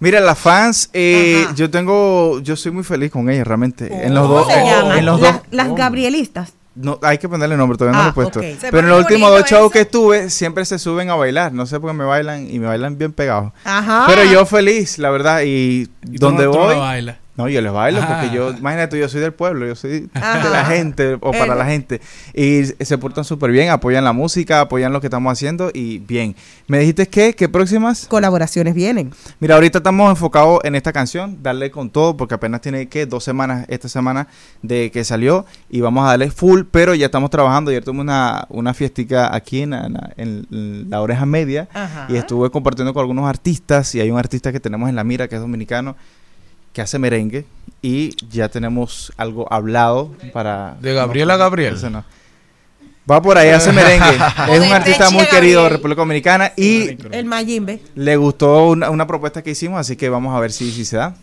Speaker 18: Mira, las fans, eh, yo tengo, yo soy muy feliz con ellas realmente. en los
Speaker 2: ¿Cómo
Speaker 18: dos,
Speaker 2: se
Speaker 18: en-
Speaker 2: llaman?
Speaker 18: en los
Speaker 2: La-
Speaker 18: dos,
Speaker 2: Las Gabrielistas.
Speaker 18: No, hay que ponerle nombre, todavía no
Speaker 2: Ah,
Speaker 18: lo he puesto.
Speaker 2: ok. Se
Speaker 18: Pero en los últimos dos shows que estuve, siempre se suben a bailar. No sé por qué me bailan y me bailan bien pegados.
Speaker 2: Ajá.
Speaker 18: Pero yo feliz, la verdad. Y, donde
Speaker 10: no- tú no
Speaker 18: voy. No, yo les bailo
Speaker 10: Ah.
Speaker 18: porque yo, imagínate, yo soy del pueblo, yo soy de la gente o para
Speaker 2: Eh.
Speaker 18: la gente. Y se portan súper bien, apoyan la música, apoyan lo que estamos haciendo y bien. ¿Me dijiste qué? ¿Qué próximas?
Speaker 2: Colaboraciones vienen.
Speaker 18: Mira, ahorita estamos enfocados en esta canción, darle con todo, porque apenas tiene que dos semanas, esta semana de que salió, y vamos a darle full, pero ya estamos trabajando. Ayer tuvimos una, una fiestica aquí en, la- en- en la oreja media,
Speaker 2: Ajá.
Speaker 18: y estuve compartiendo con algunos artistas, y hay un artista que tenemos en la mira, que es dominicano, que hace merengue, y ya tenemos algo hablado para...
Speaker 13: ¿De Gabriela Gabriel?
Speaker 18: No. Va por ahí, hace merengue. Es un artista muy querido de
Speaker 2: Gabriel.
Speaker 18: República Dominicana, y
Speaker 2: El Mayimbe.
Speaker 18: le gustó una, una propuesta que hicimos, así que vamos a ver si, si se da.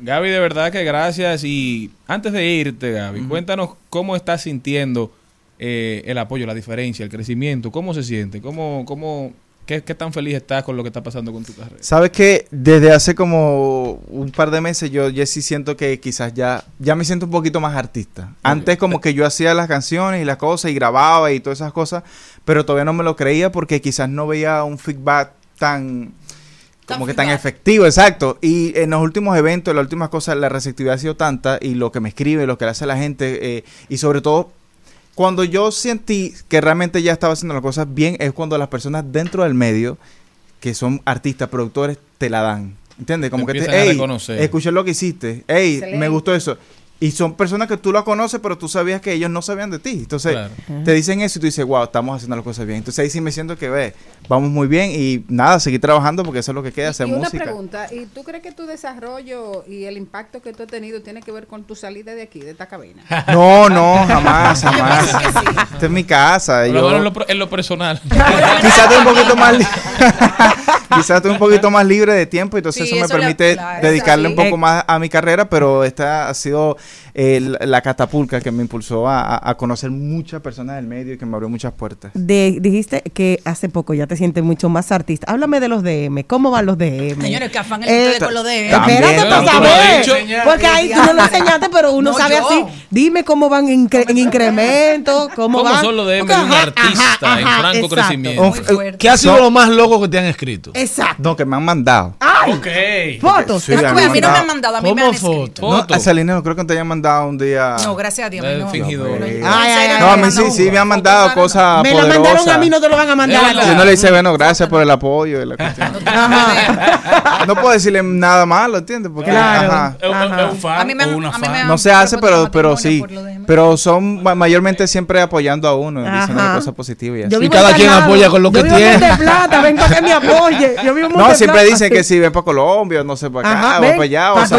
Speaker 3: Gaby, de verdad que gracias. Y antes de irte, Gaby, cuéntanos cómo estás sintiendo eh, el apoyo, la diferencia, el crecimiento. ¿Cómo se siente? ¿Cómo, cómo, qué, qué tan feliz estás con lo que está pasando con tu carrera?
Speaker 18: Sabes que desde hace como un par de meses yo ya sí siento que quizás ya, ya me siento un poquito más artista. Antes como que yo hacía las canciones y las cosas y grababa y todas esas cosas, pero todavía no me lo creía porque quizás no veía un feedback tan como que tan efectivo, exacto. Y en los últimos eventos, en las últimas cosas, la receptividad ha sido tanta y lo que me escribe, lo que le hace la gente eh, y sobre todo cuando yo sentí que realmente ya estaba haciendo las cosas bien es cuando las personas dentro del medio, que son artistas, productores, te la dan. ¿Entiendes? Como
Speaker 3: Te
Speaker 18: que te,
Speaker 3: empiezan a
Speaker 18: "Ey,
Speaker 3: reconocer".
Speaker 18: escuché lo que hiciste, hey, me
Speaker 2: Excelente.
Speaker 18: gustó eso. Y son personas que tú las conoces, pero tú sabías que ellos no sabían de ti. Entonces,
Speaker 3: Claro.
Speaker 18: te dicen eso y tú dices, wow, estamos haciendo las cosas bien. Entonces ahí sí me siento que, ve, vamos muy bien y nada, seguir trabajando porque eso es lo que queda, hacer
Speaker 15: y una
Speaker 18: música.
Speaker 15: pregunta, ¿y tú crees que tu desarrollo y el impacto que tú has tenido tiene que ver con tu salida de aquí, de esta cabina?
Speaker 18: No, no, jamás, jamás. Esta es mi casa.
Speaker 3: Por lo
Speaker 18: yo-
Speaker 3: en lo, pro- en lo personal.
Speaker 18: quizás estoy un poquito más quizás estoy un poquito más libre de tiempo entonces
Speaker 11: Sí,
Speaker 18: eso me
Speaker 11: eso
Speaker 18: permite dedicarle un poco más a mi carrera pero esta ha sido eh, la- la catapulta que me impulsó a, conocer muchas personas del medio y que me abrió muchas puertas
Speaker 2: De- dijiste que hace poco ya te sientes mucho más artista. Háblame de los DM. ¿Cómo van los DM?
Speaker 11: Señores, que afán el
Speaker 2: Eh,
Speaker 11: con lo de
Speaker 18: también,
Speaker 2: Espérate para saber. Porque ahí tú no lo enseñaste, pero uno
Speaker 11: No,
Speaker 2: sabe
Speaker 11: yo.
Speaker 2: así. Dime cómo van en, incre- en incremento, cómo,
Speaker 3: ¿Cómo
Speaker 2: van.
Speaker 3: son los DM de un
Speaker 2: ajá,
Speaker 3: artista
Speaker 2: ajá,
Speaker 3: en franco
Speaker 2: exacto.
Speaker 3: crecimiento?
Speaker 2: Fuerte.
Speaker 13: ¿Qué ha sido
Speaker 18: No.
Speaker 13: lo más loco que te han escrito?
Speaker 2: Exacto.
Speaker 18: no que me han mandado
Speaker 2: ¡Ay!
Speaker 10: Ok.
Speaker 2: Fotos.
Speaker 18: Sí,
Speaker 11: a mí no me han mandado, a mí me han escrito.
Speaker 18: no, a Celina no creo que te hayan mandado un día
Speaker 11: No, gracias a Dios. a no.
Speaker 3: fingidor.
Speaker 11: No,
Speaker 18: Ay,
Speaker 2: ay, ay,
Speaker 18: no
Speaker 11: me
Speaker 18: a mí sí sí me han mandado cosas
Speaker 2: Me la mandaron a mí, no te lo van a mandar a
Speaker 18: yo no le dice bueno gracias por el apoyo y la cuestión. no puedo decirle nada malo ¿entiendes? porque
Speaker 2: Claro.
Speaker 18: ajá.
Speaker 10: Es un-
Speaker 2: Ajá.
Speaker 11: A mí me
Speaker 10: o
Speaker 11: han-
Speaker 10: una
Speaker 11: a mí me han-
Speaker 18: No se hace, pero, pero sí. Pero son ma- mayormente siempre apoyando a uno, diciendo cosas positivas y así.
Speaker 2: Yo
Speaker 13: Y cada
Speaker 2: en
Speaker 13: quien apoya con lo
Speaker 2: Yo
Speaker 13: que tiene.
Speaker 2: Plata, ven para que me apoye. Yo vivo en
Speaker 18: No, siempre
Speaker 2: Plata.
Speaker 18: dicen que si ven para Colombia, no sé para acá,
Speaker 2: Ajá,
Speaker 18: o
Speaker 2: ven,
Speaker 18: para allá, o a
Speaker 11: eso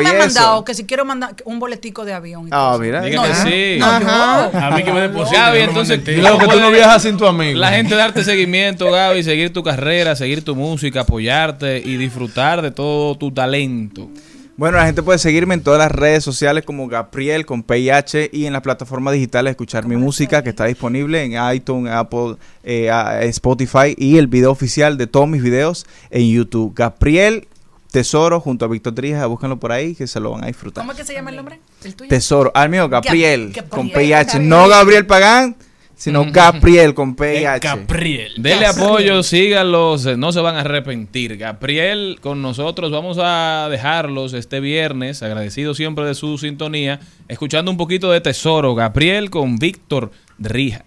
Speaker 11: me han mandado, que si quiero mandar un boletico de avión. y
Speaker 18: Ah, mira.
Speaker 3: Diga
Speaker 11: No,
Speaker 3: que sí.
Speaker 11: No, yo.
Speaker 10: A mí que me depositen.
Speaker 3: Gaby, entonces,
Speaker 13: luego que tú no viajas sin tu amigo.
Speaker 3: La gente darte seguimiento, Gaby, seguir tu carrera, seguir tu música, apoyarte y disfrutar de todo tu talento.
Speaker 18: Bueno, la gente puede seguirme en todas las redes sociales como Gabriel con PIH y en las plataformas digitales escuchar mi música que está disponible en iTunes, Apple, eh, Spotify y el video oficial de todos mis videos en YouTube. Gabriel Tesoro junto a Víctor Trija, búsquenlo por ahí que se lo van a disfrutar.
Speaker 11: ¿Cómo es que se llama el nombre? ¿El tuyo?
Speaker 18: Tesoro, al mío Gabriel
Speaker 11: Gab-
Speaker 18: con. PIH, no Gabriel Pagán, sino Gabriel con PIH.
Speaker 10: Gabriel.
Speaker 3: Dele apoyo, síganlos, eh, no se van a arrepentir. Gabriel con nosotros, vamos a dejarlos este viernes, agradecido siempre de su sintonía, escuchando un poquito de Tesoro. Gabriel con Víctor Drija.